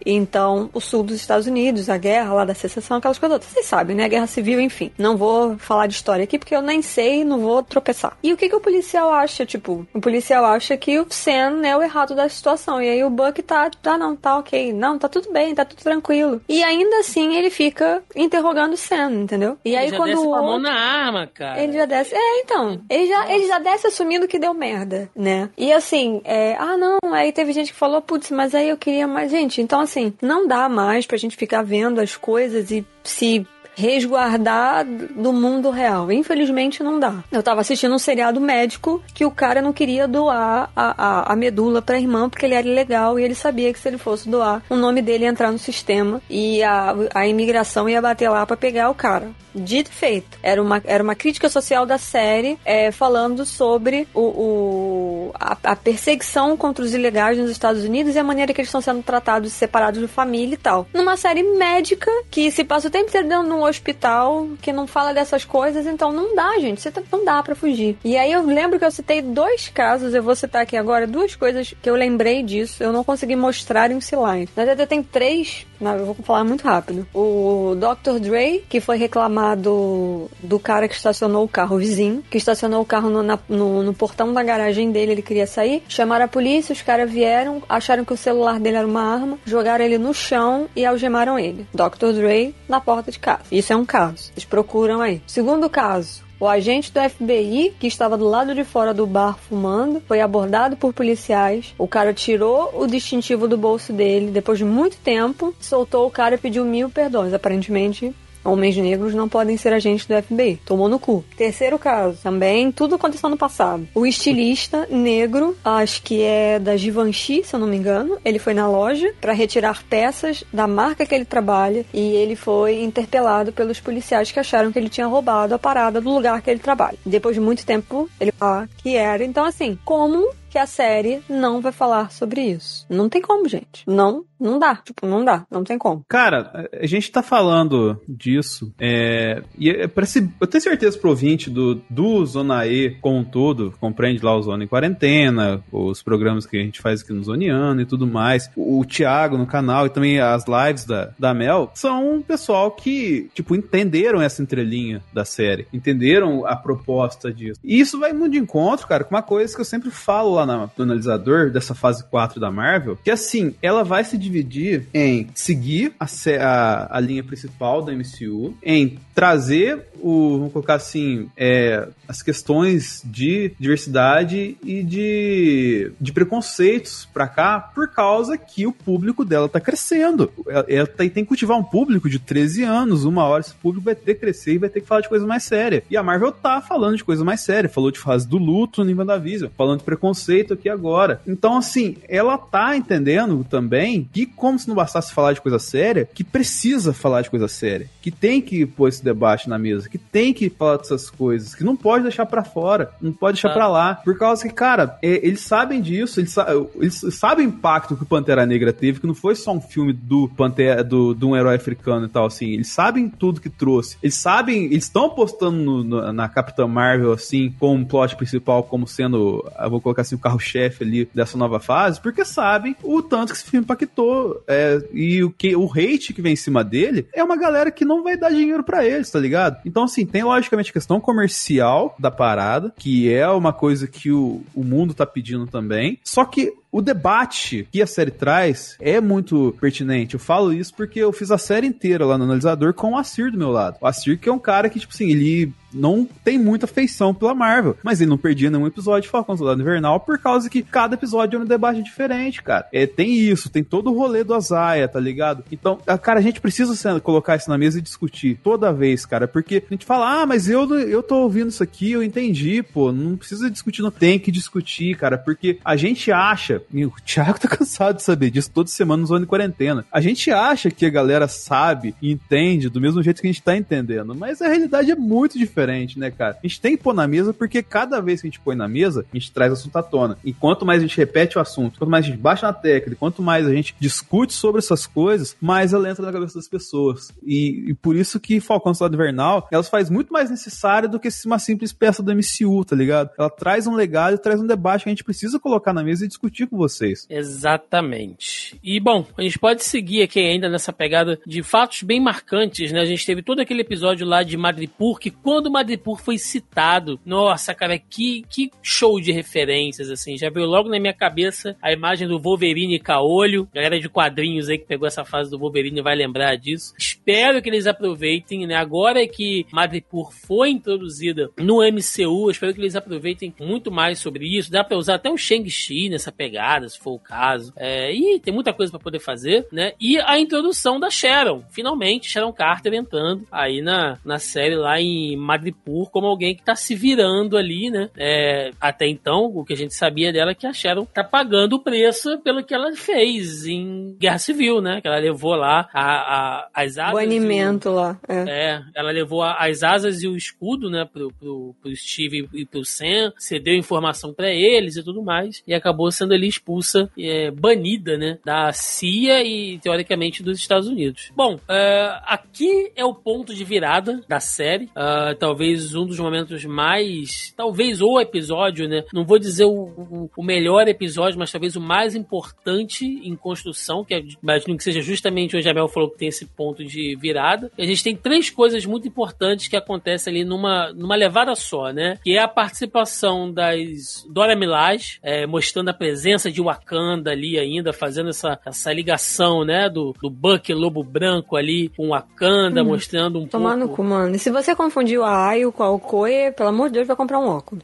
S1: Então, o sul dos Estados Unidos, a guerra lá da secessão, aquelas coisas outras. Vocês sabem, né? Guerra civil, enfim. Não vou falar de história aqui porque eu nem sei, não vou tropeçar. E o que, que o policial acha? Tipo, o policial acha que o Sam é o errado da situação. E aí o Buck tá, tá, não, tá ok. Não, tá tudo bem, tá tudo tranquilo. E ainda assim ele fica interrogando o Sam, entendeu? E aí
S2: Ele já
S1: quando
S2: desce
S1: o
S2: com a mão
S1: outro-
S2: na arma, cara.
S1: ele já desce. É, então. Ele já, ele já desce assumindo que deu merda, né? E assim, é, ah, não. Aí teve gente que falou, putz, mas aí eu queria mais. Gente, então assim, não dá mais pra gente ficar vendo as coisas e se resguardar do mundo real. Infelizmente não dá. Eu tava assistindo um seriado médico que o cara não queria doar a, a, a medula pra irmã porque ele era ilegal e ele sabia que se ele fosse doar, o nome dele ia entrar no sistema e a, a imigração ia bater lá pra pegar o cara. Dito feito. Era uma, era uma crítica social da série é, falando sobre o, o- a, a perseguição contra os ilegais nos Estados Unidos e a maneira que eles estão sendo tratados separados de família e tal. Numa série médica que se passa o tempo inteiro dentro de um hospital que não fala dessas coisas, então não dá, gente. Você tá- não dá pra fugir. E aí eu lembro que eu citei dois casos, eu vou citar aqui agora duas coisas que eu lembrei disso, eu não consegui mostrar em slide. Na verdade, eu tenho três, não, eu vou falar muito rápido. O Dr. Dre, que foi reclamado do cara que estacionou o carro o vizinho, que estacionou o carro no, na- no- no portão da garagem dele, ele queria sair. Chamaram a polícia, os caras vieram, acharam que o celular dele era uma arma, jogaram ele no chão e algemaram ele. Dr. Dre na porta de casa. Isso é um caso. Vocês procuram aí. Segundo caso. O agente do FBI, que estava do lado de fora do bar fumando, foi abordado por policiais. O cara tirou o distintivo do bolso dele depois de muito tempo, soltou o cara e pediu mil perdões. Aparentemente, Homens negros não podem ser agentes do FBI. Tomou no cu. Terceiro caso, também tudo aconteceu no passado. O estilista negro, acho que é da Givenchy, se eu não me engano, ele foi na loja para retirar peças da marca que ele trabalha e ele foi interpelado pelos policiais que acharam que ele tinha roubado a parada do lugar que ele trabalha. Depois de muito tempo, ele ah, que era. Então, assim, como que a série não vai falar sobre isso? Não tem como, gente. Não, não dá. Tipo, não dá. Não tem como.
S4: Cara, a gente tá falando disso, é, e é esse- eu tenho certeza pro ouvinte do, do Zona E como um todo, compreende lá o Zona em Quarentena, os programas que a gente faz aqui no Zoneano e tudo mais, o, o Thiago no canal e também as lives da, da Mel, são um pessoal que, tipo, entenderam essa entrelinha da série, entenderam a proposta disso. E isso vai muito de encontro, cara, com uma coisa que eu sempre falo lá na- no analisador dessa fase 4 da Marvel, que assim, ela vai se dividir em seguir a, a, a linha principal da MCU, em trazer o, vamos colocar assim, é, as questões de diversidade e de, de preconceitos pra cá, por causa que o público dela tá crescendo. Ela, ela tá- tem que cultivar um público de 13 anos, uma hora esse público vai ter que crescer e vai ter que falar de coisa mais séria. E a Marvel tá falando de coisa mais séria, falou de fase do luto no WandaVision, falando de preconceito aqui agora. Então, assim, ela tá entendendo também que, como se não bastasse falar de coisa séria, que precisa falar de coisa séria, que tem que pôr esse debate na mesa, que tem que falar dessas coisas, que não pode deixar para fora, não pode deixar tá. para lá, por causa que, cara, é, eles sabem disso, eles, eles, sabem o impacto que o Pantera Negra teve, que não foi só um filme do Pantera, do, de um herói africano e tal, assim, eles sabem tudo que trouxe, eles sabem, eles estão apostando no, no, na Capitã Marvel, assim, como um plot principal, como sendo, eu vou colocar assim, o carro-chefe ali dessa nova fase, porque sabem o tanto que esse filme impactou, é, e o que o hate que vem em cima dele é uma galera que não vai dar dinheiro para eles, tá ligado? Então, assim, tem logicamente a questão comercial da parada, que é uma coisa que o, o mundo tá pedindo também. Só que o debate que a série traz é muito pertinente. Eu falo isso porque eu fiz a série inteira lá no analisador com o Assir do meu lado. O Assir que é um cara que, tipo assim, ele não tem muita feição pela Marvel, mas ele não perdia nenhum episódio de Falcão Soldado Invernal por causa que cada episódio é um debate diferente, cara. É, tem isso, tem todo o rolê do Azaia, tá ligado? Então, cara, a gente precisa colocar isso na mesa e discutir toda vez, cara, porque a gente fala, ah, mas eu, eu tô ouvindo isso aqui, eu entendi, pô, não precisa discutir, não tem que discutir, cara, porque a gente acha, e o Thiago tá [laughs] cansado de saber disso toda semana no Zona de Quarentena, a gente acha que a galera sabe e entende do mesmo jeito que a gente tá entendendo, mas a realidade é muito diferente né, cara? A gente tem que pôr na mesa porque cada vez que a gente põe na mesa, a gente traz assunto à tona. E quanto mais a gente repete o assunto, quanto mais a gente baixa na tecla, quanto mais a gente discute sobre essas coisas, mais ela entra na cabeça das pessoas. E, e por isso que Falcão Soldado Invernal, elas faz muito mais necessária do que uma simples peça do MCU, tá ligado? Ela traz um legado, traz um debate que a gente precisa colocar na mesa e discutir com vocês.
S2: Exatamente. E bom, a gente pode seguir aqui ainda nessa pegada de fatos bem marcantes, né? A gente teve todo aquele episódio lá de Madripoor que quando Madripoor foi citado. Nossa, cara, que, que show de referências, assim. Já veio logo na minha cabeça a imagem do Wolverine caolho. Galera de quadrinhos aí que pegou essa fase do Wolverine vai lembrar disso. Espero que eles aproveitem, né? Agora que Madripoor foi introduzida no MCU, espero que eles aproveitem muito mais sobre isso. Dá pra usar até o Shang-Chi nessa pegada, se for o caso. É, e tem muita coisa para poder fazer, né? E a introdução da Sharon. Finalmente, Sharon Carter entrando aí na, na série lá em Madripoor como alguém que tá se virando ali, né? É, até então, o que a gente sabia dela é que a Sharon tá pagando o preço pelo que ela fez em Guerra Civil, né? Que ela levou lá a, a, as asas.
S1: Banimento lá.
S2: É. é. ela levou as asas e o escudo, né? Pro, pro, pro Steve e pro Sam, cedeu informação para eles e tudo mais, e acabou sendo ali expulsa, é, banida, né? Da CIA e, teoricamente, dos Estados Unidos. Bom, é, aqui é o ponto de virada da série. Uh, talvez um dos momentos mais. Talvez o episódio, né? Não vou dizer o, o, o melhor episódio, mas talvez o mais importante em construção, que é, imagino que seja justamente o Jamel falou que tem esse ponto de virada. E a gente tem três coisas muito importantes que acontecem ali numa, numa levada só, né? Que é a participação das Dora Milaje, é, mostrando a presença de Wakanda ali ainda, fazendo essa, essa ligação, né? Do, do Buck Lobo Branco ali com Wakanda, hum, mostrando um
S1: tomar pouco... no cu, mano. E se você confundiu a Aio com a Okoye, pelo amor de Deus, vai comprar um óculos.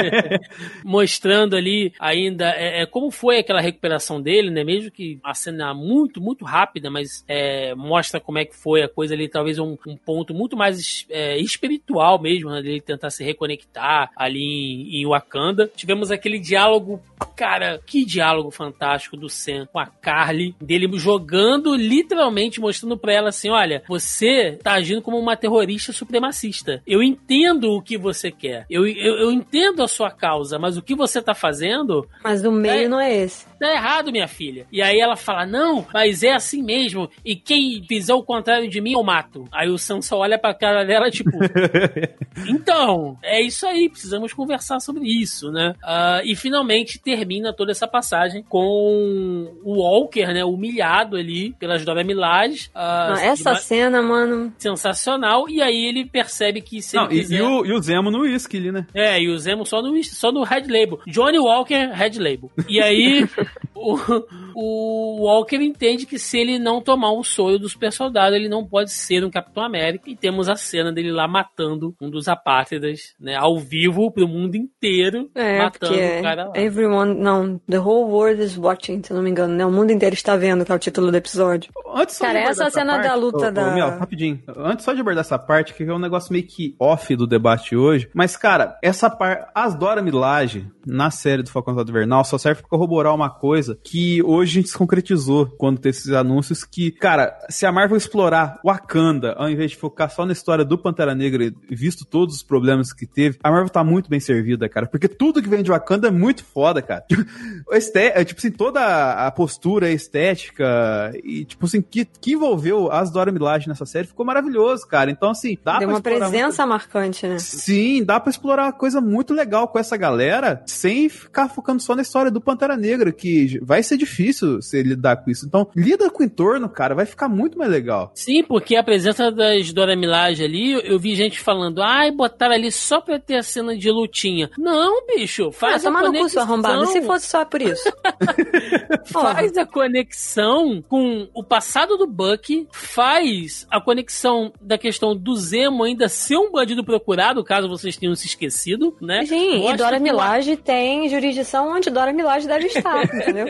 S1: [laughs]
S2: Mostrando ali ainda é, é, como foi aquela recuperação dele, né? Mesmo que a cena muito, muito rápida, mas é, mostra como é que foi a coisa ali, talvez um, um ponto muito mais é, espiritual mesmo, né? Dele tentar se reconectar ali em, em Wakanda. Tivemos aquele diálogo, cara, que diálogo fantástico do Sam com a Carly, dele jogando, literalmente mostrando pra ela assim: olha, você tá agindo como uma terrorista supremacista. Eu entendo o que você quer. Eu, eu, eu entendo a sua causa, mas o que você tá fazendo.
S1: Mas o meio é, não é esse.
S2: Tá errado, minha filha. E aí ela fala: Não, mas é assim mesmo. E quem fizer o contrário de mim, eu mato. Aí o Sam só olha pra cara dela, tipo. [laughs] então, é isso aí. Precisamos conversar sobre isso, né? Uh, e finalmente termina toda essa passagem com o Walker, né? Humilhado ali pelas Dora Milaje.
S1: Uh, essa uma... cena, mano.
S2: Sensacional. E aí ele percebe que se
S4: Não,
S2: ele quiser...
S4: e, o, e o Zemo no whisky, né?
S2: É, e o Zemo só no, só no Red Label. Johnny Walker, Red Label. E aí, [laughs] o, o Walker entende que se ele não tomar o sonho do super soldado, ele não pode ser um Capitão América. E temos a cena dele lá matando um dos apátridas, né? Ao vivo, pro mundo inteiro, é, matando o cara lá.
S1: Everyone, não, the whole world is watching, se não me engano, né? O mundo inteiro está vendo, que é o título do episódio.
S4: Antes
S1: cara, essa cena
S4: parte,
S1: da luta
S4: ô,
S1: da...
S4: Ô, Mel, rapidinho. Antes só de abordar essa parte, que é um negócio meio que off do debate hoje, mas, cara, essa parte, as Dora Milaje, na série do Falcão Invernal, só serve pra corroborar uma coisa que hoje hoje a gente se concretizou quando tem esses anúncios que, cara, se a Marvel explorar Wakanda, ao invés de focar só na história do Pantera Negra, visto todos os problemas que teve, a Marvel tá muito bem servida, cara. Porque tudo que vem de Wakanda é muito foda, cara. [laughs] Este, tipo assim, toda a postura estética e, tipo assim, que, que envolveu as Dora Milaje nessa série ficou maravilhoso, cara. Então, assim, dá
S1: Deu
S4: pra
S1: uma presença
S4: muito...
S1: marcante, né?
S4: Sim, dá pra explorar uma coisa muito legal com essa galera sem ficar focando só na história do Pantera Negra, que vai ser difícil você lidar com isso. Então, lida com o entorno, cara, vai ficar muito mais legal.
S2: Sim, porque a presença das Dora Milaje ali, eu vi gente falando, ai, botaram ali só pra ter a cena de lutinha. Não, bicho, faz
S1: ah,
S2: a conexão.
S1: Cu, se fosse só por isso. [laughs]
S2: faz a conexão com o passado do Buck, faz a conexão da questão do Zemo ainda ser um bandido procurado, caso vocês tenham se esquecido, né?
S1: Sim, Mostra e Dora Milaje tem jurisdição onde Dora Milaje deve estar, [laughs] entendeu?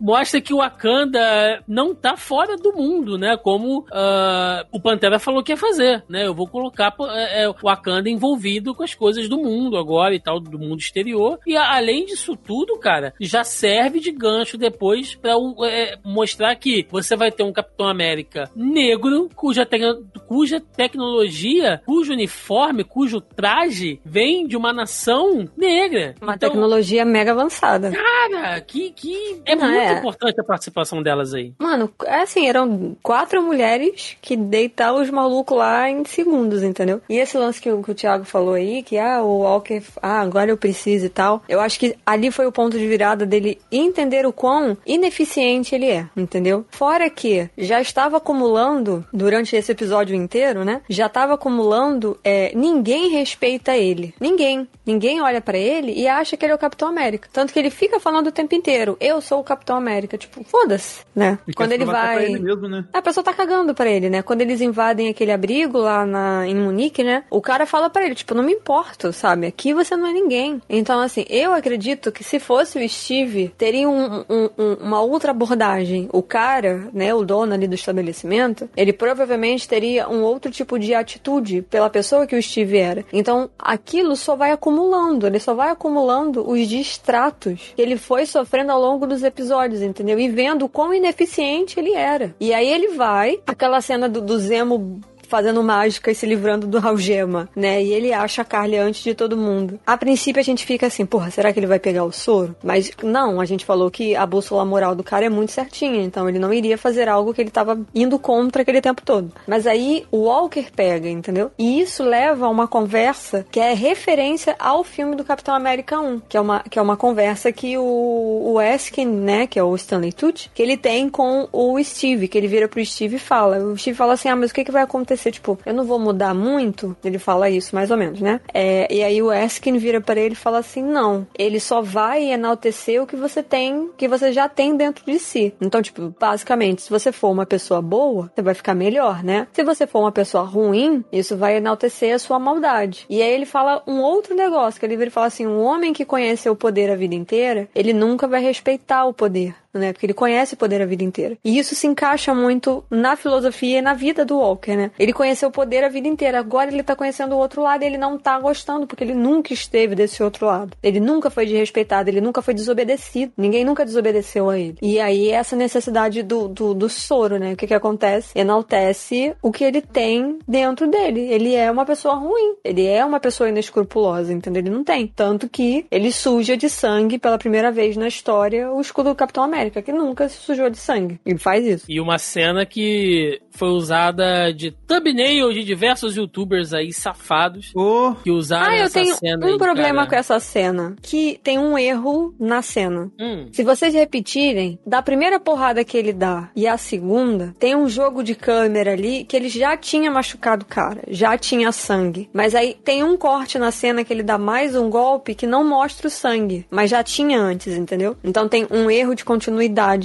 S2: Mostra que o Wakanda não tá fora do mundo, né? Como uh, o Pantera falou que ia fazer, né? Eu vou colocar é, é, o Wakanda envolvido com as coisas do mundo agora e tal, do mundo exterior. E além disso tudo, cara, já serve de gancho depois para é, mostrar que você vai ter um Capitão América negro, cuja, te cuja tecnologia, cujo uniforme, cujo traje vem de uma nação negra.
S1: Uma então, tecnologia mega avançada.
S2: Cara, que, que é Não, muito é. importante a participação delas aí.
S1: Mano, é assim, eram quatro mulheres que deitaram os malucos lá em segundos, entendeu? E esse lance que o, que o Thiago falou aí, que ah, o Walker, ah, agora eu preciso e tal. Eu acho que ali foi o ponto de virada dele entender o quão ineficiente ele é, entendeu? Fora que já estava acumulando, durante esse episódio inteiro, né? Já estava acumulando, é, ninguém respeita ele. Ninguém. Ninguém olha para ele e acha que ele é o Capitão América. Tanto que ele fica falando o tempo inteiro, eu sou o Capitão América. Tipo, foda-se, né?
S4: E
S1: Quando ele vai.
S4: Ele mesmo, né?
S1: A pessoa tá cagando pra ele, né? Quando eles invadem aquele abrigo lá na, em Munique, né? O cara fala para ele, tipo, não me importo, sabe? Aqui você não é ninguém. Então, assim, eu acredito que se fosse o Steve, teria um, um, um, uma outra abordagem. O cara, né, o dono ali do estabelecimento, ele provavelmente teria um outro tipo de atitude pela pessoa que o Steve era. Então, aquilo só vai acumulando, ele só vai acumulando os distratos que ele foi sofrendo ao longo dos episódios, entendeu? E vendo o quão ineficiente ele era. E aí ele vai, aquela cena do, do Zemo fazendo mágica e se livrando do algema, né? E ele acha a Carly antes de todo mundo. A princípio a gente fica assim, porra, será que ele vai pegar o soro? Mas não, a gente falou que a bússola moral do cara é muito certinha, então ele não iria fazer algo que ele tava indo contra aquele tempo todo. Mas aí o Walker pega, entendeu? E isso leva a uma conversa que é referência ao filme do Capitão América 1, que é uma, que é uma conversa que o, o Eskin, né, que é o Stanley Tucci, que ele tem com o Steve, que ele vira pro Steve e fala. O Steve fala assim, ah, mas o que, que vai acontecer ser tipo, eu não vou mudar muito. Ele fala isso, mais ou menos, né? É, e aí o Eskin vira para ele e fala assim: não, ele só vai enaltecer o que você tem, que você já tem dentro de si. Então, tipo, basicamente, se você for uma pessoa boa, você vai ficar melhor, né? Se você for uma pessoa ruim, isso vai enaltecer a sua maldade. E aí ele fala um outro negócio, que ele vira e fala assim: um homem que conheceu o poder a vida inteira, ele nunca vai respeitar o poder né? Porque ele conhece o poder a vida inteira. E isso se encaixa muito na filosofia e na vida do Walker, né? Ele conheceu o poder a vida inteira. Agora ele tá conhecendo o outro lado e ele não tá gostando, porque ele nunca esteve desse outro lado. Ele nunca foi desrespeitado, ele nunca foi desobedecido. Ninguém nunca desobedeceu a ele. E aí essa necessidade do, do, do soro, né? O que que acontece? Enaltece o que ele tem dentro dele. Ele é uma pessoa ruim. Ele é uma pessoa inescrupulosa, entendeu? Ele não tem. Tanto que ele suja de sangue pela primeira vez na história o escudo do Capitão América. América, que nunca se sujou de sangue. Ele faz isso.
S2: E uma cena que foi usada de thumbnail de diversos youtubers aí safados
S4: oh.
S2: que usaram
S1: ah, eu
S2: essa
S1: tenho
S2: cena.
S1: um
S2: aí,
S1: problema
S2: cara.
S1: com essa cena, que tem um erro na cena.
S2: Hum.
S1: Se vocês repetirem, da primeira porrada que ele dá e a segunda, tem um jogo de câmera ali que ele já tinha machucado o cara, já tinha sangue. Mas aí tem um corte na cena que ele dá mais um golpe que não mostra o sangue, mas já tinha antes, entendeu? Então tem um erro de continuidade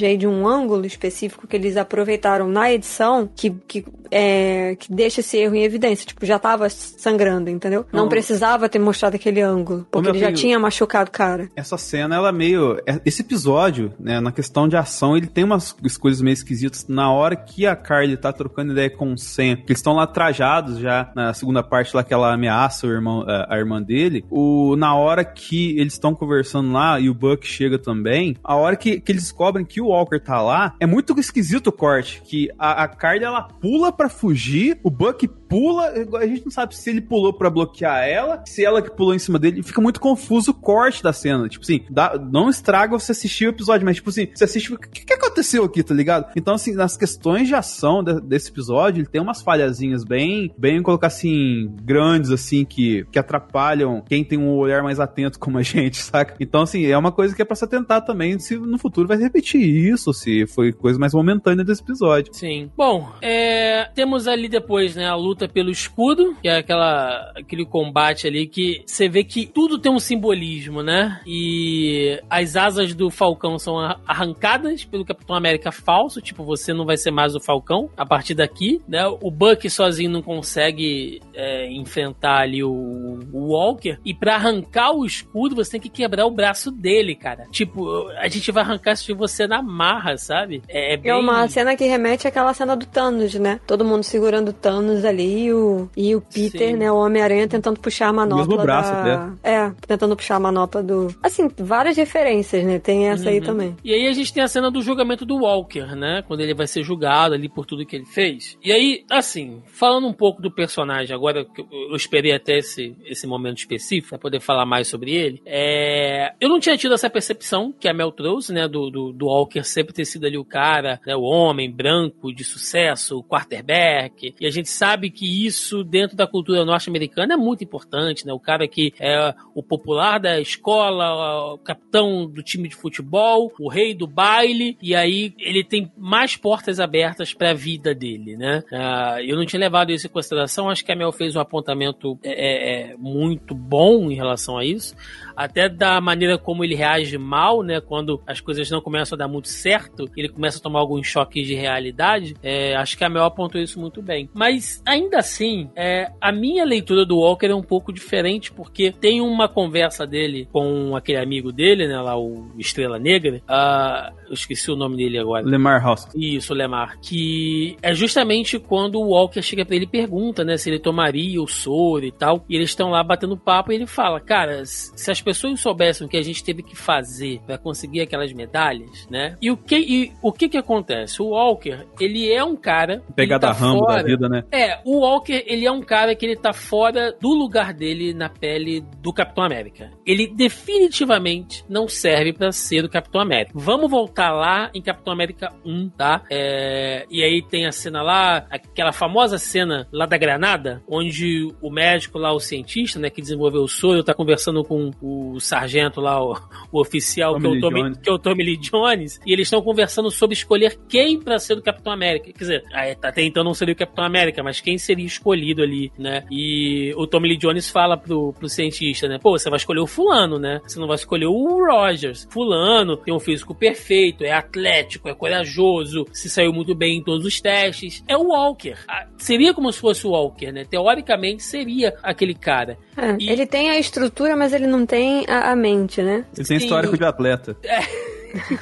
S1: aí de um ângulo específico que eles aproveitaram na edição que, que é, que deixa esse erro em evidência. Tipo, já tava sangrando, entendeu? Não,
S4: Não.
S1: precisava ter mostrado aquele ângulo, porque ele já
S4: filho-
S1: tinha machucado o cara.
S4: Essa cena, ela é meio. é- Esse episódio, né, na questão de ação, ele tem umas coisas meio esquisitas. Na hora que a Carly tá trocando ideia com o Sam, que eles estão lá trajados já na segunda parte lá que ela ameaça o irmão, a a irmã dele. O, na hora que eles estão conversando lá e o Buck chega também, a hora que, que eles descobrem que o Walker tá lá, é muito esquisito o corte. Que a, a Carly ela pula pra fugir, o Buck pula, a gente não sabe se ele pulou pra bloquear ela, se ela que pulou em cima dele, fica muito confuso o corte da cena. Tipo assim, dá- não estraga você assistir o episódio, mas tipo assim, você assiste, o que, que aconteceu aqui, tá ligado? Então, assim, nas questões de ação de- desse episódio, ele tem umas falhazinhas bem, bem, colocar assim, grandes, assim, que, que atrapalham quem tem um olhar mais atento como a gente, [laughs] saca? Então, assim, é uma coisa que é pra se atentar também se no futuro vai repetir isso, se foi coisa mais momentânea desse episódio.
S2: Sim. Bom, é, temos ali depois, né, a luta pelo escudo, que é aquela, aquele combate ali que você vê que tudo tem um simbolismo, né? E as asas do Falcão são arrancadas pelo Capitão América falso, tipo, você não vai ser mais o Falcão a partir daqui, né? O Buck sozinho não consegue é, enfrentar ali o, o Walker, e pra arrancar o escudo você tem que quebrar o braço dele, cara. Tipo, a gente vai arrancar isso de você na marra, sabe? É, é bem...
S1: É uma cena que remete àquela cena do Thanos, né? Todo mundo segurando o Thanos ali e o, e o Peter,
S2: Sim.
S1: né? O Homem-Aranha tentando puxar a manopla.
S4: Mesmo braço,
S1: da... É, tentando puxar a manopla do. Assim, várias referências, né? Tem essa aí
S2: Uhum.
S1: também.
S2: E aí a gente tem a cena do julgamento do Walker, né? Quando ele vai ser julgado ali por tudo que ele fez. E aí, assim, falando um pouco do personagem, agora que eu eu esperei até esse, esse momento específico pra poder falar mais sobre ele, é... eu não tinha tido essa percepção que a Mel trouxe, né? Do, do, do Walker sempre ter sido ali o cara, né? O homem branco de sucesso, o quarterback. E a gente sabe que isso, dentro da cultura norte-americana, é muito importante, né? O cara que é o popular da escola, o capitão do time de futebol, o rei do baile, e aí ele tem mais portas abertas para a vida dele, né? Ah, eu não tinha levado isso em consideração, acho que a Mel fez um apontamento é, é, muito bom em relação a isso, até da maneira como ele reage mal, né? Quando as coisas não começam a dar muito certo, ele começa a tomar alguns choques de realidade. É, acho que a Mel apontou isso muito bem. Mas ainda assim, é, a minha leitura do Walker é um pouco diferente, porque tem uma conversa dele com aquele amigo dele, né? Lá, o Estrela Negra. Ah, eu esqueci o nome dele agora.
S4: Lemar House.
S2: Isso, Lemar. Que é justamente quando o Walker chega pra ele e pergunta, né, se ele tomaria o soro e tal. E eles estão lá batendo papo e ele fala: Cara, se as pessoas soubessem o que a gente teve que fazer pra conseguir aquelas medalhas, né? E o que, e o que que acontece? O Walker, ele é um cara.
S4: Pegada
S2: tá
S4: Rambo da
S2: fora-
S4: vida, né?
S2: é, o Walker, ele é um cara que ele tá fora do lugar dele na pele do Capitão América. Ele definitivamente não serve pra ser o Capitão América. Vamos voltar lá em Capitão América 1, tá? É, e aí tem a cena lá, aquela famosa cena lá da granada, onde o médico lá, o cientista, né, que desenvolveu o soro, tá conversando com o sargento lá, o, o oficial,
S4: Tommy
S2: que é o Tommy,
S4: Jones.
S2: que é o Tommy Lee Jones, e eles estão conversando sobre escolher quem pra ser o Capitão América. Quer dizer, aí, até então não seria o Capitão América, mas quem seria escolhido ali, né? E o Tommy Lee Jones fala pro, pro cientista, né? Pô, você vai escolher o fulano, né? Você não vai escolher o Rogers. Fulano tem um físico perfeito, é atlético, é corajoso, se saiu muito bem em todos os testes. É o Walker. Ah, seria como se fosse o Walker, né? Teoricamente seria aquele cara.
S1: É,
S2: E-
S1: Ele tem a estrutura, mas ele não tem a, a mente, né?
S4: Ele tem
S2: Sim.
S4: histórico de atleta. [laughs]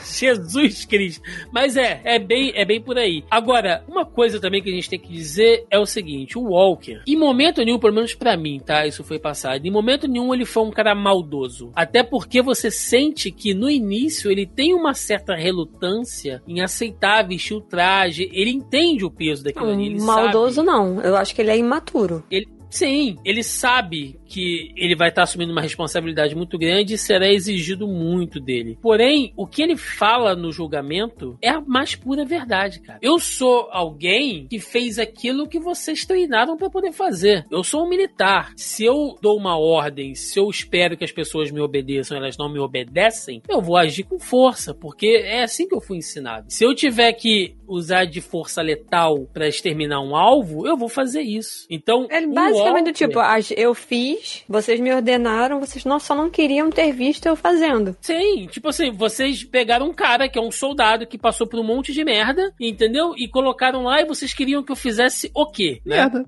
S2: Jesus Cristo. Mas é, é bem, é bem por aí. Agora, uma coisa também que a gente tem que dizer é o seguinte: o Walker, em momento nenhum, pelo menos pra mim, tá? Isso foi passado. Em momento nenhum ele foi um cara maldoso. Até porque você sente que no início ele tem uma certa relutância em aceitar vestir o traje. Ele entende o peso daquilo
S1: Não,
S2: ali. Ele
S1: maldoso
S2: sabe.
S1: não. Eu acho que ele é imaturo.
S2: Ele, sim, ele sabe que ele vai estar assumindo uma responsabilidade muito grande e será exigido muito dele. Porém, o que ele fala no julgamento é a mais pura verdade, cara. Eu sou alguém que fez aquilo que vocês treinaram para poder fazer. Eu sou um militar. Se eu dou uma ordem, se eu espero que as pessoas me obedeçam, elas não me obedecem, eu vou agir com força, porque é assim que eu fui ensinado. Se eu tiver que usar de força letal para exterminar um alvo, eu vou fazer isso. Então,
S1: Ele
S2: o
S1: basicamente do tipo, eu fiz, vocês me ordenaram, vocês não, só não queriam ter visto eu fazendo.
S2: Sim, tipo assim, vocês pegaram um cara que é um soldado que passou por um monte de merda, entendeu? E colocaram lá e vocês queriam que eu fizesse o quê? Né?
S4: Merda.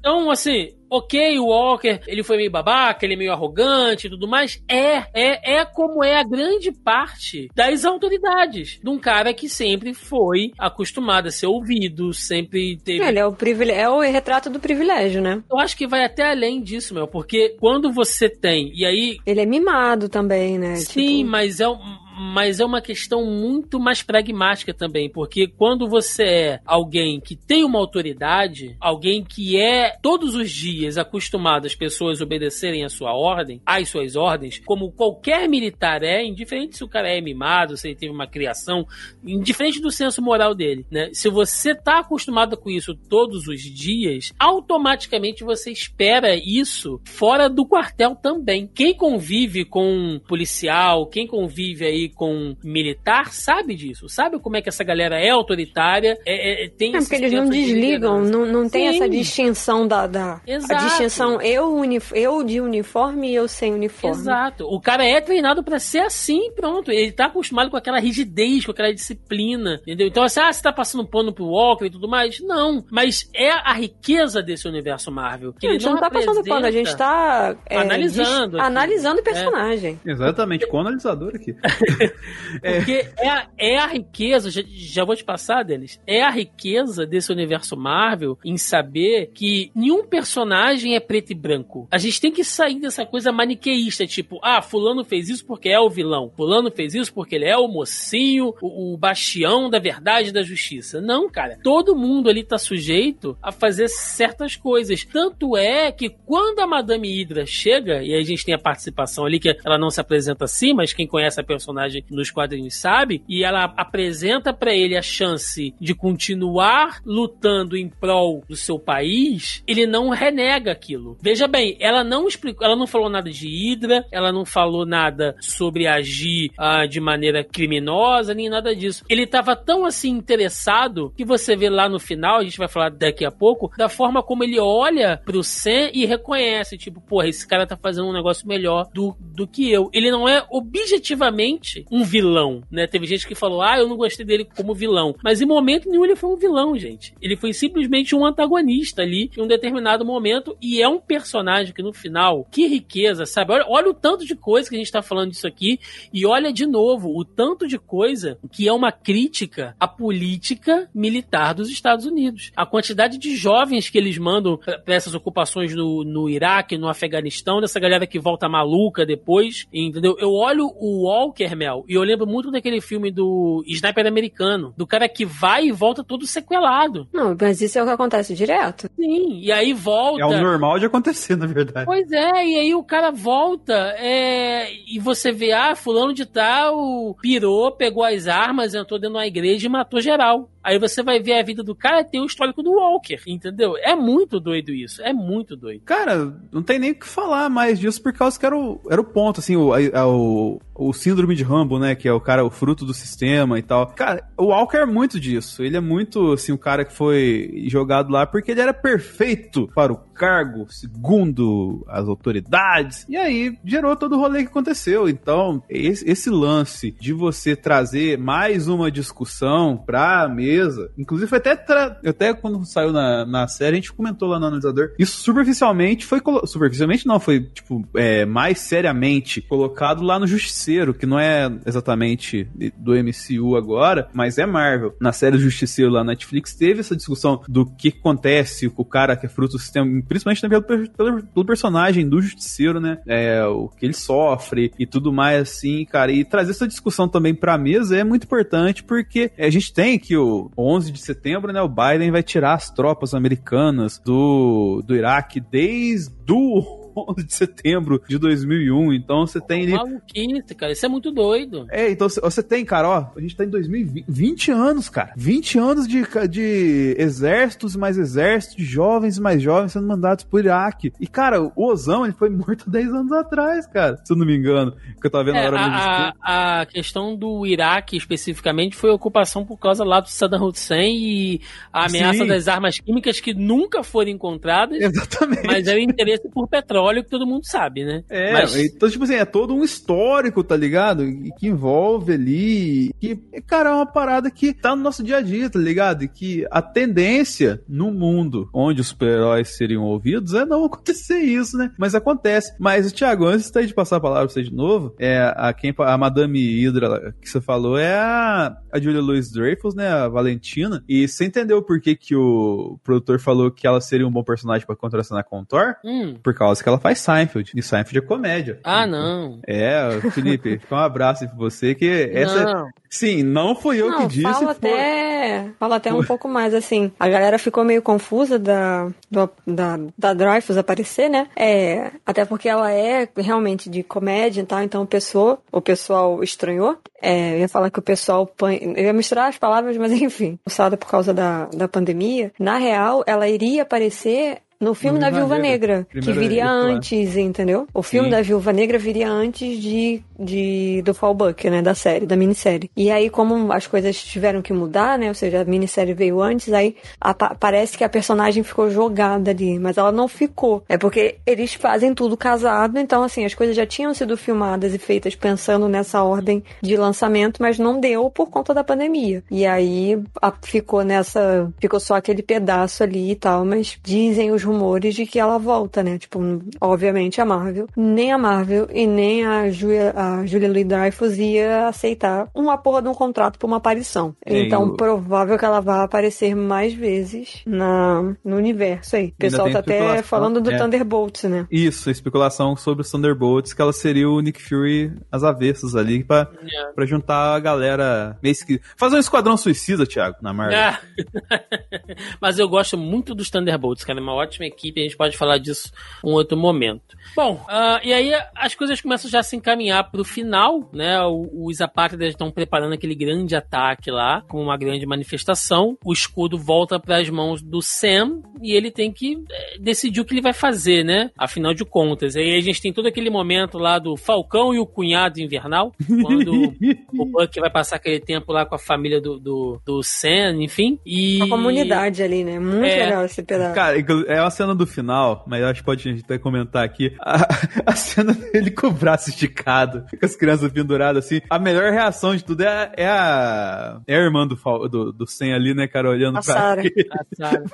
S2: Então, assim, ok, o Walker, ele foi meio babaca, ele é meio arrogante e tudo mais. É, é, é como é a grande parte das autoridades. De um cara que sempre foi acostumado a ser ouvido, sempre teve.
S1: Ele é o, privile... é o retrato do privilégio, né?
S2: Eu acho que vai até além disso, meu, porque quando você tem, e aí
S1: Ele é mimado também, né?
S2: Sim,
S1: Tipo,
S2: mas é, um- mas é uma questão muito mais pragmática também, porque quando você é alguém que tem uma autoridade, alguém que é todos os dias acostumado as pessoas obedecerem a sua ordem, às suas ordens, como qualquer militar é, indiferente se o cara é mimado, se ele teve uma criação, indiferente do senso moral dele, né? Se você tá acostumado com isso todos os dias, automaticamente você espera isso fora do quartel também. Quem convive com policial, quem convive aí com militar, sabe disso. Sabe como é que essa galera é autoritária, é, é- tem
S1: É porque eles não
S2: de
S1: desligam,
S2: liderança.
S1: não, não tem
S2: Sim.
S1: essa distinção da. da
S2: Exato.
S1: A distinção eu, uni, eu de uniforme e eu sem uniforme.
S2: Exato. O cara é treinado pra ser assim, e pronto. Ele tá acostumado com aquela rigidez, com aquela disciplina, entendeu? Então, assim, ah, você tá passando pano pro Walker e tudo mais? Não. Mas é a riqueza desse universo Marvel. Que
S1: a
S2: ele
S1: gente não, tá passando pano, a gente tá. é,
S2: Analisando.
S1: Analisando o personagem.
S4: Exatamente, com o analisador aqui. [laughs] [laughs]
S2: Porque é, a- é a riqueza, já, já vou te passar, Denis, é a riqueza desse universo Marvel em saber que nenhum personagem é preto e branco. A gente tem que sair dessa coisa maniqueísta, tipo, ah, fulano fez isso porque é o vilão, fulano fez isso porque ele é o mocinho, o, o bastião da verdade e da justiça. Não, cara. Todo mundo ali tá sujeito a fazer certas coisas. Tanto é que quando a Madame Hydra chega, e a gente tem a participação ali, que ela não se apresenta assim, mas quem conhece a personagem nos quadrinhos sabe, e ela apresenta pra ele a chance de continuar lutando em prol do seu país, ele não renega aquilo. Veja bem, ela não explicou, ela não falou nada de Hydra, ela não falou nada sobre agir ah, de maneira criminosa, nem nada disso. Ele tava tão assim interessado que você vê lá no final, a gente vai falar daqui a pouco, da forma como ele olha pro Sam e reconhece, tipo, porra, esse cara tá fazendo um negócio melhor do, do que eu. Ele não é objetivamente um vilão, né? Teve gente que falou, ah, eu não gostei dele como vilão. Mas em momento nenhum ele foi um vilão, gente. Ele foi simplesmente um antagonista ali em um determinado momento e é um personagem que no final, que riqueza, sabe? Olha, olha o tanto de coisa que a gente tá falando disso aqui e olha de novo o tanto de coisa que é uma crítica à política militar dos Estados Unidos. A quantidade de jovens que eles mandam para essas ocupações no, no Iraque, no Afeganistão, dessa galera que volta maluca depois, entendeu? Eu olho o Walker, Mel, e eu lembro muito daquele filme do Sniper americano, do cara que vai e volta todo sequelado.
S1: Não, mas isso é o que acontece direto.
S2: Sim, e aí volta.
S4: É o normal de acontecer, na verdade.
S2: Pois é, e aí o cara volta é, e você vê, ah, fulano de tal pirou, pegou as armas, entrou dentro da igreja e matou geral. Aí você vai ver a vida do cara tem o histórico do Walker, entendeu? É muito doido isso, é muito doido.
S4: Cara, não tem nem o que falar mais disso, por causa que era o, era o ponto, assim, o, a- o, o síndrome de Rambo, né, que é o cara, o fruto do sistema e tal. Cara, o Walker é muito disso, ele é muito, assim, o cara que foi jogado lá porque ele era perfeito para o cargo, segundo as autoridades, e aí gerou todo o rolê que aconteceu. Então, esse, esse lance de você trazer mais uma discussão pra mesa, inclusive foi até, tra- até quando saiu na, na série, a gente comentou lá no analisador, isso superficialmente foi, colo- superficialmente não, foi, tipo, é, mais seriamente colocado lá no Justiceiro, que não é exatamente do MCU agora, mas é Marvel. Na série do Justiceiro lá na Netflix teve essa discussão do que acontece com o cara que é fruto do sistema, principalmente pelo, pelo, pelo personagem do Justiceiro, né? É, o que ele sofre e tudo mais assim, cara. E trazer essa discussão também pra mesa é muito importante porque a gente tem que o 11 de setembro, né? O Biden vai tirar as tropas americanas do, do Iraque desde o 11 [laughs] de setembro de 2001. Então você tem ali.
S2: Maluquice, cara. Isso é muito doido.
S4: É, então você tem, cara, ó, a gente tá em 2020, 20 anos, cara. 20 anos de, de exércitos mais exércitos, de jovens mais jovens sendo mandados por Iraque. E, cara, o Osama, ele foi morto [laughs] 10 anos atrás, cara, se eu não me engano. Que eu tava vendo
S2: É,
S4: agora
S2: a, a, a questão do Iraque, especificamente, foi ocupação por causa lá do Saddam Hussein e a ameaça
S4: Sim.
S2: das armas químicas que nunca foram encontradas, [laughs]
S4: Exatamente.
S2: mas é o interesse por petróleo que todo mundo sabe, né?
S4: É,
S2: Mas-
S4: então, tipo assim, é todo um histórico, tá ligado? E que envolve ali. Que, cara, é uma parada que tá no nosso dia a dia, tá ligado? E que a tendência no mundo onde os super-heróis seriam ouvidos é não [laughs] acontecer isso, né? Mas acontece. Mas, Thiago, antes de passar a palavra pra você de novo, é a, quem, a Madame Hydra que você falou é a, a Julia Louis Dreyfus, né? A Valentina. E você entendeu por que, que o produtor falou que ela seria um bom personagem pra contracenar com o Thor?
S2: Hum.
S4: Por causa que ela faz Seinfeld. E Seinfeld é comédia.
S2: Ah, não.
S4: É, Felipe, [laughs] fica um abraço aí pra você, que essa.
S2: Não.
S4: Sim, não fui eu
S1: Não,
S4: que disse.
S1: fala
S4: foi-
S1: até, fala até um pouco mais, assim. A galera ficou meio confusa da, do- da, da Dreyfus aparecer, né? É, até porque ela é realmente de comédia e tal, então o pessoal, o pessoal estranhou. É, eu ia falar que o pessoal. pan- Eu ia misturar as palavras, mas [laughs] enfim. Usada por causa da, da pandemia. Na real, ela iria aparecer. No filme
S4: No
S1: da
S4: Viúva Negra.
S1: Negra, que viria antes, entendeu? O filme
S4: Sim.
S1: da Viúva Negra viria antes de, de do Fallback, né, da série, da minissérie. E aí, como as coisas tiveram que mudar, né, ou seja, a minissérie veio antes, aí apa- parece que a personagem ficou jogada ali, mas ela não ficou. É porque eles fazem tudo casado, então assim, as coisas já tinham sido filmadas e feitas pensando nessa ordem de lançamento, mas não deu por conta da pandemia. E aí a- ficou nessa, ficou só aquele pedaço ali e tal, mas dizem os rumores de que ela volta, né? Tipo, obviamente a Marvel, nem a Marvel e nem a Julia, a Julia Louis Dreyfus ia aceitar uma porra de um contrato por uma aparição.
S4: É,
S1: então,
S4: eu-
S1: provável que ela vá aparecer mais vezes na, no universo aí. O pessoal tá até falando do
S4: é.
S1: Thunderbolts, né?
S4: Isso, a especulação sobre os Thunderbolts, que ela seria o Nick Fury às avessas ali, pra,
S2: É.
S4: pra juntar a galera meio esqui... Fazer um esquadrão suicida, Thiago, na Marvel.
S2: Ah. [laughs] Mas eu gosto muito dos Thunderbolts, cara. É uma ótima equipe, a gente pode falar disso um outro momento. Bom, ah, e aí as coisas começam já a se encaminhar pro final, né? O- Os apátridas estão preparando aquele grande ataque lá, com uma grande manifestação. O escudo volta para as mãos do Sam e ele tem que eh, decidir o que ele vai fazer, né? Afinal de contas. Aí a gente tem todo aquele momento lá do Falcão e o cunhado invernal, [laughs] quando o Buck vai passar aquele tempo lá com a família do, do, do Sam, enfim. E...
S1: A comunidade ali, né? Muito
S2: É.
S1: legal esse pedaço.
S4: Cara, é uma cena do final, mas acho que pode a gente até comentar aqui. A, a cena dele com o braço esticado, com as crianças penduradas assim. A melhor reação de tudo é a, é a, é a irmã do, do, do Sen ali, né, cara, olhando
S1: A
S4: pra
S1: Sarah.
S4: ele.
S2: Ah, Sarah.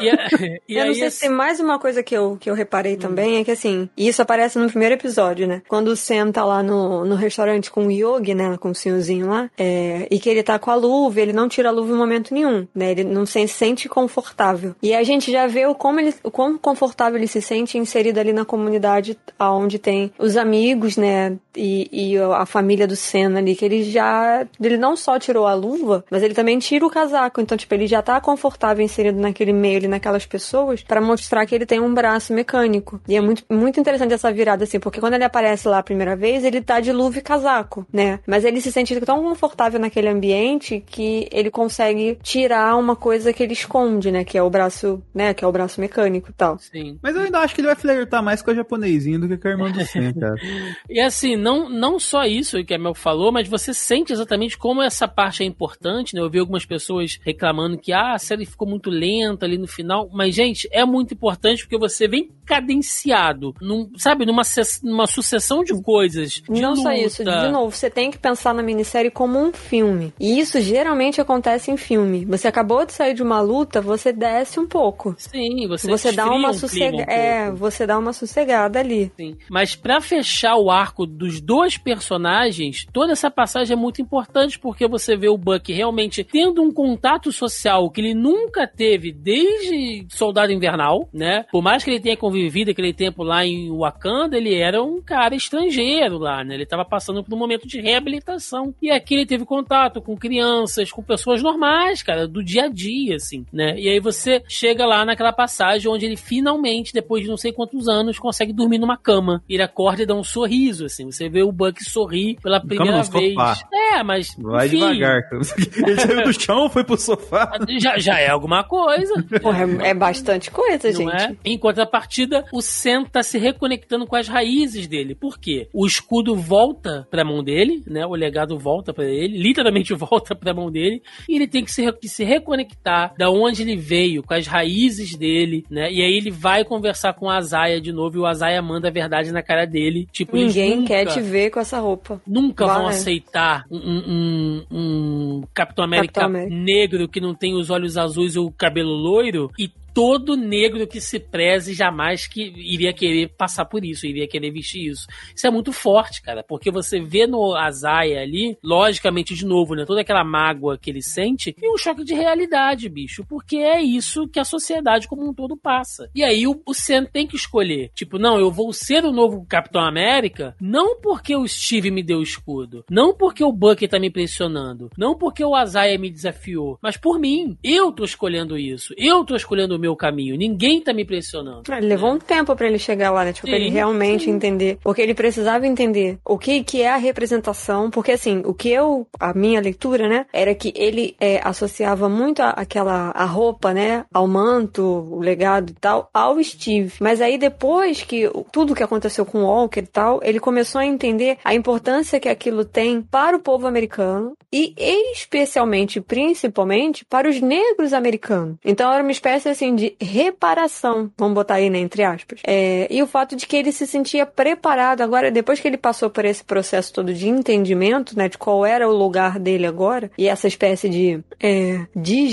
S2: E, a- [laughs] e
S1: eu
S2: aí,
S1: não sei se tem mais uma coisa que eu, que eu reparei também, é que assim, isso aparece no primeiro episódio, né? Quando o Sam tá lá no, no restaurante com o Yogi, né? Com o senhorzinho lá, é, e que ele tá com a luva, ele não tira a luva em momento nenhum, né? Ele não se sente confortável. E a gente já vê o como ele, o quão confortável ele se sente inserido ali na comunidade onde tem os amigos, né? E, e a família do Sam ali, que ele já. Ele não só tirou a luva, mas ele também tira o casaco. Então, tipo, ele já tá confortável inserido naquele meio ali, naquelas pessoas, pra mostrar que ele tem um braço mecânico. E é muito, muito interessante essa virada, assim, porque quando ele aparece lá a primeira vez, ele tá de luva e casaco, né? Mas ele se sente tão confortável naquele ambiente que ele consegue tirar uma coisa que ele esconde, né? Que é o braço, né? Que é o braço mecânico e tal.
S2: Sim.
S4: Mas eu ainda acho que ele vai flertar mais com a japonesinha do que com a irmã do [laughs] Sen, cara.
S2: E assim, não, não só isso que a Mel falou, mas você sente exatamente como essa parte é importante, né? Eu vi algumas pessoas reclamando que ah, a série ficou muito lenta ali no final, mas gente, é muito importante porque você vem cadenciado, num, sabe, numa, numa sucessão de coisas. De
S1: não só
S2: luta.
S1: isso, de novo, você tem que pensar na minissérie como um filme. E isso geralmente acontece em filme. Você acabou de sair de uma luta, você desce um pouco.
S2: Sim, você,
S1: Você dá uma
S2: um um
S1: é, você dá uma sossegada ali.
S2: Sim. Mas pra fechar o arco dos dois personagens, toda essa passagem é muito importante porque você vê o Buck realmente tendo um contato social que ele nunca teve desde Soldado Invernal, né? Por mais que ele tenha convivido aquele tempo lá em Wakanda, ele era um cara estrangeiro lá, né? Ele tava passando por um momento de reabilitação. E aqui ele teve contato com crianças, com pessoas normais, cara, do dia a dia, assim, né? E aí você chega lá naquela passagem onde ele finalmente, depois de não sei quantos anos, consegue dormir numa cama. Ele acorda e dá um sorriso, assim. Você vê o Buck sorrir pela primeira vez. Sofá. É, mas.
S4: Vai enfim, devagar. [laughs] Ele saiu do chão, foi pro sofá.
S2: Já, já é alguma coisa.
S1: Porra, é, é bastante coisa, não gente. É?
S2: Em contrapartida, o Sam tá se reconectando com as raízes dele. Por quê? O escudo volta pra mão dele, né? O legado volta para ele, literalmente [laughs] volta pra mão dele, e ele tem que se, que se reconectar da onde ele veio, com as raízes dele, né? E aí ele vai conversar com o Azaia de novo e o Azaia manda a verdade na cara dele. Tipo,
S1: Ninguém nunca, quer te ver com essa roupa.
S2: Nunca Vai. vão aceitar um, um, um Capitão América, Capitão América negro que não tem os olhos azuis e o cabelo loiro e todo negro que se preze jamais que iria querer passar por isso, iria querer vestir isso. Isso é muito forte, cara, porque você vê no Azaia ali, logicamente, de novo, né, toda aquela mágoa que ele sente, e um choque de realidade, bicho, porque é isso que a sociedade como um todo passa. E aí o, o Sam tem que escolher, tipo, não, eu vou ser o novo Capitão América, não porque o Steve me deu o escudo, não porque o Bucky tá me pressionando, não porque o Azaia me desafiou, mas por mim. Eu tô escolhendo isso. Eu tô escolhendo meu caminho. Ninguém tá me pressionando.
S1: Ah, ele levou um tempo para ele chegar lá, né? Tipo, sim, pra ele realmente sim. entender. Porque ele precisava entender o que, que é a representação. Porque, assim, o que eu, a minha leitura, né? Era que ele é, associava muito a, aquela, a roupa, né? Ao manto, o legado e tal, ao Steve. Mas aí depois que tudo que aconteceu com o Walker e tal, ele começou a entender a importância que aquilo tem para o povo americano e especialmente, principalmente, para os negros americanos. Então era uma espécie, assim, de reparação, vamos botar aí, né, entre aspas. É, e o fato de que ele se sentia preparado agora, depois que ele passou por esse processo todo de entendimento, né, de qual era o lugar dele agora, e essa espécie de é,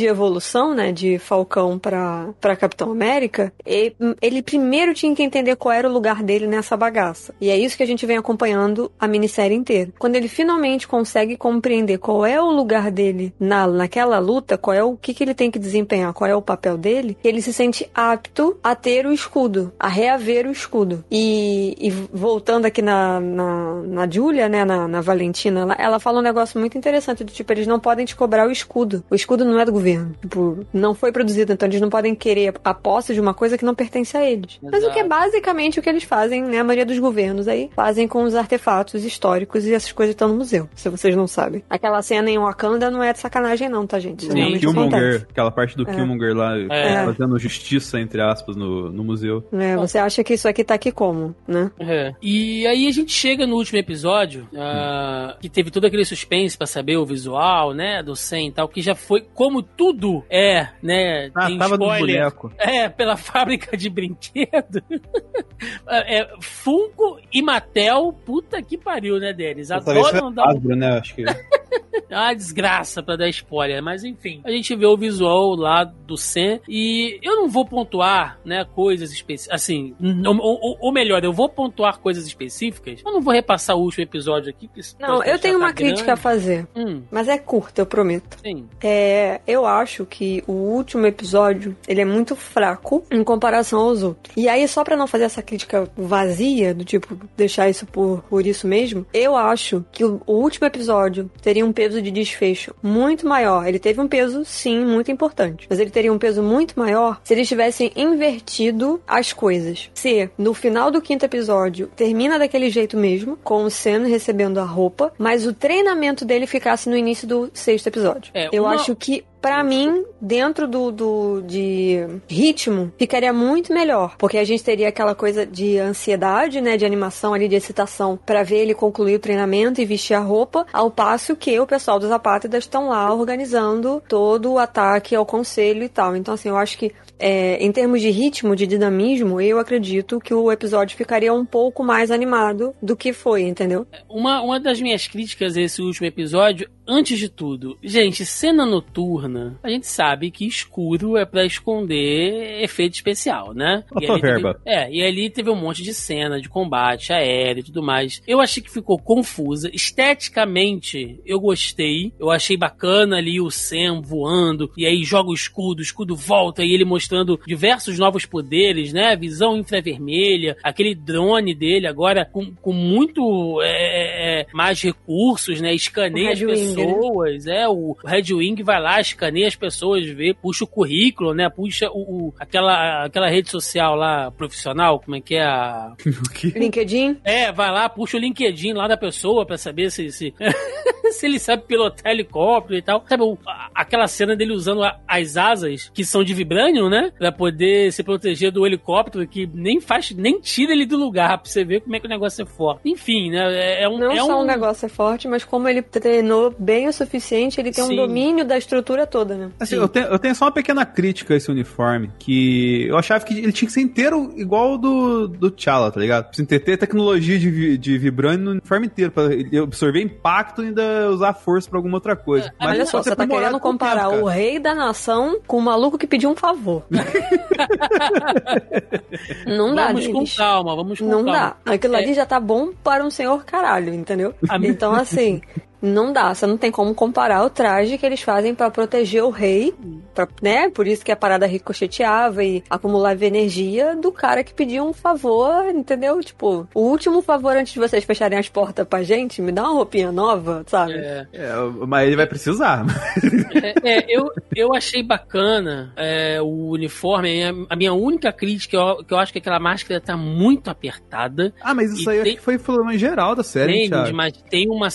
S1: evolução né, de Falcão para Capitão América, ele, ele primeiro tinha que entender qual era o lugar dele nessa bagaça. E é isso que a gente vem acompanhando a minissérie inteira. Quando ele finalmente consegue compreender qual é o lugar dele na, naquela luta, qual é o que, que ele tem que desempenhar, qual é o papel dele, ele se sente apto a ter o escudo, a reaver o escudo. E, e voltando aqui na, na, na Julia, né, na, na Valentina, ela, ela fala um negócio muito interessante, do tipo, eles não podem te cobrar o escudo. O escudo não é do governo. Tipo, não foi produzido, então eles não podem querer a posse de uma coisa que não pertence a eles. Exato. Mas o que é basicamente o que eles fazem, né, a maioria dos governos aí, fazem com os artefatos históricos e essas coisas estão no museu, se vocês não sabem. Aquela cena em Wakanda não é de sacanagem não, tá, gente?
S4: Sim, Killmonger, aquela parte do é. Killmonger lá, é. Fazendo justiça, entre aspas, no, no museu.
S1: É, você acha que isso aqui tá aqui como, né?
S2: É. E aí a gente chega no último episódio, uh, que teve todo aquele suspense para saber o visual, né, do Sen e tal, que já foi como tudo é, né?
S4: Ah, tava spoiler, do boneco.
S2: É, pela [laughs] fábrica de brinquedo. [laughs] é, Funko e Mattel, puta que pariu, né, deles?
S4: Adoram dar... Hasbro, né, acho que... [laughs]
S2: é uma desgraça pra dar spoiler, mas enfim. A gente vê o visual lá do Sen e eu não vou pontuar, né, coisas específicas. Assim, ou, ou, melhor, eu vou pontuar coisas específicas. Eu não vou repassar o último episódio aqui.
S1: Não, eu tenho tá uma grande. crítica a fazer. Hum. Mas é curta, eu prometo.
S2: Sim.
S1: É, eu acho que o último episódio, ele é muito fraco em comparação aos outros. E aí, só pra não fazer essa crítica vazia, do tipo, deixar isso por, por isso mesmo, eu acho que o, o último episódio teria um peso de desfecho muito maior. Ele teve um peso, sim, muito importante. Mas ele teria um peso muito maior se eles tivessem invertido as coisas. Se no final do quinto episódio termina daquele jeito mesmo, com o Sam recebendo a roupa, mas o treinamento dele ficasse no início do sexto episódio. É, Eu uma... acho que para mim, dentro do, do de ritmo, ficaria muito melhor, porque a gente teria aquela coisa de ansiedade, né, de animação ali, de excitação, para ver ele concluir o treinamento e vestir a roupa, ao passo que o pessoal dos apátridas estão lá organizando todo o ataque ao conselho e tal. Então, assim, eu acho que é, em termos de ritmo, de dinamismo, eu acredito que o episódio ficaria um pouco mais animado do que foi, entendeu?
S2: Uma, uma das minhas críticas a esse último episódio, antes de tudo, gente, cena noturna, a gente sabe que escuro é para esconder efeito especial, né?
S4: E ali verba.
S2: Teve, é, e ali teve um monte de cena de combate aéreo e tudo mais. Eu achei que ficou confusa. Esteticamente, eu gostei. Eu achei bacana ali o Sam voando, e aí joga o escudo, o escudo volta e ele mostrando mostrando diversos novos poderes, né? Visão infravermelha, aquele drone dele agora com, com muito é, é, mais recursos, né? Escaneia as pessoas, Wing, né? é, o Red Wing vai lá, escaneia as pessoas, vê, puxa o currículo, né? Puxa o, o aquela, aquela rede social lá profissional, como é que é a... [laughs]
S1: LinkedIn?
S2: É, vai lá, puxa o LinkedIn lá da pessoa pra saber se, se, [laughs] se ele sabe pilotar helicóptero e tal. Sabe, aquela cena dele usando as asas, que são de vibrânio, né? Pra poder se proteger do helicóptero, que nem faz, nem tira ele do lugar, pra você ver como é que o negócio é forte. Enfim, né? É, é um,
S1: Não
S2: é
S1: só
S2: um...
S1: o negócio é forte, mas como ele treinou bem o suficiente, ele tem Sim. um domínio da estrutura toda, né?
S4: Assim, eu tenho, eu tenho só uma pequena crítica a esse uniforme, que eu achava que ele tinha que ser inteiro igual o do, do T'Challa, tá ligado? Precisa ter tecnologia de, de vibrânio no uniforme inteiro, pra ele absorver impacto e ainda usar força pra alguma outra coisa. É,
S1: Mas olha só, você tá querendo comparar tempo, o rei da nação com o maluco que pediu um favor. [laughs] não dá,
S2: Vamos com calma, vamos com
S1: não
S2: calma.
S1: Não dá. Aquilo é. ali já tá bom para um senhor caralho, entendeu? Então, assim, [laughs] não dá, você não tem como comparar o traje que eles fazem para proteger o rei, pra, né? Por isso que a parada ricocheteava e acumulava energia do cara que pediu um favor, entendeu? Tipo, o último favor antes de vocês fecharem as portas pra gente, me dá uma roupinha nova, sabe?
S4: É, é mas ele vai precisar.
S2: é, é, eu, eu achei bacana é, o uniforme. A minha única crítica é que eu acho que aquela máscara tá muito apertada.
S4: Ah, mas isso aí tem, foi falando em geral da série,
S2: tem, mas tem uma,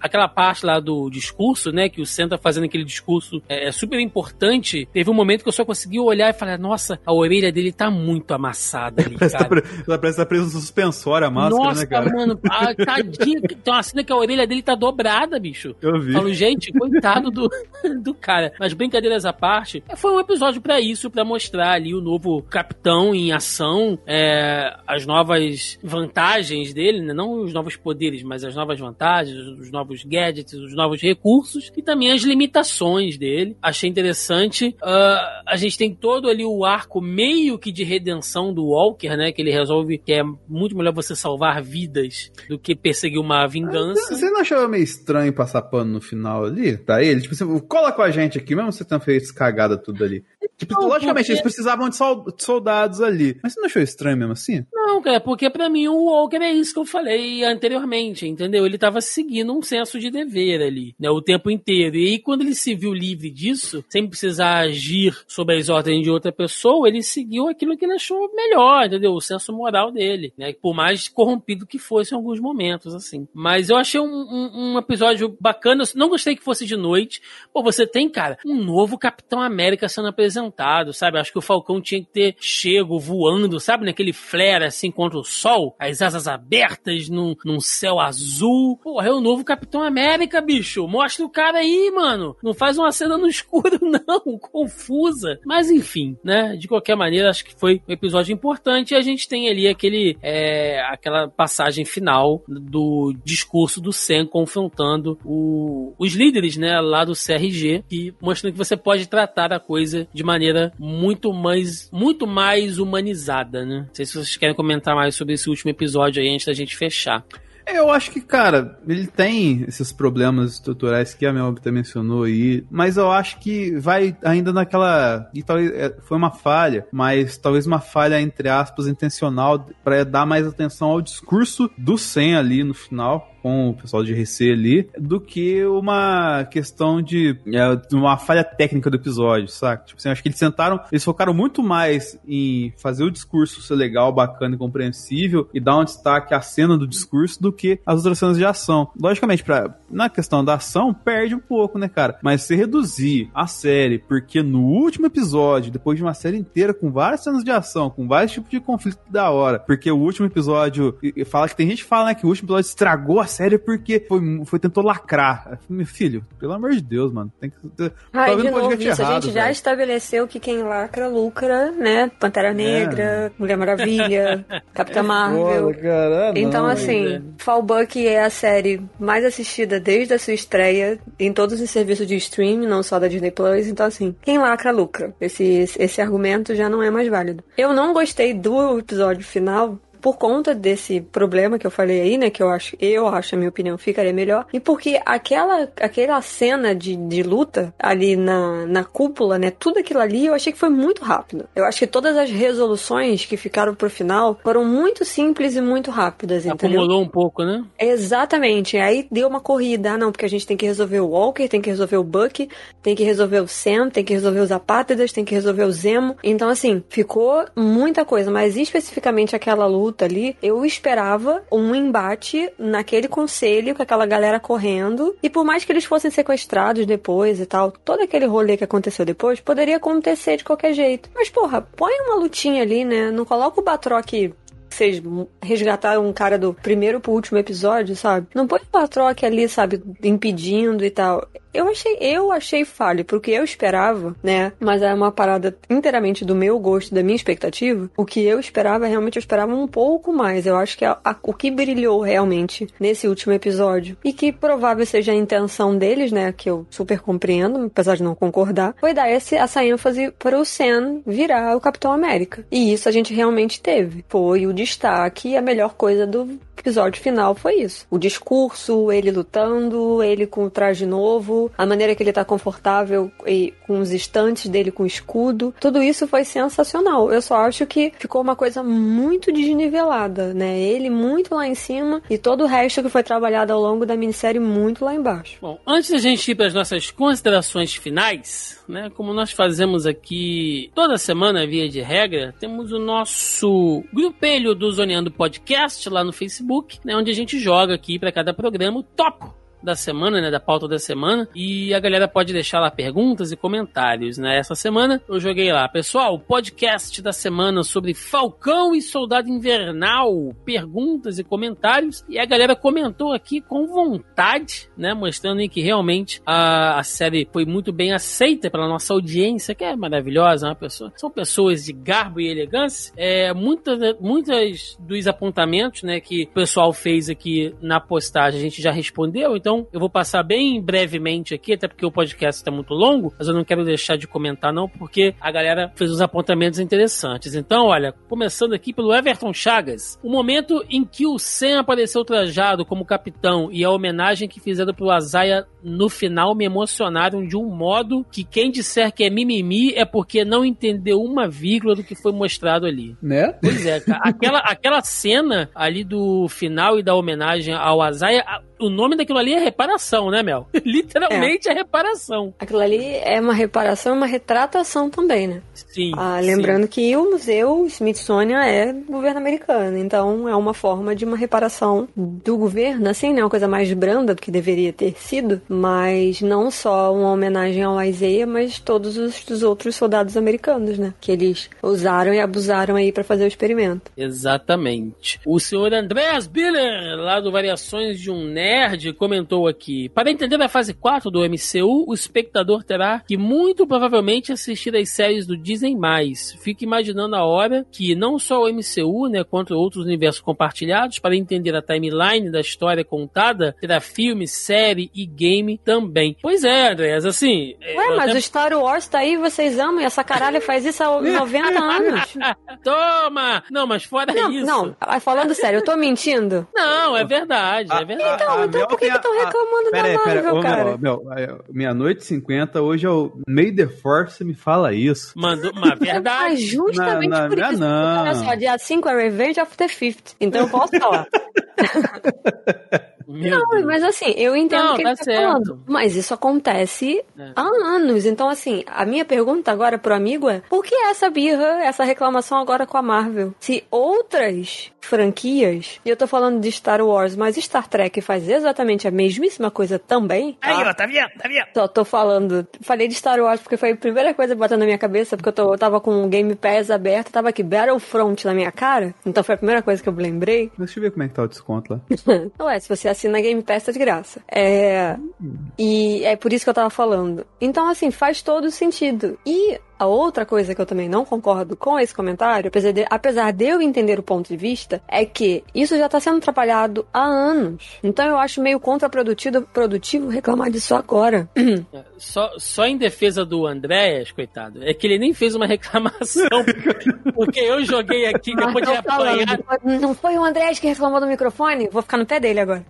S2: aquela parte lá do discurso, né? Que o Sam tá fazendo aquele discurso é, é, super importante. Teve um momento que eu só consegui olhar e falar, nossa, a orelha dele tá muito amassada ali, [laughs]
S4: parece cara. Tá, ela parece estar tá presa no suspensório a máscara,
S2: nossa,
S4: né, cara?
S2: mano, [laughs] a, tadinha. Tem uma cena que a orelha dele tá dobrada, bicho.
S4: Eu vi.
S2: Falo, gente, coitado do, [laughs] do cara. Mas brincadeiras à parte, foi um episódio para isso, para mostrar ali o novo capitão em ação, é, as novas vantagens dele, né? não os novos poderes, mas as novas vantagens, os novos gadgets, os novos recursos e também as limitações dele. Achei interessante. Uh, a gente tem todo ali o arco meio que de redenção do Walker, né? Que ele resolve que é muito melhor você salvar vidas do que perseguir uma vingança.
S4: Você não achou meio estranho passar pano no final ali? Tá ele? Tipo, você cola com a gente aqui, mesmo você tendo feito cagada tudo ali. Tipo, não, logicamente, porque... eles precisavam de soldados ali. Mas você não achou estranho mesmo assim?
S2: Não, cara, porque para mim o Walker é isso que eu falei anteriormente, entendeu? Ele tava seguindo um senso de dever ali, né, o tempo inteiro. E aí, quando ele se viu livre disso, sem precisar agir sob as ordens de outra pessoa, ele seguiu aquilo que ele achou melhor, entendeu? O senso moral dele, né? Por mais corrompido que fosse em alguns momentos, assim. Mas eu achei um, um, um episódio bacana. Eu não gostei que fosse de noite. Pô, você tem, cara, um novo Capitão América sendo apresentado, sabe? Acho que o Falcão tinha que ter chego voando, sabe? Naquele flare assim contra o sol, as asas abertas num, num céu azul. Porra, é o novo Capitão América, bicho. Mostra o cara aí, mano. Não faz uma cena no [laughs] escuro, não. Confusa. Mas enfim, né? De qualquer maneira, acho que foi um episódio importante. E a gente tem ali aquele, é, aquela passagem final do discurso do Sam confrontando o, os líderes, né? Lá do CRG, que mostrando que você pode tratar a coisa de maneira muito mais, muito mais humanizada, né? Não sei se vocês querem comentar mais sobre esse último episódio aí antes da gente fechar.
S4: Eu acho que, cara, ele tem esses problemas estruturais que a minha obra mencionou aí, mas eu acho que vai ainda naquela. E talvez é, foi uma falha, mas talvez uma falha, entre aspas, intencional para dar mais atenção ao discurso do Sen ali no final com o pessoal de RC ali, do que uma questão de é, uma falha técnica do episódio, saca? Tipo assim, acho que eles sentaram, eles focaram muito mais em fazer o discurso ser legal, bacana e compreensível e dar um destaque à cena do discurso do que as outras cenas de ação. Logicamente, pra, na questão da ação, perde um pouco, né, cara? Mas se reduzir a série, porque no último episódio, depois de uma série inteira com várias cenas de ação, com vários tipos de conflito da hora, porque o último episódio fala que tem gente que fala, né, que o último episódio estragou a série porque foi, foi tentou lacrar. Meu filho, pelo amor de Deus, mano. Tem que.
S1: Ai, tá de novo, isso, errado, a gente já véio. estabeleceu que quem lacra, lucra, né? Pantera Negra, é. Mulher Maravilha, [laughs] Capitã Marvel.
S4: cara,
S1: então,
S4: não,
S1: assim, é. Fallbuck é a série mais assistida desde a sua estreia em todos os serviços de streaming, não só da Disney Plus. Então, assim, quem lacra, lucra. Esse, esse argumento já não é mais válido. Eu não gostei do episódio final por conta desse problema que eu falei aí, né? Que eu acho, eu acho, a minha opinião, ficaria melhor. E porque aquela, aquela cena de, de luta ali na, na cúpula, né? Tudo aquilo ali eu achei que foi muito rápido. Eu acho que todas as resoluções que ficaram pro final foram muito simples e muito rápidas, entendeu?
S2: Acumulou um pouco, né?
S1: Exatamente. Aí deu uma corrida. Ah, não, porque a gente tem que resolver o Walker, tem que resolver o Buck, tem que resolver o Sam, tem que resolver os apátridas, tem que resolver o Zemo. Então, assim, ficou muita coisa. Mas especificamente aquela luta ali, eu esperava um embate naquele conselho com aquela galera correndo. E por mais que eles fossem sequestrados depois e tal, todo aquele rolê que aconteceu depois poderia acontecer de qualquer jeito. Mas, porra, põe uma lutinha ali, né? Não coloca o Batroc vocês resgataram um cara do primeiro pro último episódio, sabe? Não põe o Batroc ali, sabe, impedindo e tal. Eu achei, eu achei falho, porque eu esperava, né? Mas é uma parada inteiramente do meu gosto, da minha expectativa. O que eu esperava, realmente eu esperava um pouco mais. Eu acho que a, a, o que brilhou realmente nesse último episódio, e que provável seja a intenção deles, né? Que eu super compreendo, apesar de não concordar, foi dar esse, essa ênfase para o Sam virar o Capitão América. E isso a gente realmente teve. Foi o destaque, a melhor coisa do episódio final foi isso. O discurso, ele lutando, ele com o traje novo, a maneira que ele tá confortável e com os estantes dele com escudo. Tudo isso foi sensacional. Eu só acho que ficou uma coisa muito desnivelada, né? Ele muito lá em cima e todo o resto que foi trabalhado ao longo da minissérie muito lá embaixo.
S2: Bom, antes da gente ir para as nossas considerações finais, né? Como nós fazemos aqui toda semana, via de regra, temos o nosso grupelho do Zoneando Podcast lá no Facebook, né? Onde a gente joga aqui para cada programa o topo da semana, né, da pauta da semana, e a galera pode deixar lá perguntas e comentários, né? Essa semana eu joguei lá, pessoal, podcast da semana sobre Falcão e Soldado Invernal, perguntas e comentários, e a galera comentou aqui com vontade, né, mostrando que realmente a, a série foi muito bem aceita pela nossa audiência, que é maravilhosa, uma pessoa, são pessoas de garbo e elegância, é, muitas, muitas dos apontamentos, né, que o pessoal fez aqui na postagem a gente já respondeu, então então eu vou passar bem brevemente aqui, até porque o podcast está muito longo, mas eu não quero deixar de comentar não, porque a galera fez uns apontamentos interessantes. Então, olha, começando aqui pelo Everton Chagas, o momento em que o Sam apareceu trajado como capitão e a homenagem que fizeram pro Azaia no final me emocionaram de um modo que quem disser que é mimimi é porque não entendeu uma vírgula do que foi mostrado ali.
S5: Né?
S2: Pois é, aquela, aquela cena ali do final e da homenagem ao Azaia, o nome daquilo ali é reparação, né, Mel? [laughs] Literalmente é. é. reparação.
S1: Aquilo ali é uma reparação, uma retratação também, né?
S2: Sim.
S1: Ah, lembrando
S2: sim.
S1: que o museu Smithsonian é governo americano, então é uma forma de uma reparação do governo, assim, né? Uma coisa mais branda do que deveria ter sido, mas não só uma homenagem ao Isaiah, mas todos os, os outros soldados americanos, né? Que eles usaram e abusaram aí para fazer o experimento.
S2: Exatamente. O senhor Andreas Biller, lá do Variações de um Nerd, Nerd comentou aqui: Para entender a fase 4 do MCU, o espectador terá que muito provavelmente assistir as séries do Disney. Fique imaginando a hora que não só o MCU, né, quanto outros universos compartilhados, para entender a timeline da história contada, terá filme, série e game também. Pois é, Andrés, assim.
S1: Ué, mas até... o Star Wars tá aí, vocês amam, e essa caralho faz isso há [laughs] 90 anos. [laughs]
S2: Toma! Não, mas fora
S1: não,
S2: isso.
S1: Não, falando sério, eu tô mentindo?
S2: Não, é verdade, é verdade.
S1: Então, então por que estão reclamando pera da Marvel, pera, cara?
S5: Meu, meu, meia-noite e 50, hoje é o May the Force me fala isso.
S2: Mandou, [laughs] mas verdade.
S1: Mas justamente
S5: não, não,
S1: por
S5: não,
S1: isso.
S5: Não.
S1: Olha só, dia 5 é Revenge of the Fifth. Então eu posso falar. [laughs] [laughs] Não,
S2: Deus.
S1: mas assim, eu entendo
S2: Não,
S1: o que
S2: tá
S1: ele tá
S2: certo.
S1: falando. Mas isso acontece
S2: É.
S1: há anos. Então, assim, a minha pergunta agora pro amigo é: por que essa birra, essa reclamação agora com a Marvel? Se outras franquias, e eu tô falando de Star Wars, mas Star Trek faz exatamente a mesmíssima coisa também.
S2: Aí,
S1: tá?
S2: ó, tá vendo? Tá vendo?
S1: Só tô falando. Falei de Star Wars porque foi a primeira coisa que bateu na minha cabeça, porque eu, tô, eu tava com o Game Pass aberto, tava aqui Battlefront na minha cara. Então foi a primeira coisa que eu lembrei.
S5: Deixa eu ver como é que tá o desconto lá. [laughs]
S1: Ué, se você assina Game Pass, tá de graça. É. E é por isso que eu tava falando. Então, assim, faz todo sentido. E A outra coisa que eu também não concordo com esse comentário, apesar de, apesar de eu entender o ponto de vista, é que isso já tá sendo trabalhado há anos. Então eu acho meio contraprodutivo produtivo reclamar disso agora. [clears throat]
S2: Só, só em defesa do Andréas, coitado, é que ele nem fez uma [laughs] reclamação. porque eu joguei aqui depois de apanhar.
S1: Não foi o Andréas que reclamou do microfone? Vou ficar no pé dele agora.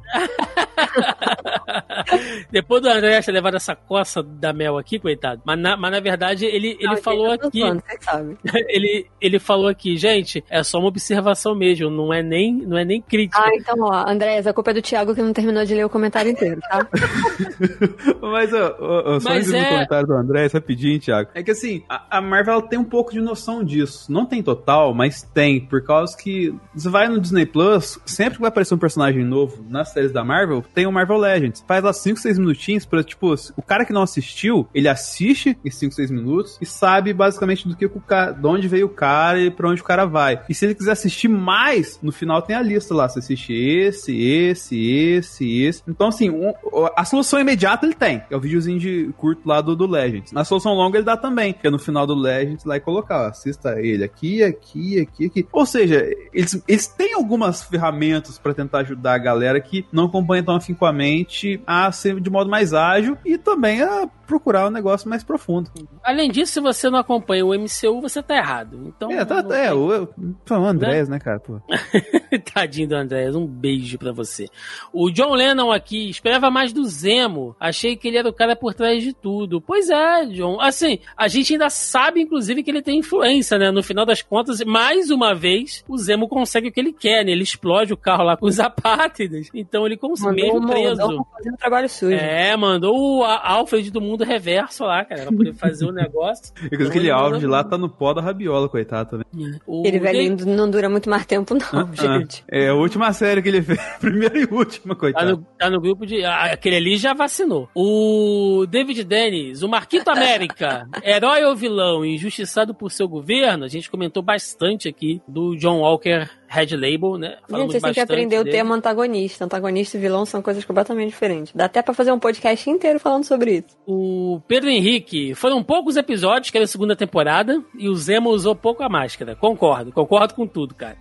S1: [laughs]
S2: depois do Andréas ter levado essa coça da Mel aqui, coitado. Mas na, mas na verdade ele, ele falou aqui. Falando, [laughs] ele, ele falou aqui, gente, é só uma observação mesmo, não é nem, não é nem crítica.
S1: Ah, então, ó, Andréas, a culpa é do Thiago que não terminou de ler o comentário inteiro, tá? [laughs]
S4: mas, ó, ó, só mas é... comentário do Andréas, rapidinho, Thiago. É que assim, a, a Marvel tem um pouco de noção disso. Não tem total, mas tem, por causa que você vai no Disney Plus, sempre que vai aparecer um personagem novo nas séries da Marvel, tem o Marvel Legends. Faz lá 5, 6 minutinhos pra, tipo, o cara que não assistiu, ele assiste em 5, 6 minutos e sabe basicamente do que o cara, de onde veio o cara e pra onde o cara vai. E se ele quiser assistir mais, no final tem a lista lá. Você assiste esse, esse, esse, esse. Então, assim, um, a solução imediata ele tem. É o videozinho de curto lá do, do Legends. Na solução longa ele dá também. Que é no final do Legends lá e colocar, ó, assista ele aqui, aqui, aqui, aqui. Ou seja, eles, eles têm algumas ferramentas para tentar ajudar a galera que não acompanha tão afincoamente a ser de modo mais ágil e também a procurar um negócio mais profundo.
S2: Além disso, se você não acompanha o MCU, você tá errado. Então,
S4: é, tá, é o, o Andrés, né, né cara? Pô. [laughs]
S2: Tadinho do Andrés, um beijo para você. O John Lennon aqui esperava mais do Zemo. Achei que ele era o cara por trás de tudo. Pois é, John. Assim, a gente ainda sabe, inclusive, que ele tem influência, né? No final das contas, mais uma vez, o Zemo consegue o que ele quer, né? Ele explode o carro lá com os [laughs] apátridas. Então ele consegue, mesmo preso. Mandou
S1: fazendo trabalho sujo.
S2: É, mandou o Alfred do mundo reverso lá, cara, pra poder fazer o [laughs] negócio.
S4: E então, aquele Alfred lá tá no pó da rabiola, coitado também.
S1: É. O ele velhinho não dura muito mais tempo, não, [laughs] ah, gente.
S4: É a última série que ele fez. [laughs] Primeira e última, coitado.
S2: Tá no, tá no grupo de. Ah, aquele ali já vacinou. O David Dennis, o Marquito América, [laughs] herói ou vilão, injustiçado por seu governo, a gente comentou bastante aqui do John Walker Red Label, né?
S1: Falamos Gente, você tem que aprender dele. o termo antagonista. Antagonista e vilão são coisas completamente diferentes. Dá até para fazer um podcast inteiro falando sobre isso.
S2: O Pedro Henrique, foram poucos episódios, que era a segunda temporada, e o Zemo usou pouco a máscara. Concordo, concordo com tudo, cara.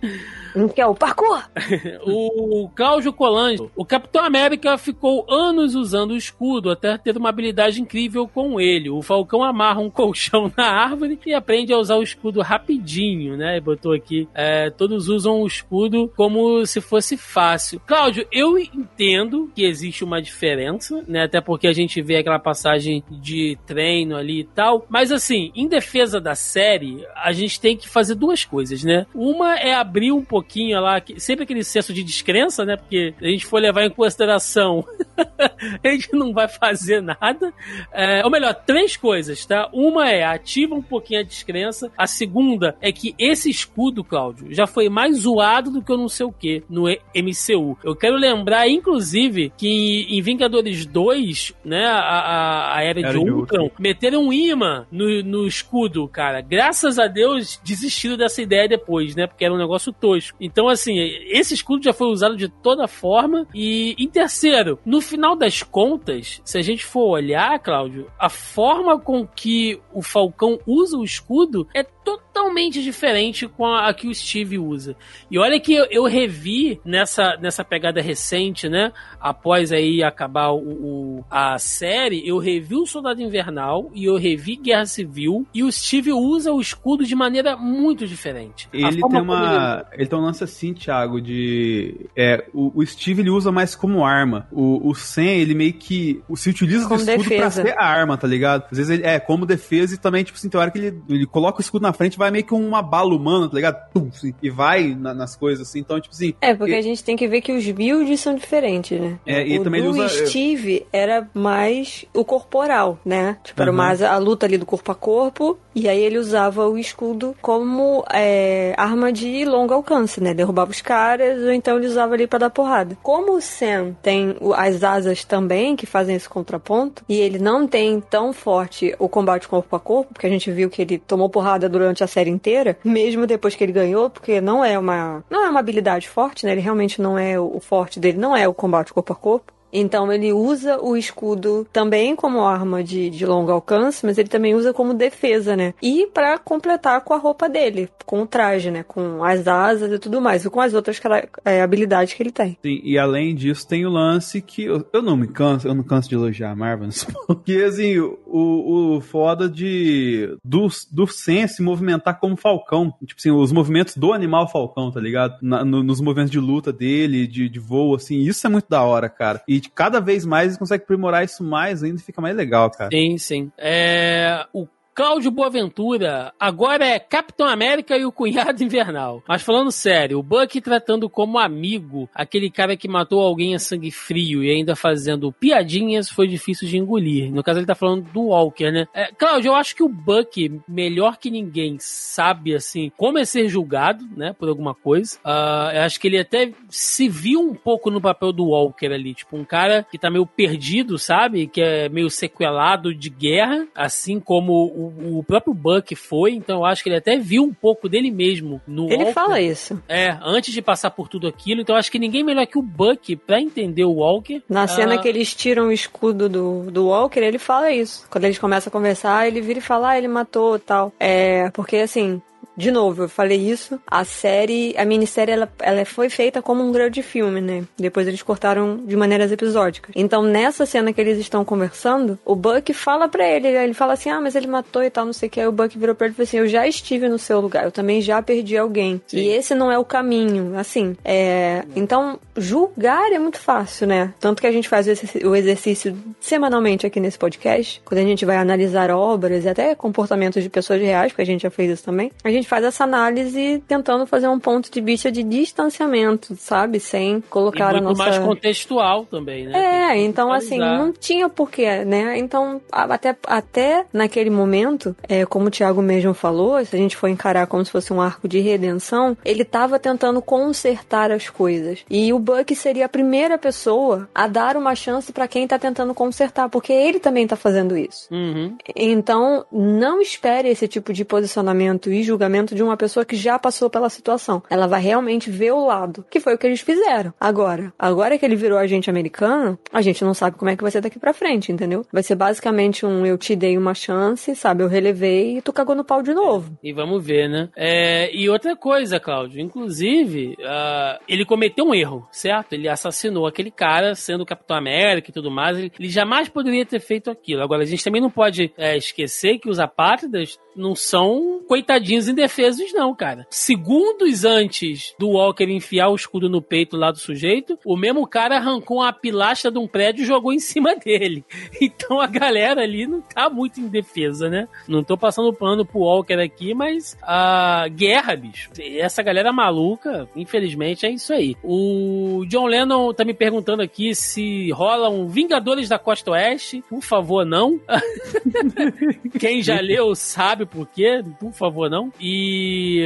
S1: Que é o parkour! [laughs]
S2: o Cláudio Colange, o Capitão América ficou anos usando o escudo até ter uma habilidade incrível com ele. O Falcão amarra um colchão [laughs] na árvore e aprende a usar o escudo rapidinho, né? Botou aqui, é, todos usam o escudo como se fosse fácil. Cláudio, eu entendo que existe uma diferença, né? Até porque a gente vê aquela passagem de treino ali e tal. Mas assim, em defesa da série, a gente tem que fazer duas coisas, né? Uma é abrir um pouquinho lá, sempre aquele senso de descrença, né? Porque a gente for levar em consideração, [laughs] a gente não vai fazer nada. É, ou melhor, três coisas, tá? Uma é ativa um pouquinho a descrença. A segunda é que esse escudo, Cláudio, já foi mais zoado do que eu não sei o que no MCU. Eu quero lembrar, inclusive, que em Vingadores 2, né, a, a, a Era, Era de Ultron, meteram um imã no, no escudo, cara. Graças a Deus, desistiram dessa ideia depois, né, porque era um negócio tosco. Então, assim, esse escudo já foi usado de toda forma. E, em terceiro, no final das contas, se a gente for olhar, Cláudio, a forma com que o Falcão usa o escudo é totalmente diferente com a, a, que o Steve usa. E olha que eu, eu, revi nessa, nessa pegada recente, né? Após aí acabar o, o, a série, eu revi o Soldado Invernal e eu revi Guerra Civil e o Steve usa o escudo de maneira muito diferente.
S4: Ele tem uma. Ele... ele tem um lance assim, Thiago, de. É, o, o Steve ele usa mais como arma. O, o Sam, ele meio que se utiliza como do escudo defesa. pra ser a arma, tá ligado? Às vezes ele é como defesa e também, tipo assim, tem hora que ele, ele coloca o escudo na frente vai meio que uma bala humana, tá ligado? Tum, assim, e vai na, nas coisas assim. Então, tipo assim.
S1: É, porque a gente tem que ver que os builds são diferentes, né?
S4: É, e
S1: o
S4: também
S1: do
S4: usa...
S1: Steve era mais o corporal, né? Tipo, era uhum. mais a luta ali do corpo a corpo. E aí ele usava o escudo como é, arma de longo alcance, né? Derrubava os caras, ou então ele usava ali para dar porrada. Como o Sam tem as asas também, que fazem esse contraponto, e ele não tem tão forte o combate corpo a corpo, porque a gente viu que ele tomou porrada durante a série inteira, mesmo depois que ele ganhou, porque não é uma não é uma habilidade forte, né? Ele realmente não é o forte dele, não é o combate corpo a corpo. Então ele usa o escudo também como arma de, de longo alcance, mas ele também usa como defesa, né? E para completar com a roupa dele, com o traje, né? Com as asas e tudo mais, e com as outras é, habilidades que ele tem.
S4: Sim, e além disso tem o lance que eu, eu não me canso, eu não canso de elogiar a Marvel, porque assim, o, o foda de do, do Sense movimentar como Falcão, tipo assim, os movimentos do animal Falcão, tá ligado? Na, no, nos movimentos de luta dele, de, de voo, assim, isso é muito da hora, cara. E cada vez mais eles conseguem aprimorar isso mais ainda e fica mais legal, cara.
S2: Sim, sim. É, o Cláudio Boaventura agora é Capitão América e o cunhado invernal. Mas falando sério, o Buck tratando como amigo aquele cara que matou alguém a sangue frio e ainda fazendo piadinhas foi difícil de engolir. No caso, ele tá falando do Walker, né? É, Cláudio, eu acho que o Buck, melhor que ninguém, sabe, assim, como é ser julgado, né, por alguma coisa. Uh, eu acho que ele até se viu um pouco no papel do Walker ali, tipo, um cara que tá meio perdido, sabe? Que é meio sequelado de guerra, assim como o, próprio Buck foi, então eu acho que ele até viu um pouco dele mesmo no
S1: Ele Walker. fala isso.
S2: É, antes de passar por tudo aquilo, então eu acho que ninguém melhor que o Buck pra entender o Walker.
S1: Na cena ah, que eles tiram o escudo do, do Walker, ele fala isso. Quando eles começam a conversar, ele vira e fala, ah, ele matou tal. É, porque assim, de novo, eu falei isso, a série, a minissérie, ela, ela foi feita como um grande filme, né? Depois eles cortaram de maneiras episódicas. Então, nessa cena que eles estão conversando, o Buck fala para ele, ele fala assim, ah, mas ele matou e tal, não sei o que. Aí o Buck virou pra ele e falou assim, eu já estive no seu lugar, eu também já perdi alguém. Sim. E esse não é o caminho, assim. É... Então, julgar é muito fácil, né? Tanto que a gente faz o exercício semanalmente aqui nesse podcast, quando a gente vai analisar obras e até comportamentos de pessoas reais, porque a gente já fez isso também, a gente faz essa análise tentando fazer um ponto de vista de distanciamento, sabe? Sem colocar
S2: e
S1: a nossa.
S2: mais contextual também,
S1: né? É, então assim, não tinha porquê, né? Então, até, até naquele momento, é, como o Thiago mesmo falou, se a gente for encarar como se fosse um arco de redenção, ele tava tentando consertar as coisas. E o Buck seria a primeira pessoa a dar uma chance para quem tá tentando consertar, porque ele também tá fazendo isso.
S2: Uhum.
S1: Então, não espere esse tipo de posicionamento e julgamento de uma pessoa que já passou pela situação. Ela vai realmente ver o lado, que foi o que eles fizeram. Agora, agora que ele virou agente americano, a gente não sabe como é que vai ser daqui pra frente, entendeu? Vai ser basicamente um eu te dei uma chance, sabe? Eu relevei e tu cagou no pau de novo.
S2: E vamos ver, né? É, e outra coisa, Cláudio, inclusive, uh, ele cometeu um erro, certo? Ele assassinou aquele cara, sendo o Capitão América e tudo mais. Ele, ele jamais poderia ter feito aquilo. Agora, a gente também não pode é, esquecer que os apátridas não são coitadinhos indefesos, não, cara. Segundos antes do Walker enfiar o escudo no peito lá do sujeito, o mesmo cara arrancou uma pilastra de um prédio e jogou em cima dele. [laughs] Então a galera ali não tá muito indefesa, né? Não tô passando pano pro Walker aqui, mas a guerra, bicho. Essa galera maluca, infelizmente, é isso aí. O John Lennon tá me perguntando aqui se rola um Vingadores da Costa Oeste. Por favor, não. [laughs] Quem já leu sabe por quê, por favor, não. E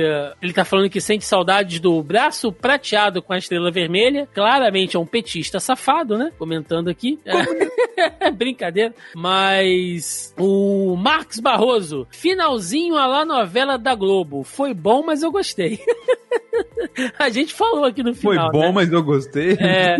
S2: uh, ele tá falando que sente saudades do braço prateado com a estrela vermelha. Claramente é um petista safado, né? Comentando aqui. É [laughs] brincadeira. Mas o Marcos Barroso, finalzinho a lá novela da Globo. Foi bom, mas eu gostei. [laughs] [laughs] A gente falou aqui no final.
S4: Foi bom,
S2: né?
S4: mas eu gostei.
S2: É,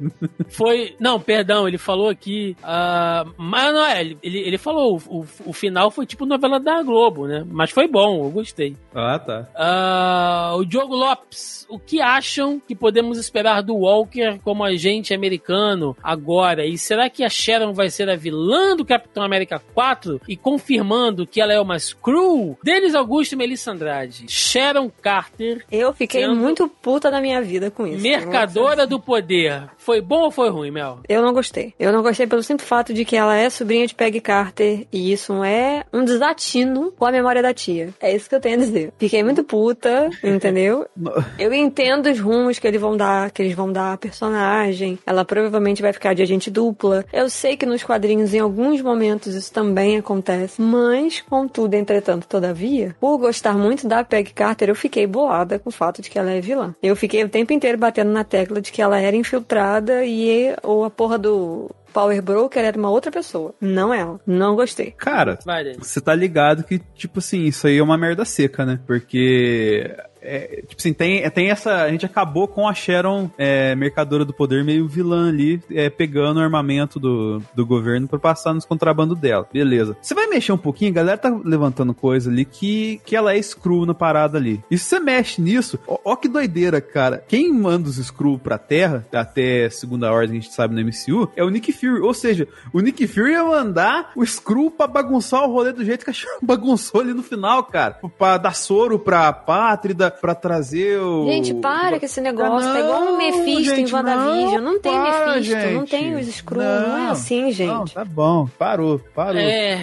S2: [laughs] foi. Não, perdão, ele falou aqui. Uh, mas não é, ele, ele falou, o, o final foi tipo novela da Globo, né? Mas foi bom, eu gostei.
S4: Ah, tá.
S2: Uh, o Diogo Lopes, o que acham que podemos esperar do Walker como agente americano agora? E será que a Sharon vai ser a vilã do Capitão América 4? E confirmando que ela é uma Screw? Denis Augusto e Melissa Andrade. Sharon Carter.
S1: Eu fiquei muito puta na minha vida com isso.
S2: Mercadora do poder. Foi bom ou foi ruim, Mel?
S1: Eu não gostei. Eu não gostei pelo simples fato de que ela é sobrinha de Peggy Carter e isso é um desatino com a memória da tia. É isso que eu tenho a dizer. Fiquei muito puta, entendeu? [laughs] eu entendo os rumos que eles vão dar, que eles vão dar a personagem. Ela provavelmente vai ficar de agente dupla. Eu sei que nos quadrinhos, em alguns momentos, isso também acontece. Mas, contudo, entretanto, todavia, por gostar muito da Peggy Carter, eu fiquei bolada com o fato de que ela é vilã. Eu fiquei o tempo inteiro batendo na tecla de que ela era infiltrada e ou a porra do Power Broker era uma outra pessoa, não ela. Não gostei.
S4: Cara, você tá ligado que, tipo assim, isso aí é uma merda seca, né? Porque é, tipo assim, tem, tem essa. A gente acabou com a Sharon, é, mercadora do poder, meio vilã ali, é, pegando o armamento do, do governo pra passar nos contrabando dela. Beleza. Você vai mexer um pouquinho, a galera tá levantando coisa ali que, que ela é screw na parada ali. E se você mexe nisso, ó, ó que doideira, cara. Quem manda os screw pra terra, até segunda ordem a gente sabe no MCU, é o Nick Fury. Ou seja, o Nick Fury ia mandar o screw pra bagunçar o rolê do jeito que a Sharon [laughs] bagunçou ali no final, cara. Pra dar soro pra Pátrida, pra trazer o.
S1: Gente, para com esse negócio. tá igual um Mephisto em WandaVision. Não, não tem
S4: para,
S1: Mephisto, não
S4: gente.
S1: tem os Skrull. Não, é assim, gente.
S4: Não, tá bom. Parou, parou.
S2: É.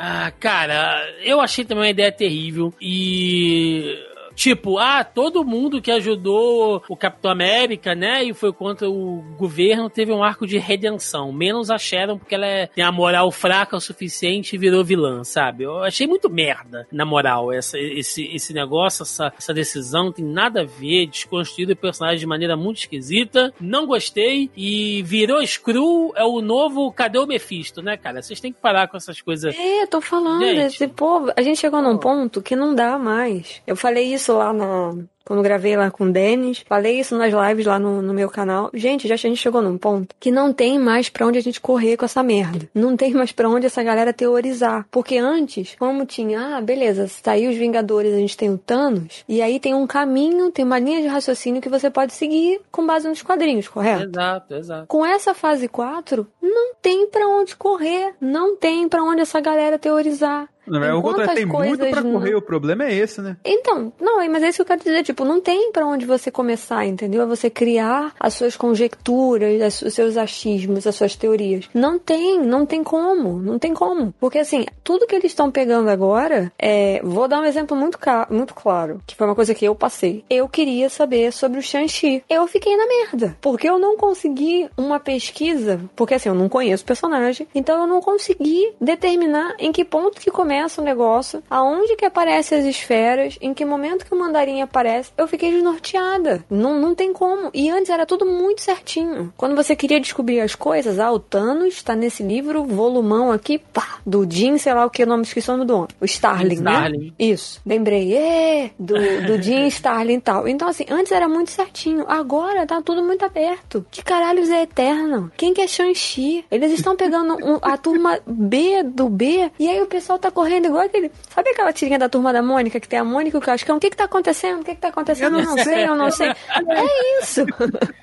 S2: ah, cara, eu achei também uma ideia terrível. E. Tipo, ah, todo mundo que ajudou o Capitão América, né, e foi contra o governo, teve um arco de redenção. Menos a Sharon, porque ela é- tem a moral fraca o suficiente e virou vilã, sabe? Eu achei muito merda, na moral, essa, esse, esse negócio, essa, essa decisão, tem nada a ver, desconstruído o personagem de maneira muito esquisita. Não gostei e virou Screw, é o novo Cadê o Mephisto, né, cara? Vocês têm que parar com essas coisas.
S1: É, tô falando.
S2: Gente.
S1: Esse povo, a gente chegou num ponto que não dá mais. Eu falei isso lá na. Quando gravei lá com o Denis, falei isso nas lives lá no, no meu canal. Gente, já a gente chegou num ponto que não tem mais pra onde a gente correr com essa merda. Não tem mais pra onde essa galera teorizar. Porque antes, como tinha, ah, beleza, saiu os Vingadores, a gente tem o Thanos, e aí tem um caminho, tem uma linha de raciocínio que você pode seguir com base nos quadrinhos, correto?
S2: Exato, exato.
S1: Com essa fase 4, não tem pra onde correr, não tem pra onde essa galera teorizar.
S4: Na o contrário, tem muito pra correr, o problema é esse, né?
S1: Então, não, mas é isso que eu quero dizer, tipo, não tem pra onde você começar, entendeu? É você criar as suas conjecturas, as- os seus achismos, as suas teorias. Não tem, não tem como, não tem como. Porque assim, tudo que eles estão pegando agora, é, vou dar um exemplo muito, muito claro, que foi uma coisa que eu passei. Eu queria saber sobre o Shang-Chi. Eu fiquei na merda, porque eu não consegui uma pesquisa, porque assim, eu não conheço o personagem, então eu não consegui determinar em que ponto que começa o negócio, aonde que aparecem as esferas, em que momento que o mandarim aparece. Eu fiquei desnorteada. Não, não tem como. E antes era tudo muito certinho. Quando você queria descobrir as coisas, ah, o Thanos tá nesse livro, volumão aqui, pá, do Jim, sei lá o que, o nome, esqueci o nome do homem. O Starling,
S2: Starling.
S1: né? Isso. Lembrei, é, do, do Jim [laughs] Starling e tal. Então, assim, antes era muito certinho. Agora tá tudo muito aberto. Que caralhos é Eterno? Quem que é Shang-Chi? Eles estão pegando um- a turma B do B e aí o pessoal tá correndo igual aquele. Sabe aquela tirinha da turma da Mônica que tem a Mônica e o Cascão? O que que tá acontecendo? O que que tá acontecendo? Eu não sei, eu não sei. É isso. [laughs]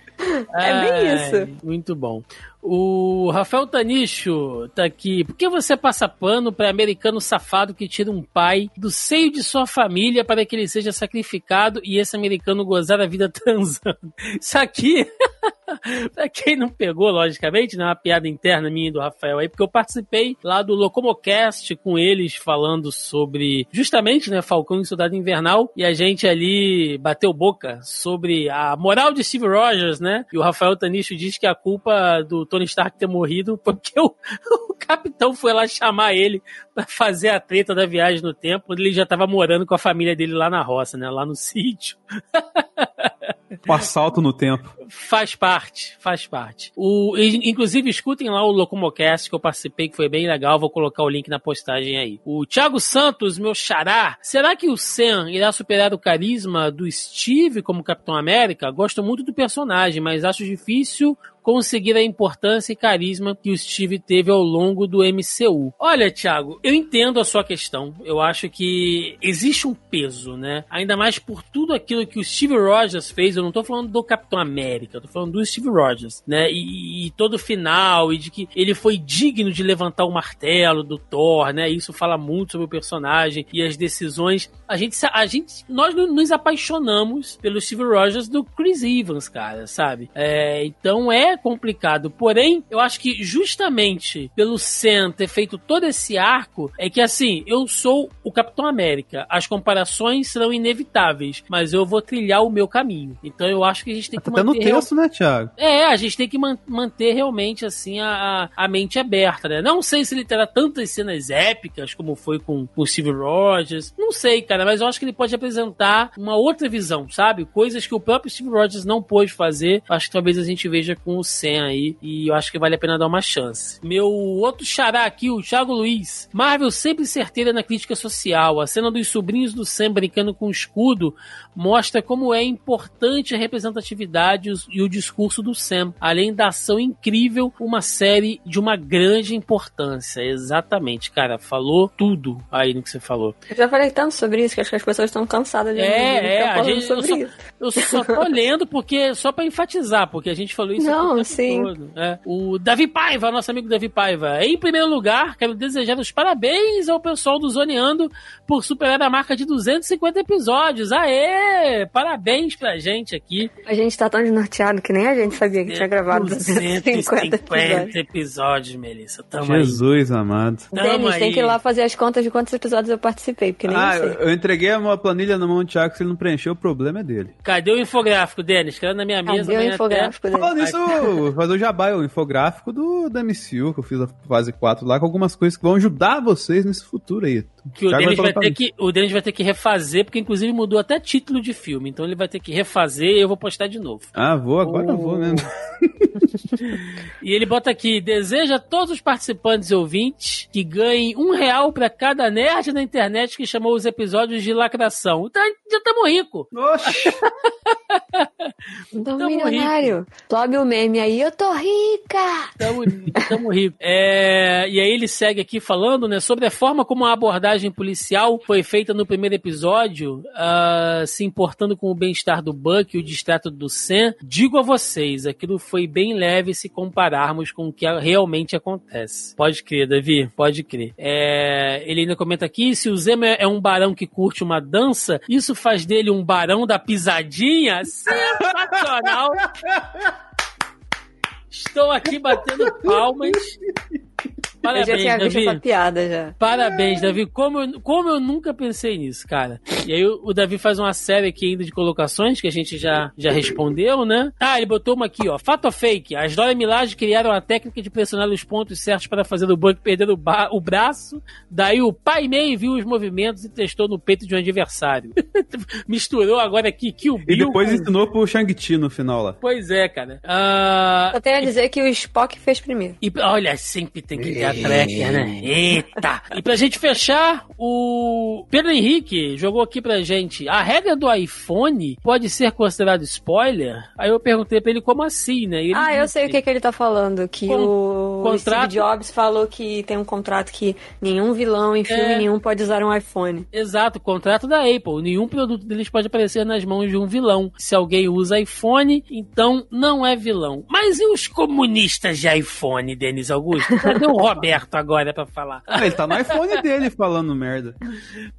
S1: É bem isso.
S2: Muito bom. O Rafael Tanicho tá aqui. Por que você passa pano para americano safado que tira um pai do seio de sua família para que ele seja sacrificado e esse americano gozar a vida [laughs] transando? Isso aqui, [laughs] pra quem não pegou, logicamente, né, uma piada interna minha e do Rafael aí, porque eu participei lá do Locomocast com eles falando sobre justamente, né, Falcão e Soldado Invernal e a gente ali bateu boca sobre a moral de Steve Rogers, né? E o Rafael Tanicho diz que a culpa do Tony Stark ter morrido porque o, [laughs] o capitão foi lá chamar ele pra fazer a treta da viagem no tempo, ele já tava morando com a família dele lá na roça, né? Lá no [laughs] sítio.
S4: Um assalto no tempo.
S2: Faz parte, faz parte. O, in- inclusive, escutem lá o Locomocast que eu participei, que foi bem legal. Vou colocar o link na postagem aí. O Thiago Santos, meu xará. Será que o Sam irá superar o carisma do Steve como Capitão América? Gosto muito do personagem, mas acho difícil conseguir a importância e carisma que o Steve teve ao longo do MCU. Olha, Thiago, eu entendo a sua questão. Eu acho que existe um peso, né? Ainda mais por tudo aquilo que o Steve Rogers fez. Eu não tô falando do Capitão América, eu tô falando do Steve Rogers, né? E, e todo o final, e de que ele foi digno de levantar o martelo do Thor, né? Isso fala muito sobre o personagem e as decisões. A gente, a gente, nós no- nos apaixonamos pelo Steve Rogers do Chris Evans, cara, sabe? É, então é complicado. Porém, eu acho que justamente pelo Sam ter feito todo esse arco, é que assim, eu sou o Capitão América. As comparações serão inevitáveis, mas eu vou trilhar o meu caminho. Então eu acho que a gente tem que
S4: Até no
S2: manter
S4: começo, né, Thiago?
S2: É, a gente tem que man manter realmente, assim, a, a mente aberta, né? Não sei se ele terá tantas cenas épicas como foi com, com o Steve Rogers. Não sei, cara, mas eu acho que ele pode apresentar uma outra visão, sabe? Coisas que o próprio Steve Rogers não pôde fazer. Acho que talvez a gente veja com o Sam aí. E eu acho que vale a pena dar uma chance. Meu outro xará aqui, o Thiago Luiz. Marvel sempre certeira na crítica social. A cena dos sobrinhos do Sam brincando com o escudo mostra como é importante a representatividade e o discurso do Sam. Além da ação incrível, uma série de uma grande importância. Exatamente, cara. Falou tudo aí no que você falou.
S1: Eu já falei tanto sobre isso que acho que as pessoas estão cansadas de
S2: é, é, a gente, sobre eu só, isso. Eu só tô [laughs] lendo porque só para enfatizar, porque a gente falou isso
S1: Não, sim.
S2: Todo, né? O Davi Paiva, nosso amigo Davi Paiva. Em primeiro lugar, quero desejar os parabéns ao pessoal do Zoneando por superar a marca de 250 episódios. Aê! Parabéns pra gente aqui.
S1: A gente tá tão desnorteado que nem a gente sabia que tinha gravado 250 [laughs] episódios.
S2: episódios, Melissa. Tamo
S4: Jesus aí. amado.
S1: Denis, tem que ir lá fazer as contas de quantos episódios eu participei, porque nem
S4: ah,
S1: eu
S4: sei. eu entreguei uma planilha na mão do Thiago, se ele não preencheu, o problema é dele.
S2: Cadê o infográfico, Denis? Quero na minha mesa.
S1: Cadê o infográfico
S4: até... Falando nisso, fazer o jabá, o infográfico do, da MCU, que eu fiz a fase 4 lá, com algumas coisas que vão ajudar vocês nesse futuro aí.
S2: Que o Denis, vai, vai ter que, o Denis vai ter que refazer, porque inclusive mudou até título de filme. Então ele vai ter que refazer e eu vou postar de novo.
S4: Ah, vou, agora oh. eu vou mesmo. [laughs]
S2: e ele bota aqui: deseja a todos os participantes e ouvintes que ganhem um real para cada nerd na internet que chamou os episódios de lacração. Então já estamos ricos.
S1: Oxi! Tamo milionário. Sobe o meme aí, eu tô rica!
S2: Tamo, tamo rico. É, e aí ele segue aqui falando, né, sobre a forma como a abordagem policial foi feita no primeiro episódio, uh, se importando com o bem-estar do Buck e o distrato do Sam. Digo a vocês, aquilo foi bem leve se compararmos com o que realmente acontece. Pode crer, Davi, pode crer. É, ele ainda comenta aqui, se o Zemo é um barão que curte uma dança, isso faz dele um barão da pisadinha? Sensacional! [laughs] Estou aqui batendo palmas
S1: Parabéns, eu já tinha Davi. visto essa piada já.
S2: Parabéns, Davi. Como eu, como eu nunca pensei nisso, cara. E aí o, o, Davi faz uma série aqui ainda de colocações que a gente já, já respondeu, né? Ah, ele botou uma aqui, ó. Fato ou fake? As Dora Milaje criaram a técnica de pressionar os pontos certos para fazer o Buck perder o, o braço. Daí o Pai Mei viu os movimentos e testou no peito de um adversário. [laughs] Misturou agora aqui que o Bill.
S4: E depois com... ensinou pro Shang-Chi no final lá.
S2: Pois é, cara. Uh...
S1: Eu tenho a dizer que o Spock fez primeiro.
S2: E olha, sempre tem que a Tracker, né? Eita! E pra gente fechar, o Pedro Henrique jogou aqui pra gente. A regra do iPhone pode ser considerado spoiler? Aí eu perguntei pra ele como assim, né? Ele
S1: ah, eu sei o que, que ele tá falando. Que o contrato... Steve Jobs falou que tem um contrato que nenhum vilão em filme é... nenhum pode usar um iPhone.
S2: Exato, contrato da Apple. Nenhum produto deles pode aparecer nas mãos de um vilão. Se alguém usa iPhone, então não é vilão. Mas e os comunistas de iPhone, Denis Augusto? Cadê o Roberto agora pra falar?
S4: Ah, ele tá no iPhone dele falando merda.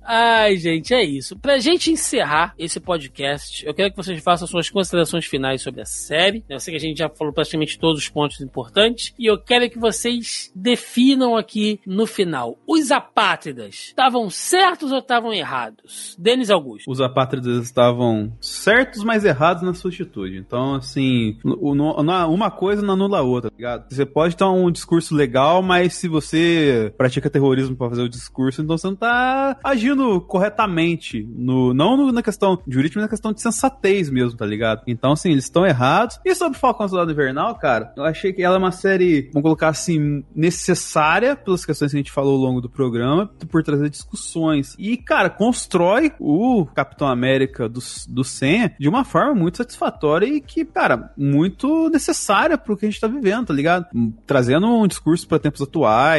S2: Ai, gente, é isso. Pra gente encerrar esse podcast, eu quero que vocês façam suas considerações finais sobre a série. Eu sei que a gente já falou praticamente todos os pontos importantes. E eu quero que vocês definam aqui no final. Os apátridas estavam certos ou estavam errados? Denis Augusto.
S4: Os apátridas estavam certos, mas errados na sua atitude. Então, assim, uma coisa não anula a outra, tá ligado? Você pode ter um discurso legal, mas se você pratica terrorismo para fazer o discurso, então você não tá agindo corretamente. No, não na questão jurídica, mas na questão de sensatez mesmo, tá ligado? Então, assim, eles estão errados. E sobre Falcão Soldado Invernal, cara, eu achei que ela é uma série, vamos colocar assim, necessária pelas questões que a gente falou ao longo do programa, por trazer discussões. E, cara, constrói o Capitão América do, do Senha de uma forma muito satisfatória e que, cara, muito necessária pro que a gente tá vivendo, tá ligado? Trazendo um discurso para tempos atuais, a,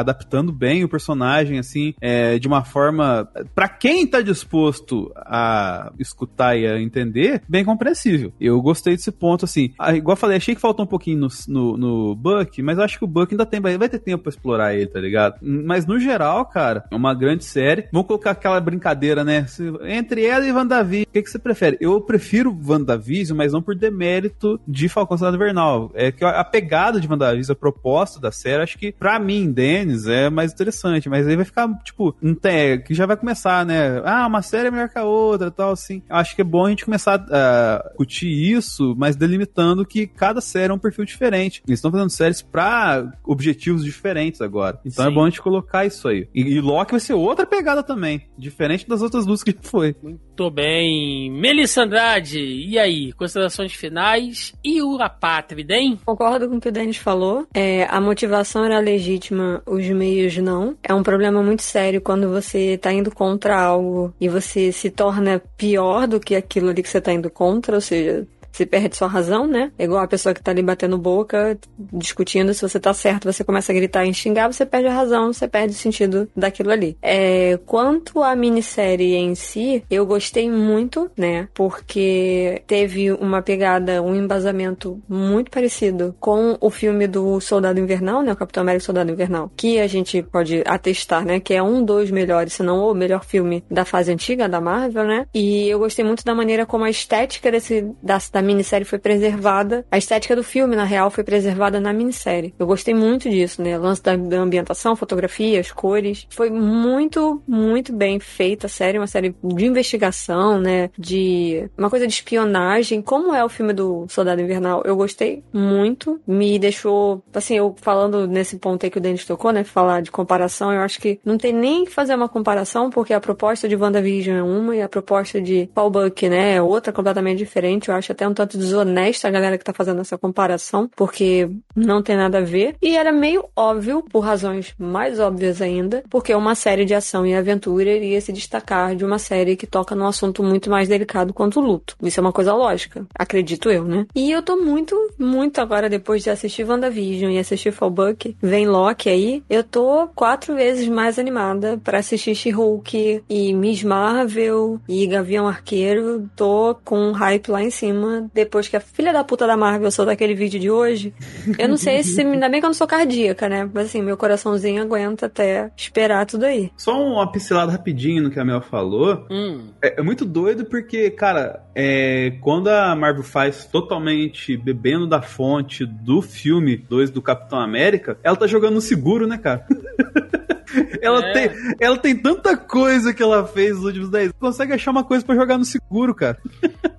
S4: adaptando bem o personagem, assim, é, de uma forma, para quem tá disposto a escutar e a entender, bem compreensível. Eu gostei desse ponto, assim, ah, igual eu falei, achei que faltou um pouquinho no, no, no Buck, mas acho que o Buck ainda tem, vai ter tempo pra explorar ele, tá ligado? Mas no geral, cara, é uma grande série. Vamos colocar aquela brincadeira, né? Entre ela e WandaVision, o que, que você prefere? Eu prefiro WandaVision, mas não por demérito de Falcão Soldado Invernal. É que a pegada de WandaVision, a proposta da série, acho que, pra mim, Dennis, é mais interessante. Mas aí vai ficar, tipo, um tem, que já vai começar, né? Ah, uma série é melhor que a outra tal, assim. Acho que é bom a gente começar a discutir isso, mas delimitando que cada série é um perfil diferente. Eles estão fazendo séries pra objetivos diferentes agora. Então é Sim. é bom a gente colocar isso aí. E, e Loki vai ser outra pegada também, diferente das outras duas que foi.
S2: Muito bem. Melissa Andrade, e aí? Considerações finais e o Apátrida, hein?
S1: Concordo com o que o Denis falou. É, a motivação era legítima, os meios não. É um problema muito sério quando você tá indo contra algo e você se torna pior do que aquilo ali que você tá indo contra, ou seja, você perde sua razão, né? É igual a pessoa que tá ali batendo boca, discutindo se você tá certo, você começa a gritar e xingar, você perde a razão, você perde o sentido daquilo ali. É, quanto à minissérie em si, eu gostei muito, né? Porque teve uma pegada, um embasamento muito parecido com o filme do Soldado Invernal, né? O Capitão América Soldado Invernal, que a gente pode atestar, né? Que é um dos melhores, se não o melhor filme da fase antiga da Marvel, né? E eu gostei muito da maneira como a estética desse, da, da da minissérie foi preservada. A estética do filme, na real, foi preservada na minissérie. Eu gostei muito disso, né? O lance da, da ambientação, fotografias, cores. Foi muito, muito bem feita a série. Uma série de investigação, né? De uma coisa de espionagem. Como é o filme do Soldado Invernal? Eu gostei muito. Me deixou, assim, eu falando nesse ponto aí que o Denis tocou, né? Falar de comparação, eu acho que não tem nem que fazer uma comparação, porque a proposta de WandaVision é uma e a proposta de Paul Buck, né? É outra completamente diferente. Eu acho até um tanto desonesta a galera que tá fazendo essa comparação, porque não tem nada a ver. E era meio óbvio, por razões mais óbvias ainda, porque uma série de ação e aventura iria se destacar de uma série que toca num assunto muito mais delicado quanto o luto. Isso é uma coisa lógica, acredito eu, né? E eu tô muito, muito agora, depois de assistir WandaVision e assistir Fallbuck, vem Loki aí, eu tô quatro vezes mais animada para assistir She-Hulk e Miss Marvel e Gavião Arqueiro. Tô com um hype lá em cima depois que a filha da puta da Marvel soltou aquele vídeo de hoje. Eu não sei se. Ainda bem que eu não sou cardíaca, né? Mas assim, meu coraçãozinho aguenta até esperar tudo aí.
S4: Só uma pincelada rapidinho no que a Mel falou. Hum. É, é, muito doido porque, cara, é, quando a Marvel faz totalmente bebendo da fonte do filme 2 do Capitão América, ela tá jogando no seguro, né, cara? [laughs] ela, é. tem, ela tem tanta coisa que ela fez nos últimos 10 Consegue achar uma coisa para jogar no seguro, cara.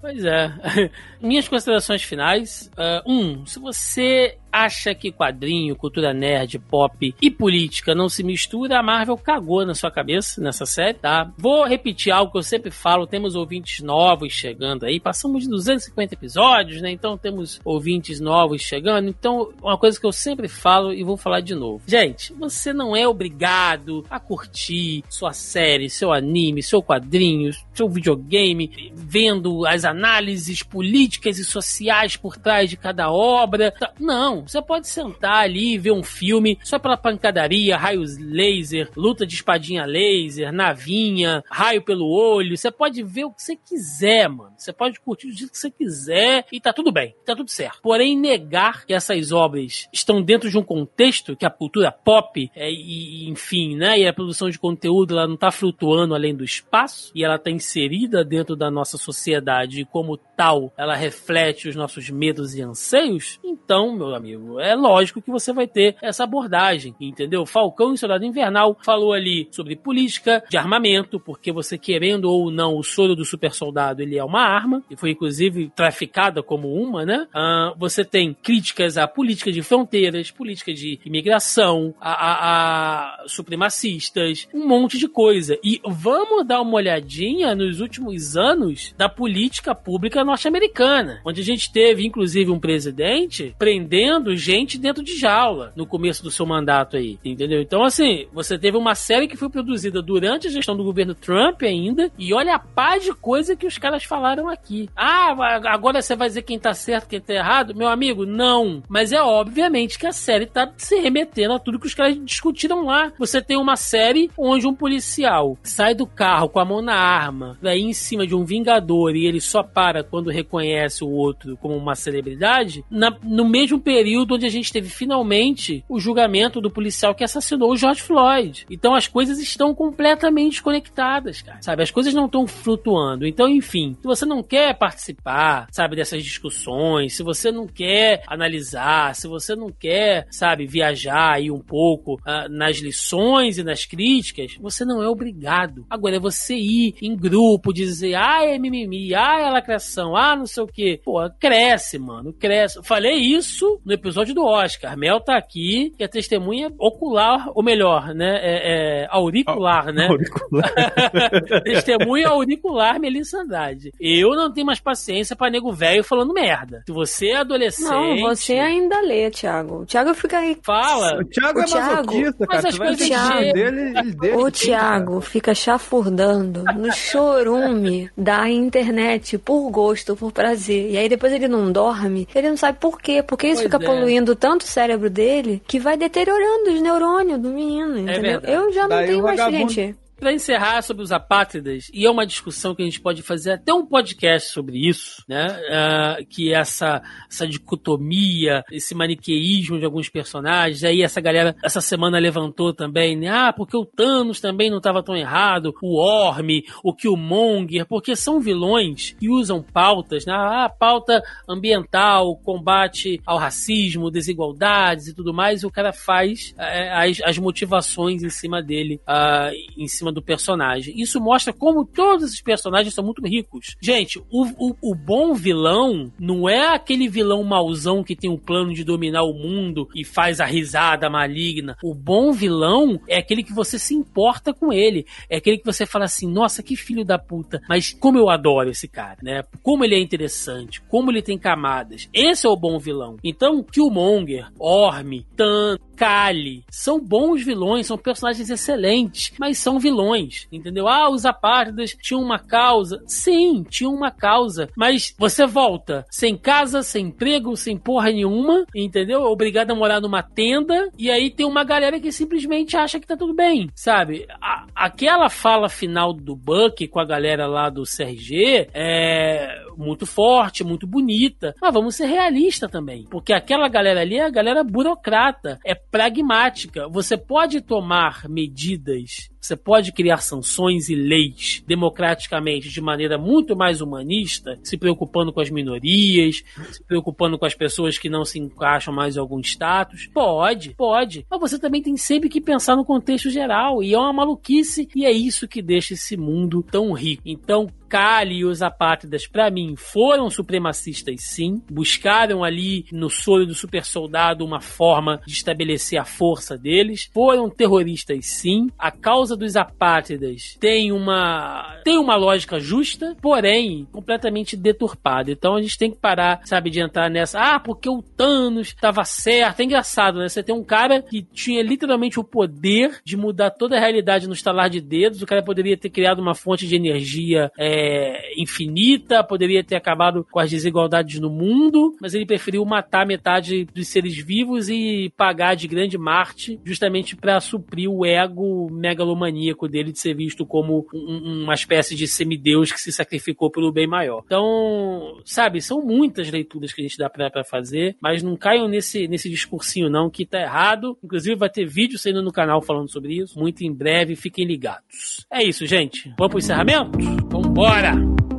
S2: Pois é. [laughs] Minhas considerações finais. Uh, um, se você acha que quadrinho, cultura nerd, pop e política não se mistura, a Marvel cagou na sua cabeça nessa série, tá? Vou repetir algo que eu sempre falo, temos ouvintes novos chegando aí, passamos de 250 episódios, né? Então temos ouvintes novos chegando, então uma coisa que eu sempre falo e vou falar de novo. Gente, você não é obrigado a curtir sua série, seu anime, seu quadrinho, seu videogame, vendo as análises políticas e sociais por trás de cada obra. Não, você pode sentar ali e ver um filme só pela pancadaria, raios laser, luta de espadinha laser, navinha, raio pelo olho. Você pode ver o que você quiser, mano. Você pode curtir do jeito que você quiser e tá tudo bem, tá tudo certo. Porém, negar que essas obras estão dentro de um contexto que a cultura pop é, e, enfim, né, e a produção de conteúdo ela não tá flutuando além do espaço e ela tá inserida dentro da nossa sociedade e como tal ela reflete os nossos medos e anseios, então, meu amigo amigo. É lógico que você vai ter essa abordagem, entendeu? Falcão em Soldado Invernal falou ali sobre política de armamento, porque você querendo ou não, o soro do super soldado ele é uma arma, e foi inclusive traficada como uma, né? Uh, você tem críticas à política de fronteiras, política de imigração, a, a, a supremacistas, um monte de coisa. E vamos dar uma olhadinha nos últimos anos da política pública norte-americana, onde a gente teve inclusive um presidente prendendo prendendo gente dentro de jaula no começo do seu mandato aí, entendeu? Então, assim, você teve uma série que foi produzida durante a gestão do governo Trump ainda, e olha a paz de coisa que os caras falaram aqui. Ah, agora você vai dizer quem tá certo, quem tá errado? Meu amigo, não. Mas é obviamente que a série tá se remetendo a tudo que os caras discutiram lá. Você tem uma série onde um policial sai do carro com a mão na arma, daí em cima de um vingador, e ele só para quando reconhece o outro como uma celebridade, na, no mesmo período período onde a gente teve finalmente o julgamento do policial que assassinou o George Floyd. Então as coisas estão completamente conectadas, cara. Sabe? As coisas não estão flutuando. Então, enfim, se você não quer participar, sabe, dessas discussões, se você não quer analisar, se você não quer, sabe, viajar aí um pouco uh, nas lições e nas críticas, você não é obrigado. Agora é você ir em grupo, dizer, ah, é mimimi, ah, é lacração, ah, não sei o quê. Pô, cresce, mano, cresce. Falei isso no episódio do Oscar. Mel tá aqui, que é testemunha ocular, ou melhor, né, é, é auricular, né? Auricular. [laughs] testemunha auricular Melissa Andrade. Eu não tenho mais paciência pra nego velho falando merda. Se você é adolescente...
S1: Não, você ainda lê, Thiago. O Thiago fica aí...
S2: Fala.
S4: O Thiago o é Thiago, masoquista, cara. Mas as coisas
S1: Thiago, dele, ele deixa o Thiago fica chafurdando no chorume da internet por gosto, por prazer. E aí depois ele não dorme, ele não sabe por quê. Porque isso pois fica é. Poluindo tanto o cérebro dele que vai deteriorando os neurônios do menino, é entendeu? É Eu já não Daí tenho mais, gente.
S2: Para encerrar sobre os apátridas, e é uma discussão que a gente pode fazer até um podcast sobre isso, né? Uh, que é essa, essa dicotomia, esse maniqueísmo de alguns personagens. Aí essa galera, essa semana levantou também, né? Ah, porque o Thanos também não estava tão errado, o Orme, o Killmonger, porque são vilões que usam pautas, né? Ah, pauta ambiental, combate ao racismo, desigualdades e tudo mais, e o cara faz é, as, as motivações em cima dele, uh, em cima do personagem. Isso mostra como todos esses personagens são muito ricos. Gente, o, o, o bom vilão não é aquele vilão mauzão que tem um plano de dominar o mundo e faz a risada maligna. O bom vilão é aquele que você se importa com ele. É aquele que você fala assim, nossa, que filho da puta. Mas como eu adoro esse cara, né? Como ele é interessante, como ele tem camadas. Esse é o bom vilão. Então, Killmonger, Orme, Tan, Kali, são bons vilões, são personagens excelentes, mas são vilões, entendeu? Ah, os apátridas tinham uma causa. Sim, tinham uma causa, mas você volta sem casa, sem emprego, sem porra nenhuma, entendeu? Obrigado a morar numa tenda, e aí tem uma galera que simplesmente acha que tá tudo bem, sabe? A, aquela fala final do Buck com a galera lá do CRG é muito forte, muito bonita, mas vamos ser realistas também, porque aquela galera ali é a galera burocrata, é pragmática. Você pode tomar medidas você pode criar sanções e leis democraticamente de maneira muito mais humanista, se preocupando com as minorias, se preocupando com as pessoas que não se encaixam mais em algum status? Pode, pode. Mas você também tem sempre que pensar no contexto geral. E é uma maluquice, e é isso que deixa esse mundo tão rico. Então, Kali e os apátridas, para mim, foram supremacistas sim. Buscaram ali no sonho do super soldado uma forma de estabelecer a força deles. Foram terroristas sim. A causa dos apátridas tem uma tem uma lógica justa, porém completamente deturpada. Então a gente tem que parar, sabe, de entrar nessa. Ah, porque o Thanos estava certo. É engraçado, né? Você tem um cara que tinha literalmente o poder de mudar toda a realidade no estalar de dedos. O cara poderia ter criado uma fonte de energia. É, infinita, poderia ter acabado com as desigualdades no mundo, mas ele preferiu matar metade dos seres vivos e pagar de grande Marte justamente para suprir o ego megalomaníaco dele de ser visto como um, uma espécie de semideus que se sacrificou pelo bem maior. Então, sabe, são muitas leituras que a gente dá para fazer, mas não caiam nesse, nesse discursinho não, que tá errado. Inclusive vai ter vídeo saindo no canal falando sobre isso, muito em breve, fiquem ligados. É isso, gente. Vamos pro encerramento? Vambora!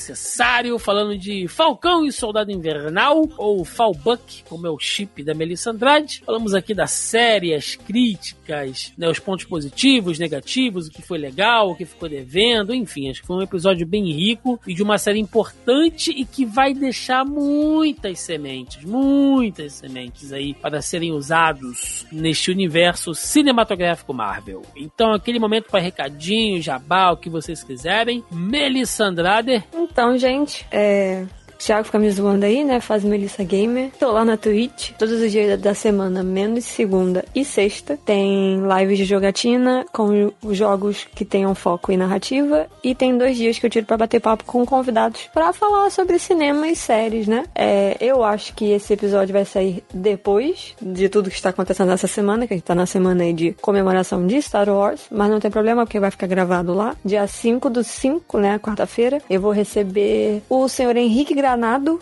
S2: Necessário, falando de Falcão e Soldado Invernal, ou Falbuck, como é o chip da Melissa Andrade. Falamos aqui das séries, críticas, né, os pontos positivos, negativos, o que foi legal, o que ficou devendo, enfim, acho que foi um episódio bem rico e de uma série importante e que vai deixar muitas sementes, muitas sementes aí para serem usados neste universo cinematográfico Marvel. Então, aquele momento para recadinho, jabá, o que vocês quiserem. Melissa Andrade.
S1: Então, gente, é, Thiago fica me zoando aí, né? Faz Melissa Gamer. Tô lá na Twitch, todos os dias da semana, menos segunda e sexta. Tem lives de jogatina com jogos que tenham foco e narrativa. E tem dois dias que eu tiro para bater papo com convidados para falar sobre cinema e séries, né? É, eu acho que esse episódio vai sair depois de tudo que está acontecendo nessa semana, que a gente tá na semana aí de comemoração de Star Wars, mas não tem problema porque vai ficar gravado lá. Dia 5 do 5, né? Quarta-feira, eu vou receber o senhor Henrique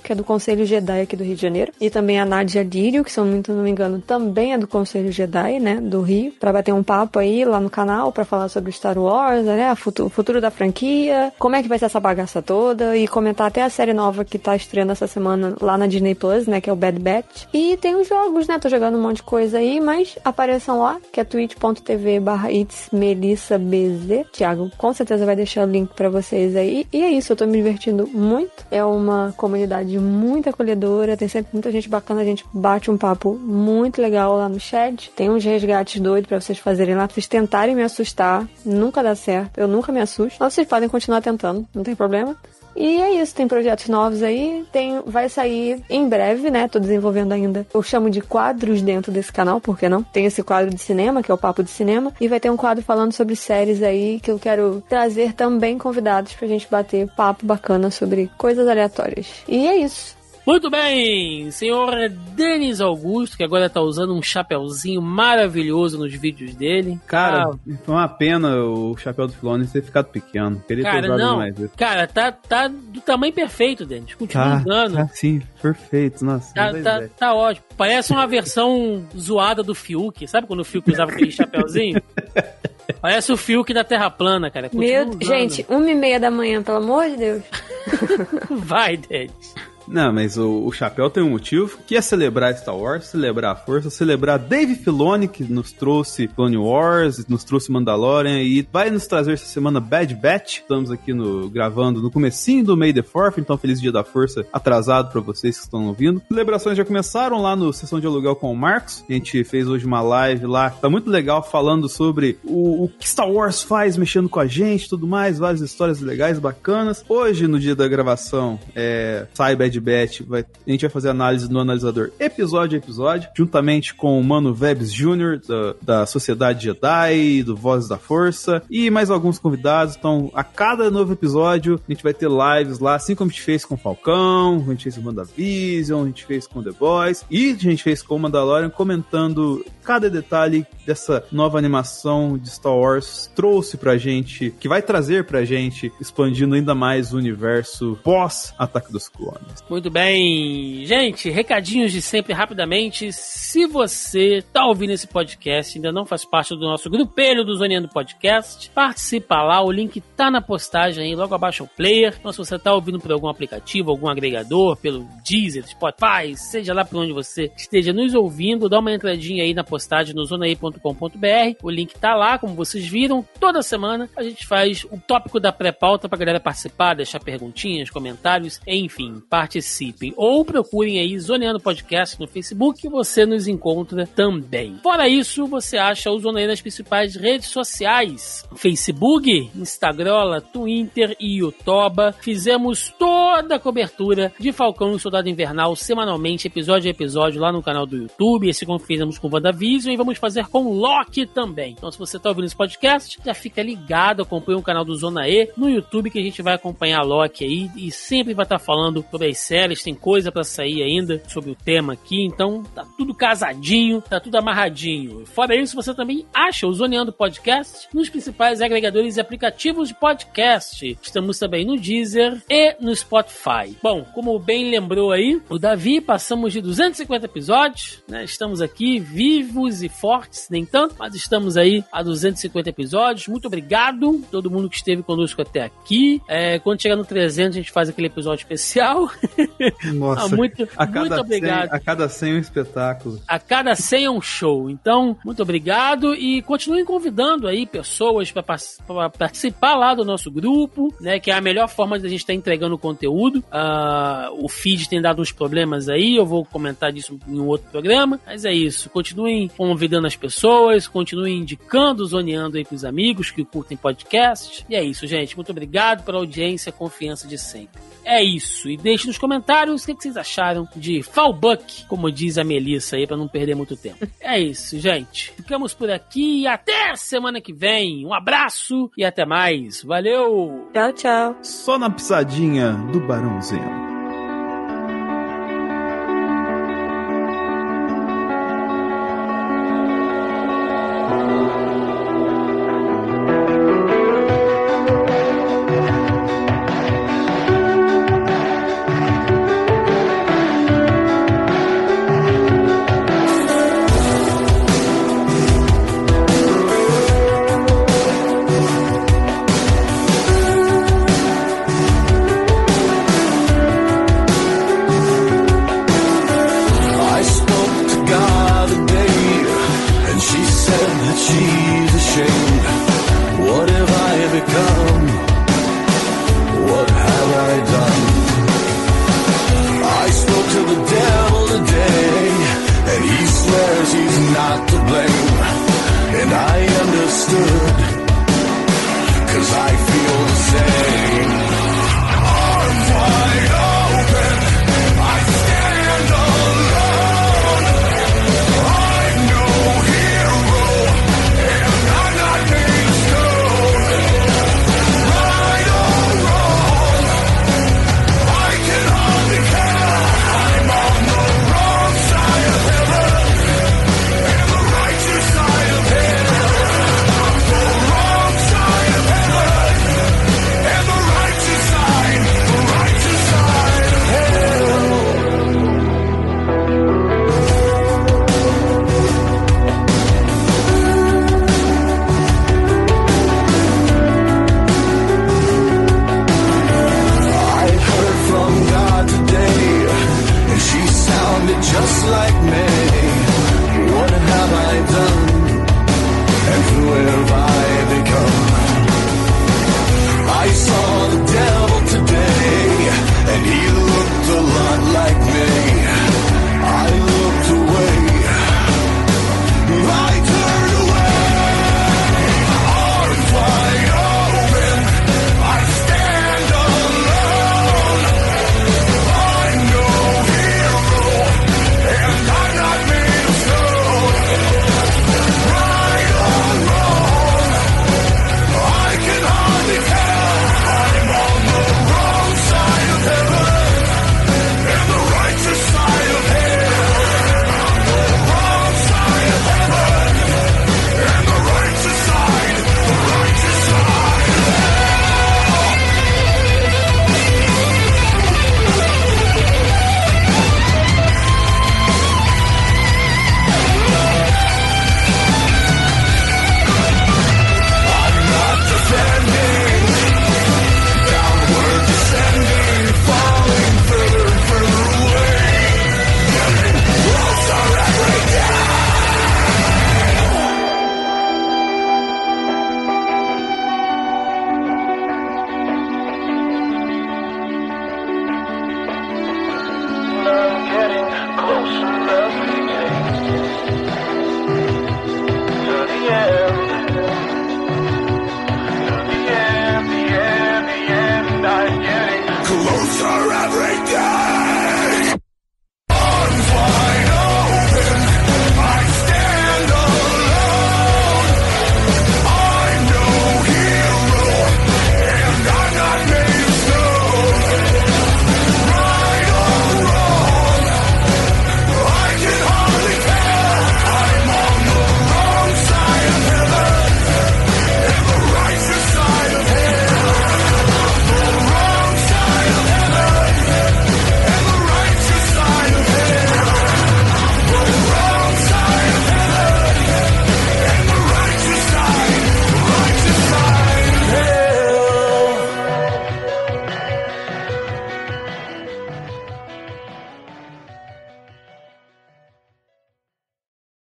S1: Que é do Conselho Jedi aqui do Rio de Janeiro, e também a Nadia Dírio, que se eu não me engano também é do Conselho Jedi, né? Do Rio, para bater um papo aí lá no canal para falar sobre Star Wars, né? O futuro da franquia, como é que vai ser essa bagaça toda e comentar até a série nova que tá estreando essa semana lá na Disney Plus, né? Que é o Bad Batch. E tem os jogos, né? Tô jogando um monte de coisa aí, mas apareçam lá, que é twitch.tv barra BZ. Thiago, com certeza vai deixar o link para vocês aí. E é isso, eu tô me divertindo muito. É uma comunidade muito acolhedora, tem sempre muita gente bacana, a gente bate um papo muito legal lá no chat. Tem uns resgates doidos para vocês fazerem lá, pra vocês tentarem me assustar. Nunca dá certo, eu nunca me assusto. Mas vocês podem continuar tentando, não tem problema. E é isso, tem projetos novos aí, tem, vai sair em breve, né? Tô desenvolvendo ainda. Eu chamo de quadros dentro desse canal, por que não? Tem esse quadro de cinema, que é o Papo de Cinema, e vai ter um quadro falando sobre séries aí, que eu quero trazer também convidados pra gente bater papo bacana sobre coisas aleatórias. E é isso.
S2: Muito bem, senhor Denis Augusto, que agora tá usando um chapéuzinho maravilhoso nos vídeos dele.
S4: Cara, ah, foi uma pena o chapéu do Filone ter ficado pequeno. Queria
S2: cara, ter não, mais isso. Cara, tá, tá do tamanho perfeito, Denis. Continua tá, usando.
S4: Tá, sim, perfeito. Nossa,
S2: tá, tá, tá, ótimo. Parece uma versão zoada do Fiuk. Sabe quando o Fiuk usava aquele chapéuzinho? [laughs] Parece o Fiuk da Terra plana, cara.
S1: Meu, gente, uma e meia da manhã, pelo amor de Deus. [laughs]
S2: Vai, Denis.
S4: Não, mas o, o chapéu tem um motivo, que é celebrar Star Wars, celebrar a força, celebrar Dave Filoni, que nos trouxe Clone Wars, nos trouxe Mandalorian, e vai nos trazer essa semana Bad Batch. Estamos aqui no gravando no comecinho do May the 4 então feliz dia da força atrasado para vocês que estão ouvindo. Celebrações já começaram lá no Sessão de Aluguel com o Marcos. A gente fez hoje uma live lá, tá muito legal falando sobre o, o que Star Wars faz mexendo com a gente, tudo mais, várias histórias legais, bacanas. Hoje, no dia da gravação, é, sai Bad Bet, vai, a gente vai fazer análise no analisador episódio a episódio, juntamente com o Mano Vebs Jr., da, da Sociedade Jedi, do Vozes da Força, e mais alguns convidados. Então, a cada novo episódio, a gente vai ter lives lá, assim como a gente fez com o Falcão, a gente fez com WandaVision, a gente fez com The Boys, e a gente fez com o Mandalorian, comentando cada detalhe dessa nova animação de Star Wars trouxe pra gente, que vai trazer pra gente, expandindo ainda mais o universo pós-Ataque dos Clones.
S2: Muito bem. Gente, recadinhos de sempre rapidamente. Se você tá ouvindo esse podcast ainda não faz parte do nosso grupelho do Zoneando Podcast, participa lá, o link tá na postagem aí, logo abaixo é o player. Então se você tá ouvindo por algum aplicativo, algum agregador, pelo Deezer, Spotify, seja lá por onde você esteja nos ouvindo, dá uma entradinha aí na postagem no zonaí.com.br. O link tá lá, como vocês viram. Toda semana a gente faz o tópico da pré-pauta pra galera participar, deixar perguntinhas, comentários, enfim, participem. Ou procurem aí Zoneando Podcast no Facebook você nos encontra também. Fora isso, você acha o Zoneando nas principais redes sociais: Facebook, Instagram, Twitter e Yotoba. Fizemos toda a cobertura de Falcão e Soldado Invernal semanalmente, episódio a episódio, lá no canal do YouTube. Esse como fizemos com WandaVision e vamos fazer com Loki também. Então, se você está ouvindo esse podcast, já fica ligado, acompanha o canal do Zona E no YouTube que a gente vai acompanhar Loki aí e sempre vai estar tá falando sobre as séries, tem coisa para sair ainda sobre o tema aqui, então tá tudo casadinho, tá tudo amarradinho. Fora isso, você também acha o Zoneando Podcast nos principais agregadores e aplicativos de podcast. Estamos também no Deezer e no Spotify. Bom, como bem lembrou aí, o Davi, passamos de 250 episódios, né? Estamos aqui vivos e fortes, nem tanto, mas estamos aí a 250 episódios. Muito obrigado todo mundo que esteve conosco até aqui. É, quando chegar no 300, a gente faz aquele episódio especial. [laughs]
S4: Nossa, ah, muito, a cada muito obrigado. 100, a cada 100 é um espetáculo.
S2: A cada 100 é um show. Então, muito obrigado e continuem convidando aí pessoas para participar lá do nosso grupo, né? Que é a melhor forma de a gente estar tá entregando o conteúdo. Uh, o feed tem dado uns problemas aí, eu vou comentar disso em um outro programa, mas é isso. Continuem convidando as pessoas, continue indicando, zoneando aí pros amigos que curtem podcast. E é isso, gente. Muito obrigado pela audiência, confiança de sempre. É isso. E deixe nos nos comentários o que, que vocês acharam de Fallbuck, como diz a Melissa aí, para não perder muito tempo. É isso, gente. Ficamos por aqui e até semana que vem. Um abraço e até mais. Valeu!
S1: Tchau, tchau.
S6: Só na pisadinha do Barãozinho.